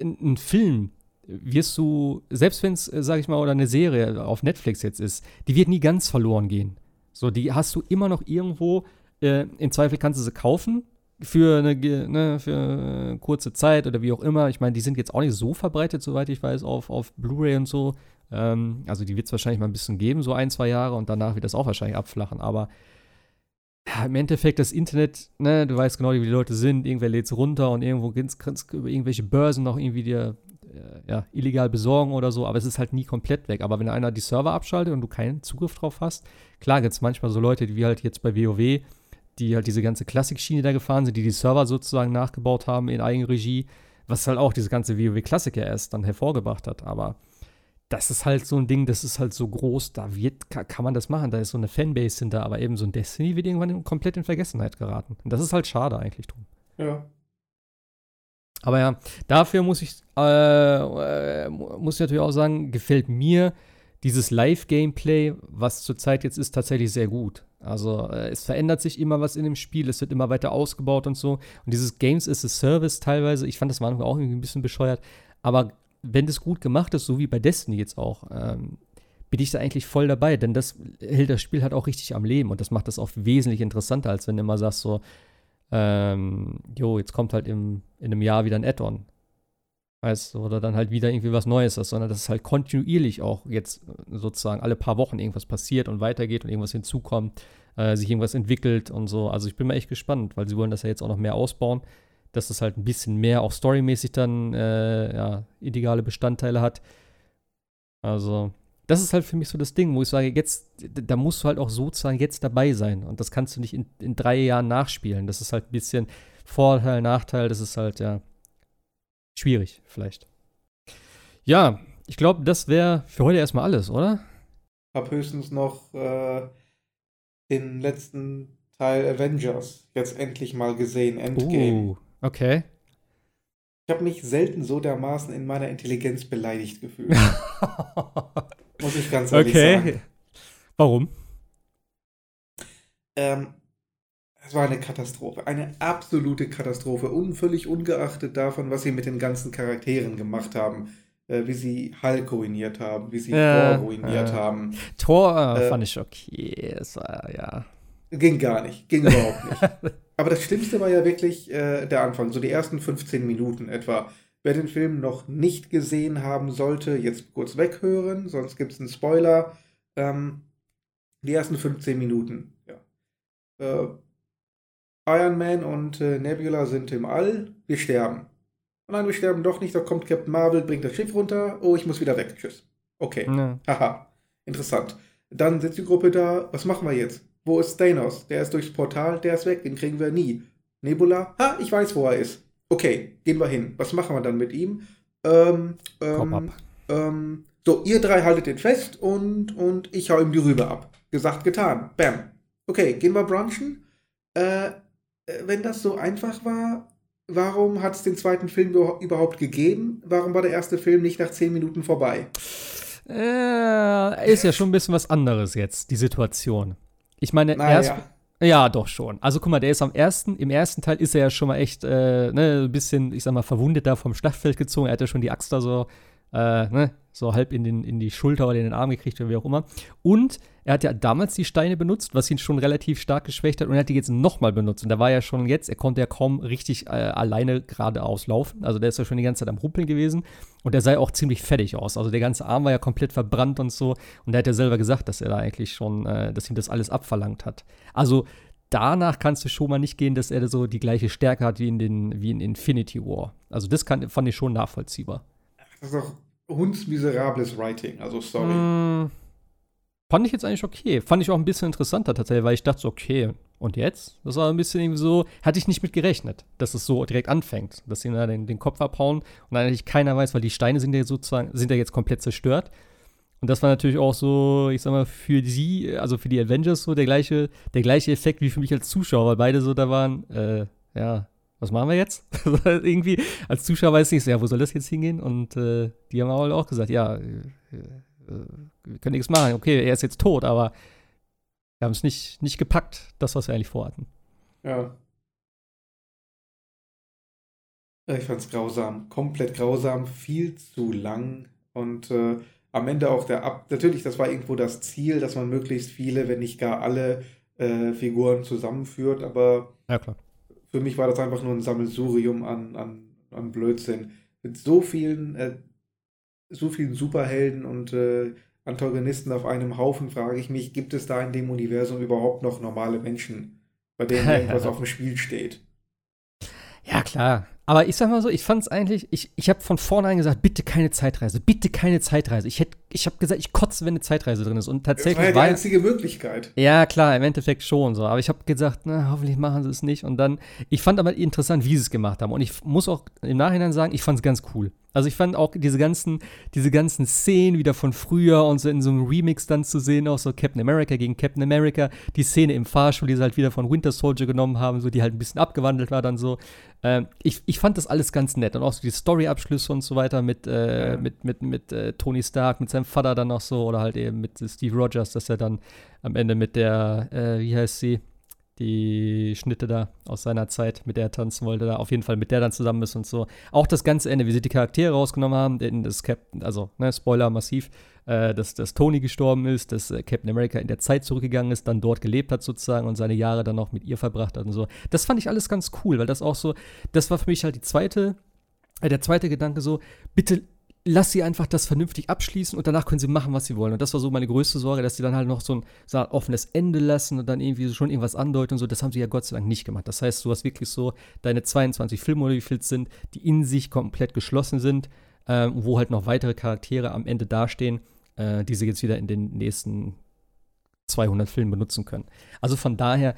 ein Film wirst du, selbst wenn es, äh, sag ich mal, oder eine Serie auf Netflix jetzt ist, die wird nie ganz verloren gehen. So, die hast du immer noch irgendwo, äh, im Zweifel kannst du sie kaufen, für eine, ne, für kurze Zeit oder wie auch immer. Ich meine, die sind jetzt auch nicht so verbreitet, soweit ich weiß, auf, auf Blu-ray und so. Ähm, also die wird es wahrscheinlich mal ein bisschen geben, so ein, zwei Jahre und danach wird das auch wahrscheinlich abflachen. Aber ja, im Endeffekt das Internet, ne, du weißt genau, wie die Leute sind, irgendwer lädt es runter und irgendwo kannst über irgendwelche Börsen noch irgendwie dir äh, ja, illegal besorgen oder so, aber es ist halt nie komplett weg. Aber wenn einer die Server abschaltet und du keinen Zugriff drauf hast, klar gibt es manchmal so Leute, wie halt jetzt bei WoW, die halt diese ganze Klassik-Schiene da gefahren sind, die die Server sozusagen nachgebaut haben in Eigenregie, was halt auch diese ganze WoW-Klassik ja erst dann hervorgebracht hat. Aber das ist halt so ein Ding, das ist halt so groß, da wird, kann man das machen, da ist so eine Fanbase hinter, aber eben so ein Destiny wird irgendwann komplett in Vergessenheit geraten. Und das ist halt schade eigentlich drum.
Ja.
Aber ja, dafür muss ich, äh, äh, muss ich natürlich auch sagen, gefällt mir dieses Live-Gameplay, was zurzeit jetzt ist, tatsächlich sehr gut. Also äh, es verändert sich immer was in dem Spiel, es wird immer weiter ausgebaut und so. Und dieses Games as a Service teilweise, ich fand das war auch irgendwie ein bisschen bescheuert, aber wenn das gut gemacht ist, so wie bei Destiny jetzt auch, ähm, bin ich da eigentlich voll dabei, denn das hält das Spiel halt auch richtig am Leben und das macht das auch wesentlich interessanter, als wenn du immer sagst so, ähm, jo, jetzt kommt halt im, in einem Jahr wieder ein Add-on. Weißt du, oder dann halt wieder irgendwie was Neues ist, sondern dass es halt kontinuierlich auch jetzt sozusagen alle paar Wochen irgendwas passiert und weitergeht und irgendwas hinzukommt, äh, sich irgendwas entwickelt und so. Also ich bin mal echt gespannt, weil sie wollen das ja jetzt auch noch mehr ausbauen, dass das halt ein bisschen mehr auch storymäßig dann äh, ja, ideale Bestandteile hat. Also das ist halt für mich so das Ding, wo ich sage, jetzt, da musst du halt auch sozusagen jetzt dabei sein. Und das kannst du nicht in, in drei Jahren nachspielen. Das ist halt ein bisschen Vorteil, Nachteil, das ist halt, ja, schwierig, vielleicht. Ja, ich glaube, das wäre für heute erstmal alles, oder?
Hab höchstens noch äh, den letzten Teil Avengers jetzt endlich mal gesehen, Endgame.
Uh, okay.
Ich habe mich selten so dermaßen in meiner Intelligenz beleidigt gefühlt. [LAUGHS] Muss ich ganz ehrlich okay. sagen.
Warum?
Ähm, es war eine Katastrophe, eine absolute Katastrophe und völlig ungeachtet davon, was sie mit den ganzen Charakteren gemacht haben, äh, wie sie Hulk ruiniert haben, wie sie äh, Thor ruiniert äh. haben.
Thor äh, fand ich okay, es war ja.
Ging gar nicht, ging überhaupt nicht. [LAUGHS] Aber das Schlimmste war ja wirklich äh, der Anfang, so die ersten 15 Minuten etwa. Wer den Film noch nicht gesehen haben sollte, jetzt kurz weghören, sonst gibt es einen Spoiler. Ähm, die ersten 15 Minuten, ja. Äh, Iron Man und äh, Nebula sind im All, wir sterben. Oh nein, wir sterben doch nicht, da kommt Captain Marvel, bringt das Schiff runter, oh, ich muss wieder weg, tschüss. Okay, ja. haha, interessant. Dann sitzt die Gruppe da, was machen wir jetzt? Wo ist Thanos? Der ist durchs Portal, der ist weg, den kriegen wir nie. Nebula, ha, ich weiß, wo er ist. Okay, gehen wir hin. Was machen wir dann mit ihm? Ähm, ähm, ähm, so, ihr drei haltet ihn fest und, und ich hau ihm die Rübe ab. Gesagt, getan. Bam. Okay, gehen wir brunchen? Äh, wenn das so einfach war, warum hat es den zweiten Film überhaupt gegeben? Warum war der erste Film nicht nach zehn Minuten vorbei?
Äh, ist ja schon ein bisschen was anderes jetzt, die Situation. Ich meine, naja. erst. Ja, doch schon. Also guck mal, der ist am ersten, im ersten Teil ist er ja schon mal echt, äh, ne, ein bisschen, ich sag mal, verwundet da vom Schlachtfeld gezogen. Er hat ja schon die Axt da so äh, ne, so halb in, den, in die Schulter oder in den Arm gekriegt oder wie auch immer. Und er hat ja damals die Steine benutzt, was ihn schon relativ stark geschwächt hat und er hat die jetzt nochmal benutzt. Und da war ja schon jetzt, er konnte ja kaum richtig äh, alleine geradeaus laufen. Also der ist ja schon die ganze Zeit am Ruppeln gewesen und er sah auch ziemlich fertig aus. Also der ganze Arm war ja komplett verbrannt und so. Und er hat ja selber gesagt, dass er da eigentlich schon, äh, dass ihm das alles abverlangt hat. Also danach kannst du schon mal nicht gehen, dass er so die gleiche Stärke hat wie in, den, wie in Infinity War. Also das kann, fand ich schon nachvollziehbar.
Das ist doch hundsmiserables Writing, also sorry. Mm,
fand ich jetzt eigentlich okay. Fand ich auch ein bisschen interessanter tatsächlich, weil ich dachte okay, und jetzt? Das war ein bisschen irgendwie so, hatte ich nicht mit gerechnet, dass es so direkt anfängt, dass sie da den, Kopf abhauen und eigentlich keiner weiß, weil die Steine sind ja sozusagen, sind ja jetzt komplett zerstört. Und das war natürlich auch so, ich sag mal, für sie, also für die Avengers so der gleiche, der gleiche Effekt wie für mich als Zuschauer, weil beide so da waren, äh, ja, was machen wir jetzt? [LAUGHS] irgendwie, als Zuschauer weiß ich, ja, wo soll das jetzt hingehen? Und äh, die haben auch gesagt, ja, äh, äh, wir können nichts machen. Okay, er ist jetzt tot, aber wir haben es nicht, nicht gepackt, das, was wir eigentlich vorhatten.
Ja. Ich fand es grausam, komplett grausam, viel zu lang und äh, am Ende auch der Ab. Natürlich, das war irgendwo das Ziel, dass man möglichst viele, wenn nicht gar alle äh, Figuren zusammenführt, aber
ja, klar
für mich war das einfach nur ein Sammelsurium an, an, an Blödsinn. Mit so vielen, äh, so vielen Superhelden und äh, Antagonisten auf einem Haufen frage ich mich, gibt es da in dem Universum überhaupt noch normale Menschen, bei denen [LAUGHS] irgendwas auf dem Spiel steht?
Ja, klar. Aber ich sag mal so, ich fand es eigentlich, ich, ich habe von vornherein gesagt, bitte keine Zeitreise, bitte keine Zeitreise. Ich hätte, ich habe gesagt, ich kotze, wenn eine Zeitreise drin ist. Und tatsächlich das
war ja die einzige Möglichkeit.
Ja, klar, im Endeffekt schon so. Aber ich habe gesagt, na, hoffentlich machen sie es nicht. Und dann, ich fand aber interessant, wie sie es gemacht haben. Und ich muss auch im Nachhinein sagen, ich fand es ganz cool. Also ich fand auch diese ganzen, diese ganzen Szenen wieder von früher und so in so einem Remix dann zu sehen, auch so Captain America gegen Captain America, die Szene im Fahrstuhl, die sie halt wieder von Winter Soldier genommen haben, so die halt ein bisschen abgewandelt war dann so. Ähm, ich, ich fand das alles ganz nett. Und auch so die Story-Abschlüsse und so weiter mit, äh, ja. mit, mit, mit äh, Tony Stark, mit seinem Vater dann noch so, oder halt eben mit Steve Rogers, dass er dann am Ende mit der, äh, wie heißt sie? Die Schnitte da aus seiner Zeit, mit der er tanzen wollte, da auf jeden Fall mit der dann zusammen ist und so. Auch das ganze Ende, wie sie die Charaktere rausgenommen haben, denn das Captain, also, ne, Spoiler massiv, äh, dass, dass Tony gestorben ist, dass äh, Captain America in der Zeit zurückgegangen ist, dann dort gelebt hat sozusagen und seine Jahre dann auch mit ihr verbracht hat und so. Das fand ich alles ganz cool, weil das auch so, das war für mich halt die zweite, äh, der zweite Gedanke so, bitte lass sie einfach das vernünftig abschließen und danach können sie machen, was sie wollen. Und das war so meine größte Sorge, dass sie dann halt noch so ein, so ein offenes Ende lassen und dann irgendwie schon irgendwas andeuten und so. Das haben sie ja Gott sei Dank nicht gemacht. Das heißt, du hast wirklich so deine 22 Filme oder wie viel es sind, die in sich komplett geschlossen sind, äh, wo halt noch weitere Charaktere am Ende dastehen, äh, die sie jetzt wieder in den nächsten 200 Filmen benutzen können. Also von daher,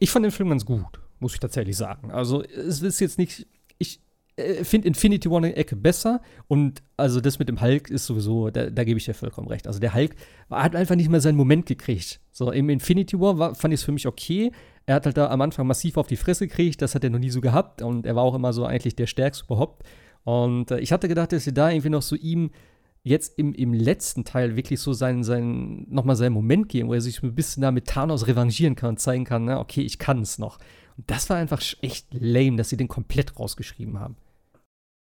ich fand den Film ganz gut, muss ich tatsächlich sagen. Also es ist jetzt nicht, ich, äh, finde Infinity War eine Ecke besser und also das mit dem Hulk ist sowieso, da, da gebe ich dir vollkommen recht. Also der Hulk hat einfach nicht mehr seinen Moment gekriegt. So im Infinity War war, fand ich es für mich okay. Er hat halt da am Anfang massiv auf die Fresse gekriegt, das hat er noch nie so gehabt und er war auch immer so eigentlich der Stärkste überhaupt. Und äh, ich hatte gedacht, dass sie da irgendwie noch so ihm jetzt im, im letzten Teil wirklich so seinen, seinen, nochmal seinen Moment geben, wo er sich ein bisschen da mit Thanos revanchieren kann und zeigen kann, na, okay, ich kann es noch. Und das war einfach echt lame, dass sie den komplett rausgeschrieben haben.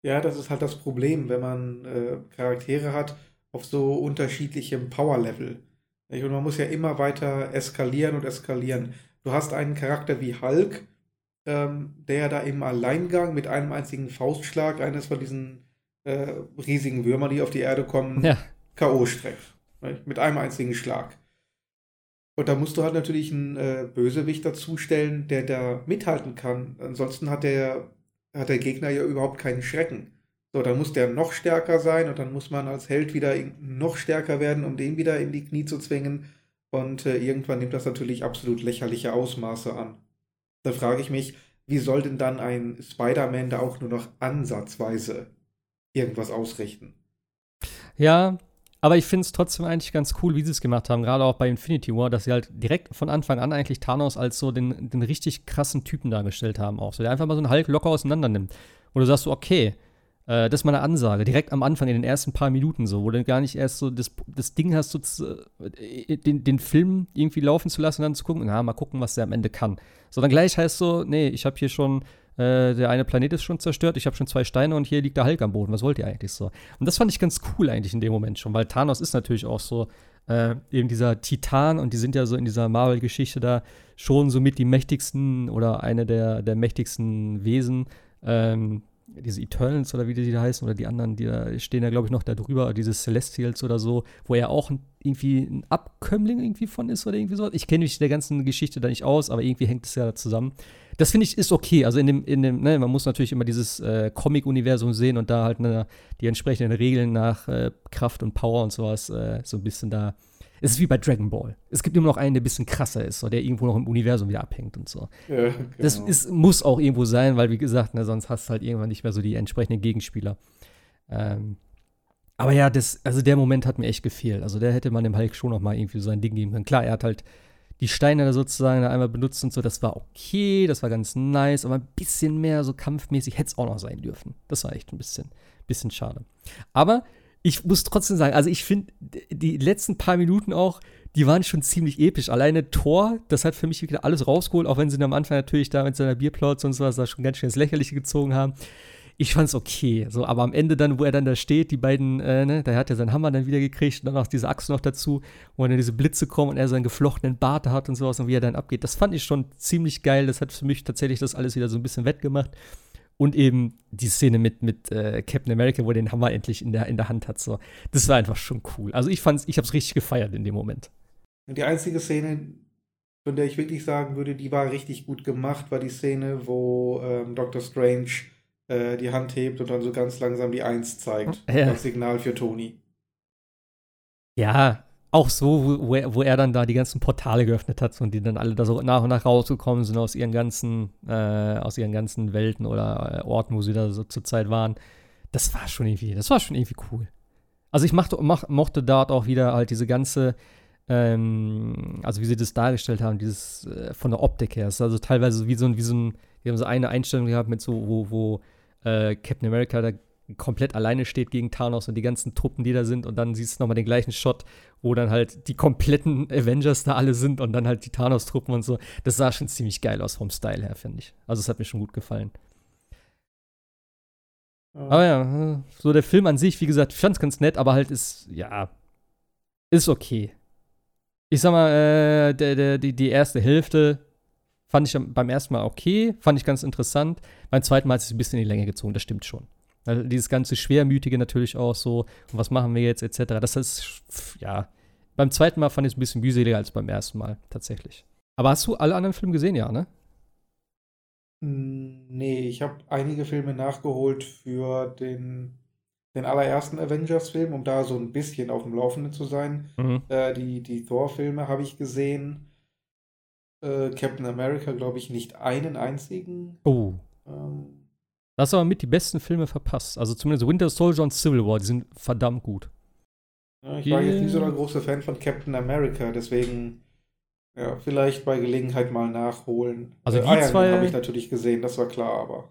Ja, das ist halt das Problem, wenn man äh, Charaktere hat auf so unterschiedlichem Power-Level. Und man muss ja immer weiter eskalieren und eskalieren. Du hast einen Charakter wie Hulk, ähm, der da im Alleingang mit einem einzigen Faustschlag eines von diesen äh, riesigen Würmern, die auf die Erde kommen, ja. K.O. streckt. Mit einem einzigen Schlag. Und da musst du halt natürlich einen äh, Bösewicht dazustellen, der da mithalten kann. Ansonsten hat der hat der Gegner ja überhaupt keinen Schrecken. So, dann muss der noch stärker sein und dann muss man als Held wieder noch stärker werden, um den wieder in die Knie zu zwingen. Und äh, irgendwann nimmt das natürlich absolut lächerliche Ausmaße an. Da frage ich mich, wie soll denn dann ein Spider-Man da auch nur noch ansatzweise irgendwas ausrichten?
Ja, aber ich finde es trotzdem eigentlich ganz cool, wie sie es gemacht haben, gerade auch bei Infinity War, dass sie halt direkt von Anfang an eigentlich Thanos als so den, den richtig krassen Typen dargestellt haben, auch so, der einfach mal so einen Hulk locker auseinander nimmt. Wo du sagst so, okay, äh, das ist mal eine Ansage, direkt am Anfang, in den ersten paar Minuten so, wo du gar nicht erst so das, das Ding hast, so äh, den, den Film irgendwie laufen zu lassen und dann zu gucken, na, mal gucken, was der am Ende kann. Sondern gleich heißt so, nee, ich habe hier schon äh, der eine Planet ist schon zerstört, ich habe schon zwei Steine und hier liegt der Hulk am Boden. Was wollt ihr eigentlich so? Und das fand ich ganz cool eigentlich in dem Moment schon, weil Thanos ist natürlich auch so äh, eben dieser Titan und die sind ja so in dieser Marvel-Geschichte da schon so mit die mächtigsten oder eine der, der mächtigsten Wesen. Ähm, diese Eternals oder wie die da heißen, oder die anderen, die da stehen ja, glaube ich, noch da drüber, diese Celestials oder so, wo er auch irgendwie ein Abkömmling irgendwie von ist oder irgendwie so. Ich kenne mich der ganzen Geschichte da nicht aus, aber irgendwie hängt es ja zusammen. Das finde ich ist okay. Also in dem, in dem, ne, man muss natürlich immer dieses äh, Comic-Universum sehen und da halt ne, die entsprechenden Regeln nach äh, Kraft und Power und sowas äh, so ein bisschen da es ist wie bei Dragon Ball. Es gibt immer noch einen, der ein bisschen krasser ist, so, der irgendwo noch im Universum wieder abhängt und so. Ja, genau. Das ist, muss auch irgendwo sein, weil, wie gesagt, ne, sonst hast du halt irgendwann nicht mehr so die entsprechenden Gegenspieler. Ähm, aber ja, das, also der Moment hat mir echt gefehlt. Also der hätte man dem Hulk schon noch mal irgendwie so sein Ding geben können. Klar, er hat halt die Steine da sozusagen einmal benutzt und so, das war okay, das war ganz nice, aber ein bisschen mehr so kampfmäßig hätte es auch noch sein dürfen. Das war echt ein bisschen, bisschen schade. Aber ich muss trotzdem sagen, also ich finde, die letzten paar Minuten auch, die waren schon ziemlich episch. Alleine Thor, das hat für mich wieder alles rausgeholt, auch wenn sie am Anfang natürlich da mit seiner Bierplotz und sowas da schon ganz schön ins Lächerliche gezogen haben. Ich fand's okay, so, aber am Ende dann, wo er dann da steht, die beiden, äh, ne, da hat er seinen Hammer dann wieder gekriegt und dann auch diese Axt noch dazu, wo dann diese Blitze kommen und er seinen geflochtenen Bart hat und sowas und wie er dann abgeht. Das fand ich schon ziemlich geil. Das hat für mich tatsächlich das alles wieder so ein bisschen wettgemacht. Und eben die Szene mit, mit äh, Captain America, wo er den Hammer endlich in der, in der Hand hat. So. Das war einfach schon cool. Also ich fand's, ich hab's richtig gefeiert in dem Moment.
Die einzige Szene, von der ich wirklich sagen würde, die war richtig gut gemacht, war die Szene, wo ähm, Doctor Strange äh, die Hand hebt und dann so ganz langsam die Eins zeigt. Ja. Das Signal für Tony.
Ja, auch so, wo er, wo er dann da die ganzen Portale geöffnet hat und die dann alle da so nach und nach rausgekommen sind aus ihren ganzen, äh, aus ihren ganzen Welten oder äh, Orten, wo sie da so zur Zeit waren. Das war schon irgendwie, das war schon irgendwie cool. Also ich machte, mach, mochte dort auch wieder halt diese ganze, ähm, also wie sie das dargestellt haben, dieses äh, von der Optik her. Es ist also teilweise wie so ein, wie so ein Die haben so eine Einstellung gehabt mit so, wo, wo äh, Captain America da komplett alleine steht gegen Thanos und die ganzen Truppen, die da sind. Und dann siehst du nochmal den gleichen Shot, wo dann halt die kompletten Avengers da alle sind und dann halt die Thanos-Truppen und so. Das sah schon ziemlich geil aus vom Style her, finde ich. Also es hat mir schon gut gefallen. Ja. Aber ja, so der Film an sich, wie gesagt, ich fand's ganz nett, aber halt ist, ja, ist okay. Ich sag mal, äh, der, der, die, die erste Hälfte fand ich beim ersten Mal okay, fand ich ganz interessant. Beim zweiten Mal hat es ein bisschen in die Länge gezogen, das stimmt schon. Also dieses ganze Schwermütige natürlich auch so, und was machen wir jetzt, etc. Das ist, ja, beim zweiten Mal fand ich es ein bisschen mühseliger als beim ersten Mal, tatsächlich. Aber hast du alle anderen Filme gesehen, ja, ne?
Hm, nee, ich habe einige Filme nachgeholt für den, den allerersten Avengers-Film, um da so ein bisschen auf dem Laufenden zu sein. Mhm. Äh, die die Thor-Filme habe ich gesehen. Äh, Captain America, glaube ich, nicht einen einzigen.
Oh. Ähm, hast du aber mit die besten Filme verpasst. Also zumindest Winter Soldier und Civil War, die sind verdammt gut.
Ja, ich war jetzt nie so der große Fan von Captain America, deswegen ja, vielleicht bei Gelegenheit mal nachholen.
Also äh, die Iron zwei
habe ich natürlich gesehen, das war klar, aber.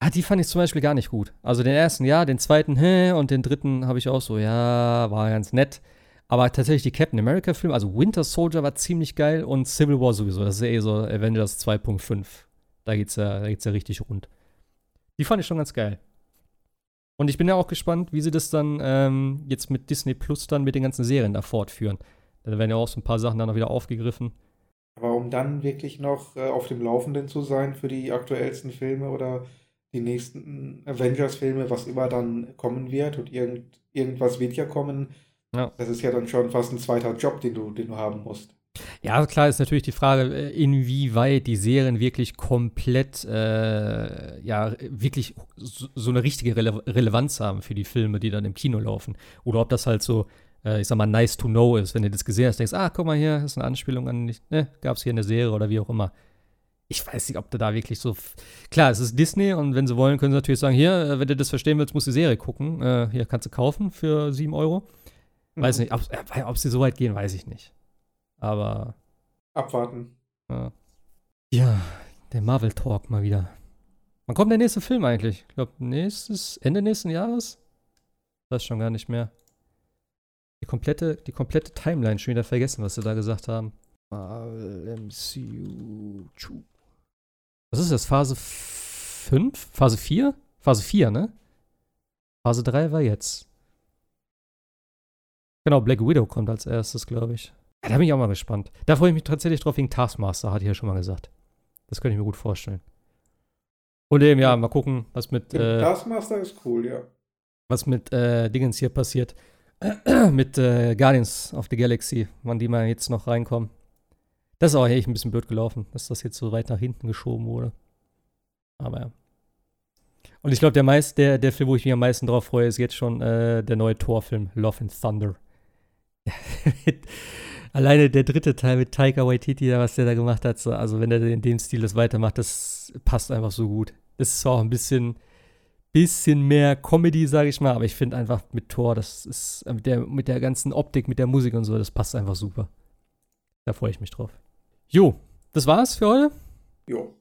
Ah, die fand ich zum Beispiel gar nicht gut. Also den ersten, ja, den zweiten, hä, und den dritten habe ich auch so, ja, war ganz nett. Aber tatsächlich die Captain America-Filme, also Winter Soldier war ziemlich geil und Civil War sowieso. Das ist ja eh so Avengers 2.5. Da geht's ja, da geht's ja richtig rund. Die fand ich schon ganz geil. Und ich bin ja auch gespannt, wie sie das dann ähm, jetzt mit Disney Plus dann mit den ganzen Serien da fortführen. Da werden ja auch so ein paar Sachen dann noch wieder aufgegriffen.
Aber um dann wirklich noch äh, auf dem Laufenden zu sein für die aktuellsten Filme oder die nächsten Avengers-Filme, was immer dann kommen wird und irgend, irgendwas wird ja kommen, ja. das ist ja dann schon fast ein zweiter Job, den du, den du haben musst.
Ja, klar ist natürlich die Frage, äh, inwieweit die Serien wirklich komplett, äh, ja, wirklich so, eine richtige Rele Relevanz haben für die Filme, die dann im Kino laufen. Oder ob das halt so, äh, ich sag mal, nice to know ist, wenn du das gesehen hast, denkst, ah, guck mal hier, ist eine Anspielung an, ne, gab es hier eine Serie oder wie auch immer. Ich weiß nicht, ob du da wirklich so. Klar, es ist Disney und wenn sie wollen, können sie natürlich sagen: Hier, äh, wenn du das verstehen willst, musst du die Serie gucken. Äh, hier kannst du kaufen für 7 Euro. Weiß mhm. nicht, ob, äh, ob sie so weit gehen, weiß ich nicht. Aber.
Abwarten.
Ja, ja der Marvel Talk mal wieder. Wann kommt der nächste Film eigentlich? Ich glaube, nächstes, Ende nächsten Jahres? Weiß schon gar nicht mehr. Die komplette, die komplette Timeline schon wieder vergessen, was sie da gesagt haben. Marvel MCU. Was ist das? Phase 5? Phase 4? Phase 4, ne? Phase 3 war jetzt. Genau, Black Widow kommt als erstes, glaube ich. Ja, da bin ich auch mal gespannt. Da freue ich mich tatsächlich drauf wegen Taskmaster, hatte ich ja schon mal gesagt. Das könnte ich mir gut vorstellen. Und eben, ja, mal gucken, was mit.
Äh, Taskmaster ist cool, ja.
Was mit äh, Dingens hier passiert. [CLEARS THROAT] mit äh, Guardians of the Galaxy, wann die mal jetzt noch reinkommen. Das ist auch echt ein bisschen blöd gelaufen, dass das jetzt so weit nach hinten geschoben wurde. Aber ja. Und ich glaube, der, der, der Film, wo ich mich am meisten drauf freue, ist jetzt schon äh, der neue Torfilm Love and Thunder. [LAUGHS] alleine der dritte Teil mit Taika Waititi, was der da gemacht hat, so, also wenn er in dem Stil das weitermacht, das passt einfach so gut. Das ist auch ein bisschen, bisschen mehr Comedy, sage ich mal, aber ich finde einfach mit Thor, das ist äh, mit der, mit der ganzen Optik, mit der Musik und so, das passt einfach super. Da freue ich mich drauf. Jo, das war's für heute?
Jo.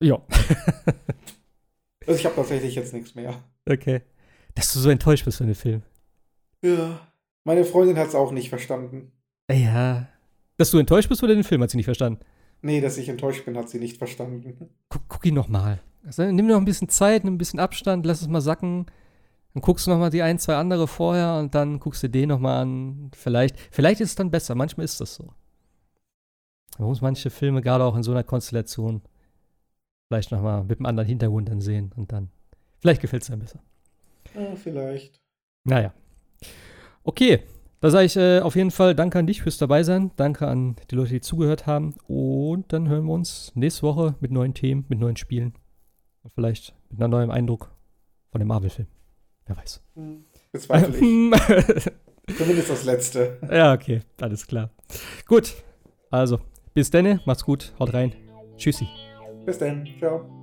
Jo. [LAUGHS]
also ich habe tatsächlich jetzt nichts mehr.
Okay. Dass du so enttäuscht bist von dem Film.
Ja. Meine Freundin hat es auch nicht verstanden.
Ja. Dass du enttäuscht bist oder den Film hat sie nicht verstanden?
Nee, dass ich enttäuscht bin, hat sie nicht verstanden.
Guck, guck ihn nochmal. Also, nimm dir noch ein bisschen Zeit, nimm ein bisschen Abstand, lass es mal sacken. Dann guckst du nochmal die ein, zwei andere vorher und dann guckst du den nochmal an. Vielleicht, vielleicht ist es dann besser. Manchmal ist das so. Man muss manche Filme gerade auch in so einer Konstellation vielleicht nochmal mit einem anderen Hintergrund dann sehen und dann. Vielleicht gefällt es dann besser.
Ja, vielleicht.
Naja. Okay, da sage ich äh, auf jeden Fall Danke an dich fürs Dabeisein. Danke an die Leute, die zugehört haben. Und dann hören wir uns nächste Woche mit neuen Themen, mit neuen Spielen. Und vielleicht mit einem neuen Eindruck von dem Marvel-Film. Wer weiß.
Hm, [LAUGHS] bezweifle ich. [LAUGHS] Zumindest das letzte.
Ja, okay. Alles klar. Gut. Also, bis dann. Macht's gut. Haut rein. Tschüssi.
Bis dann. Ciao.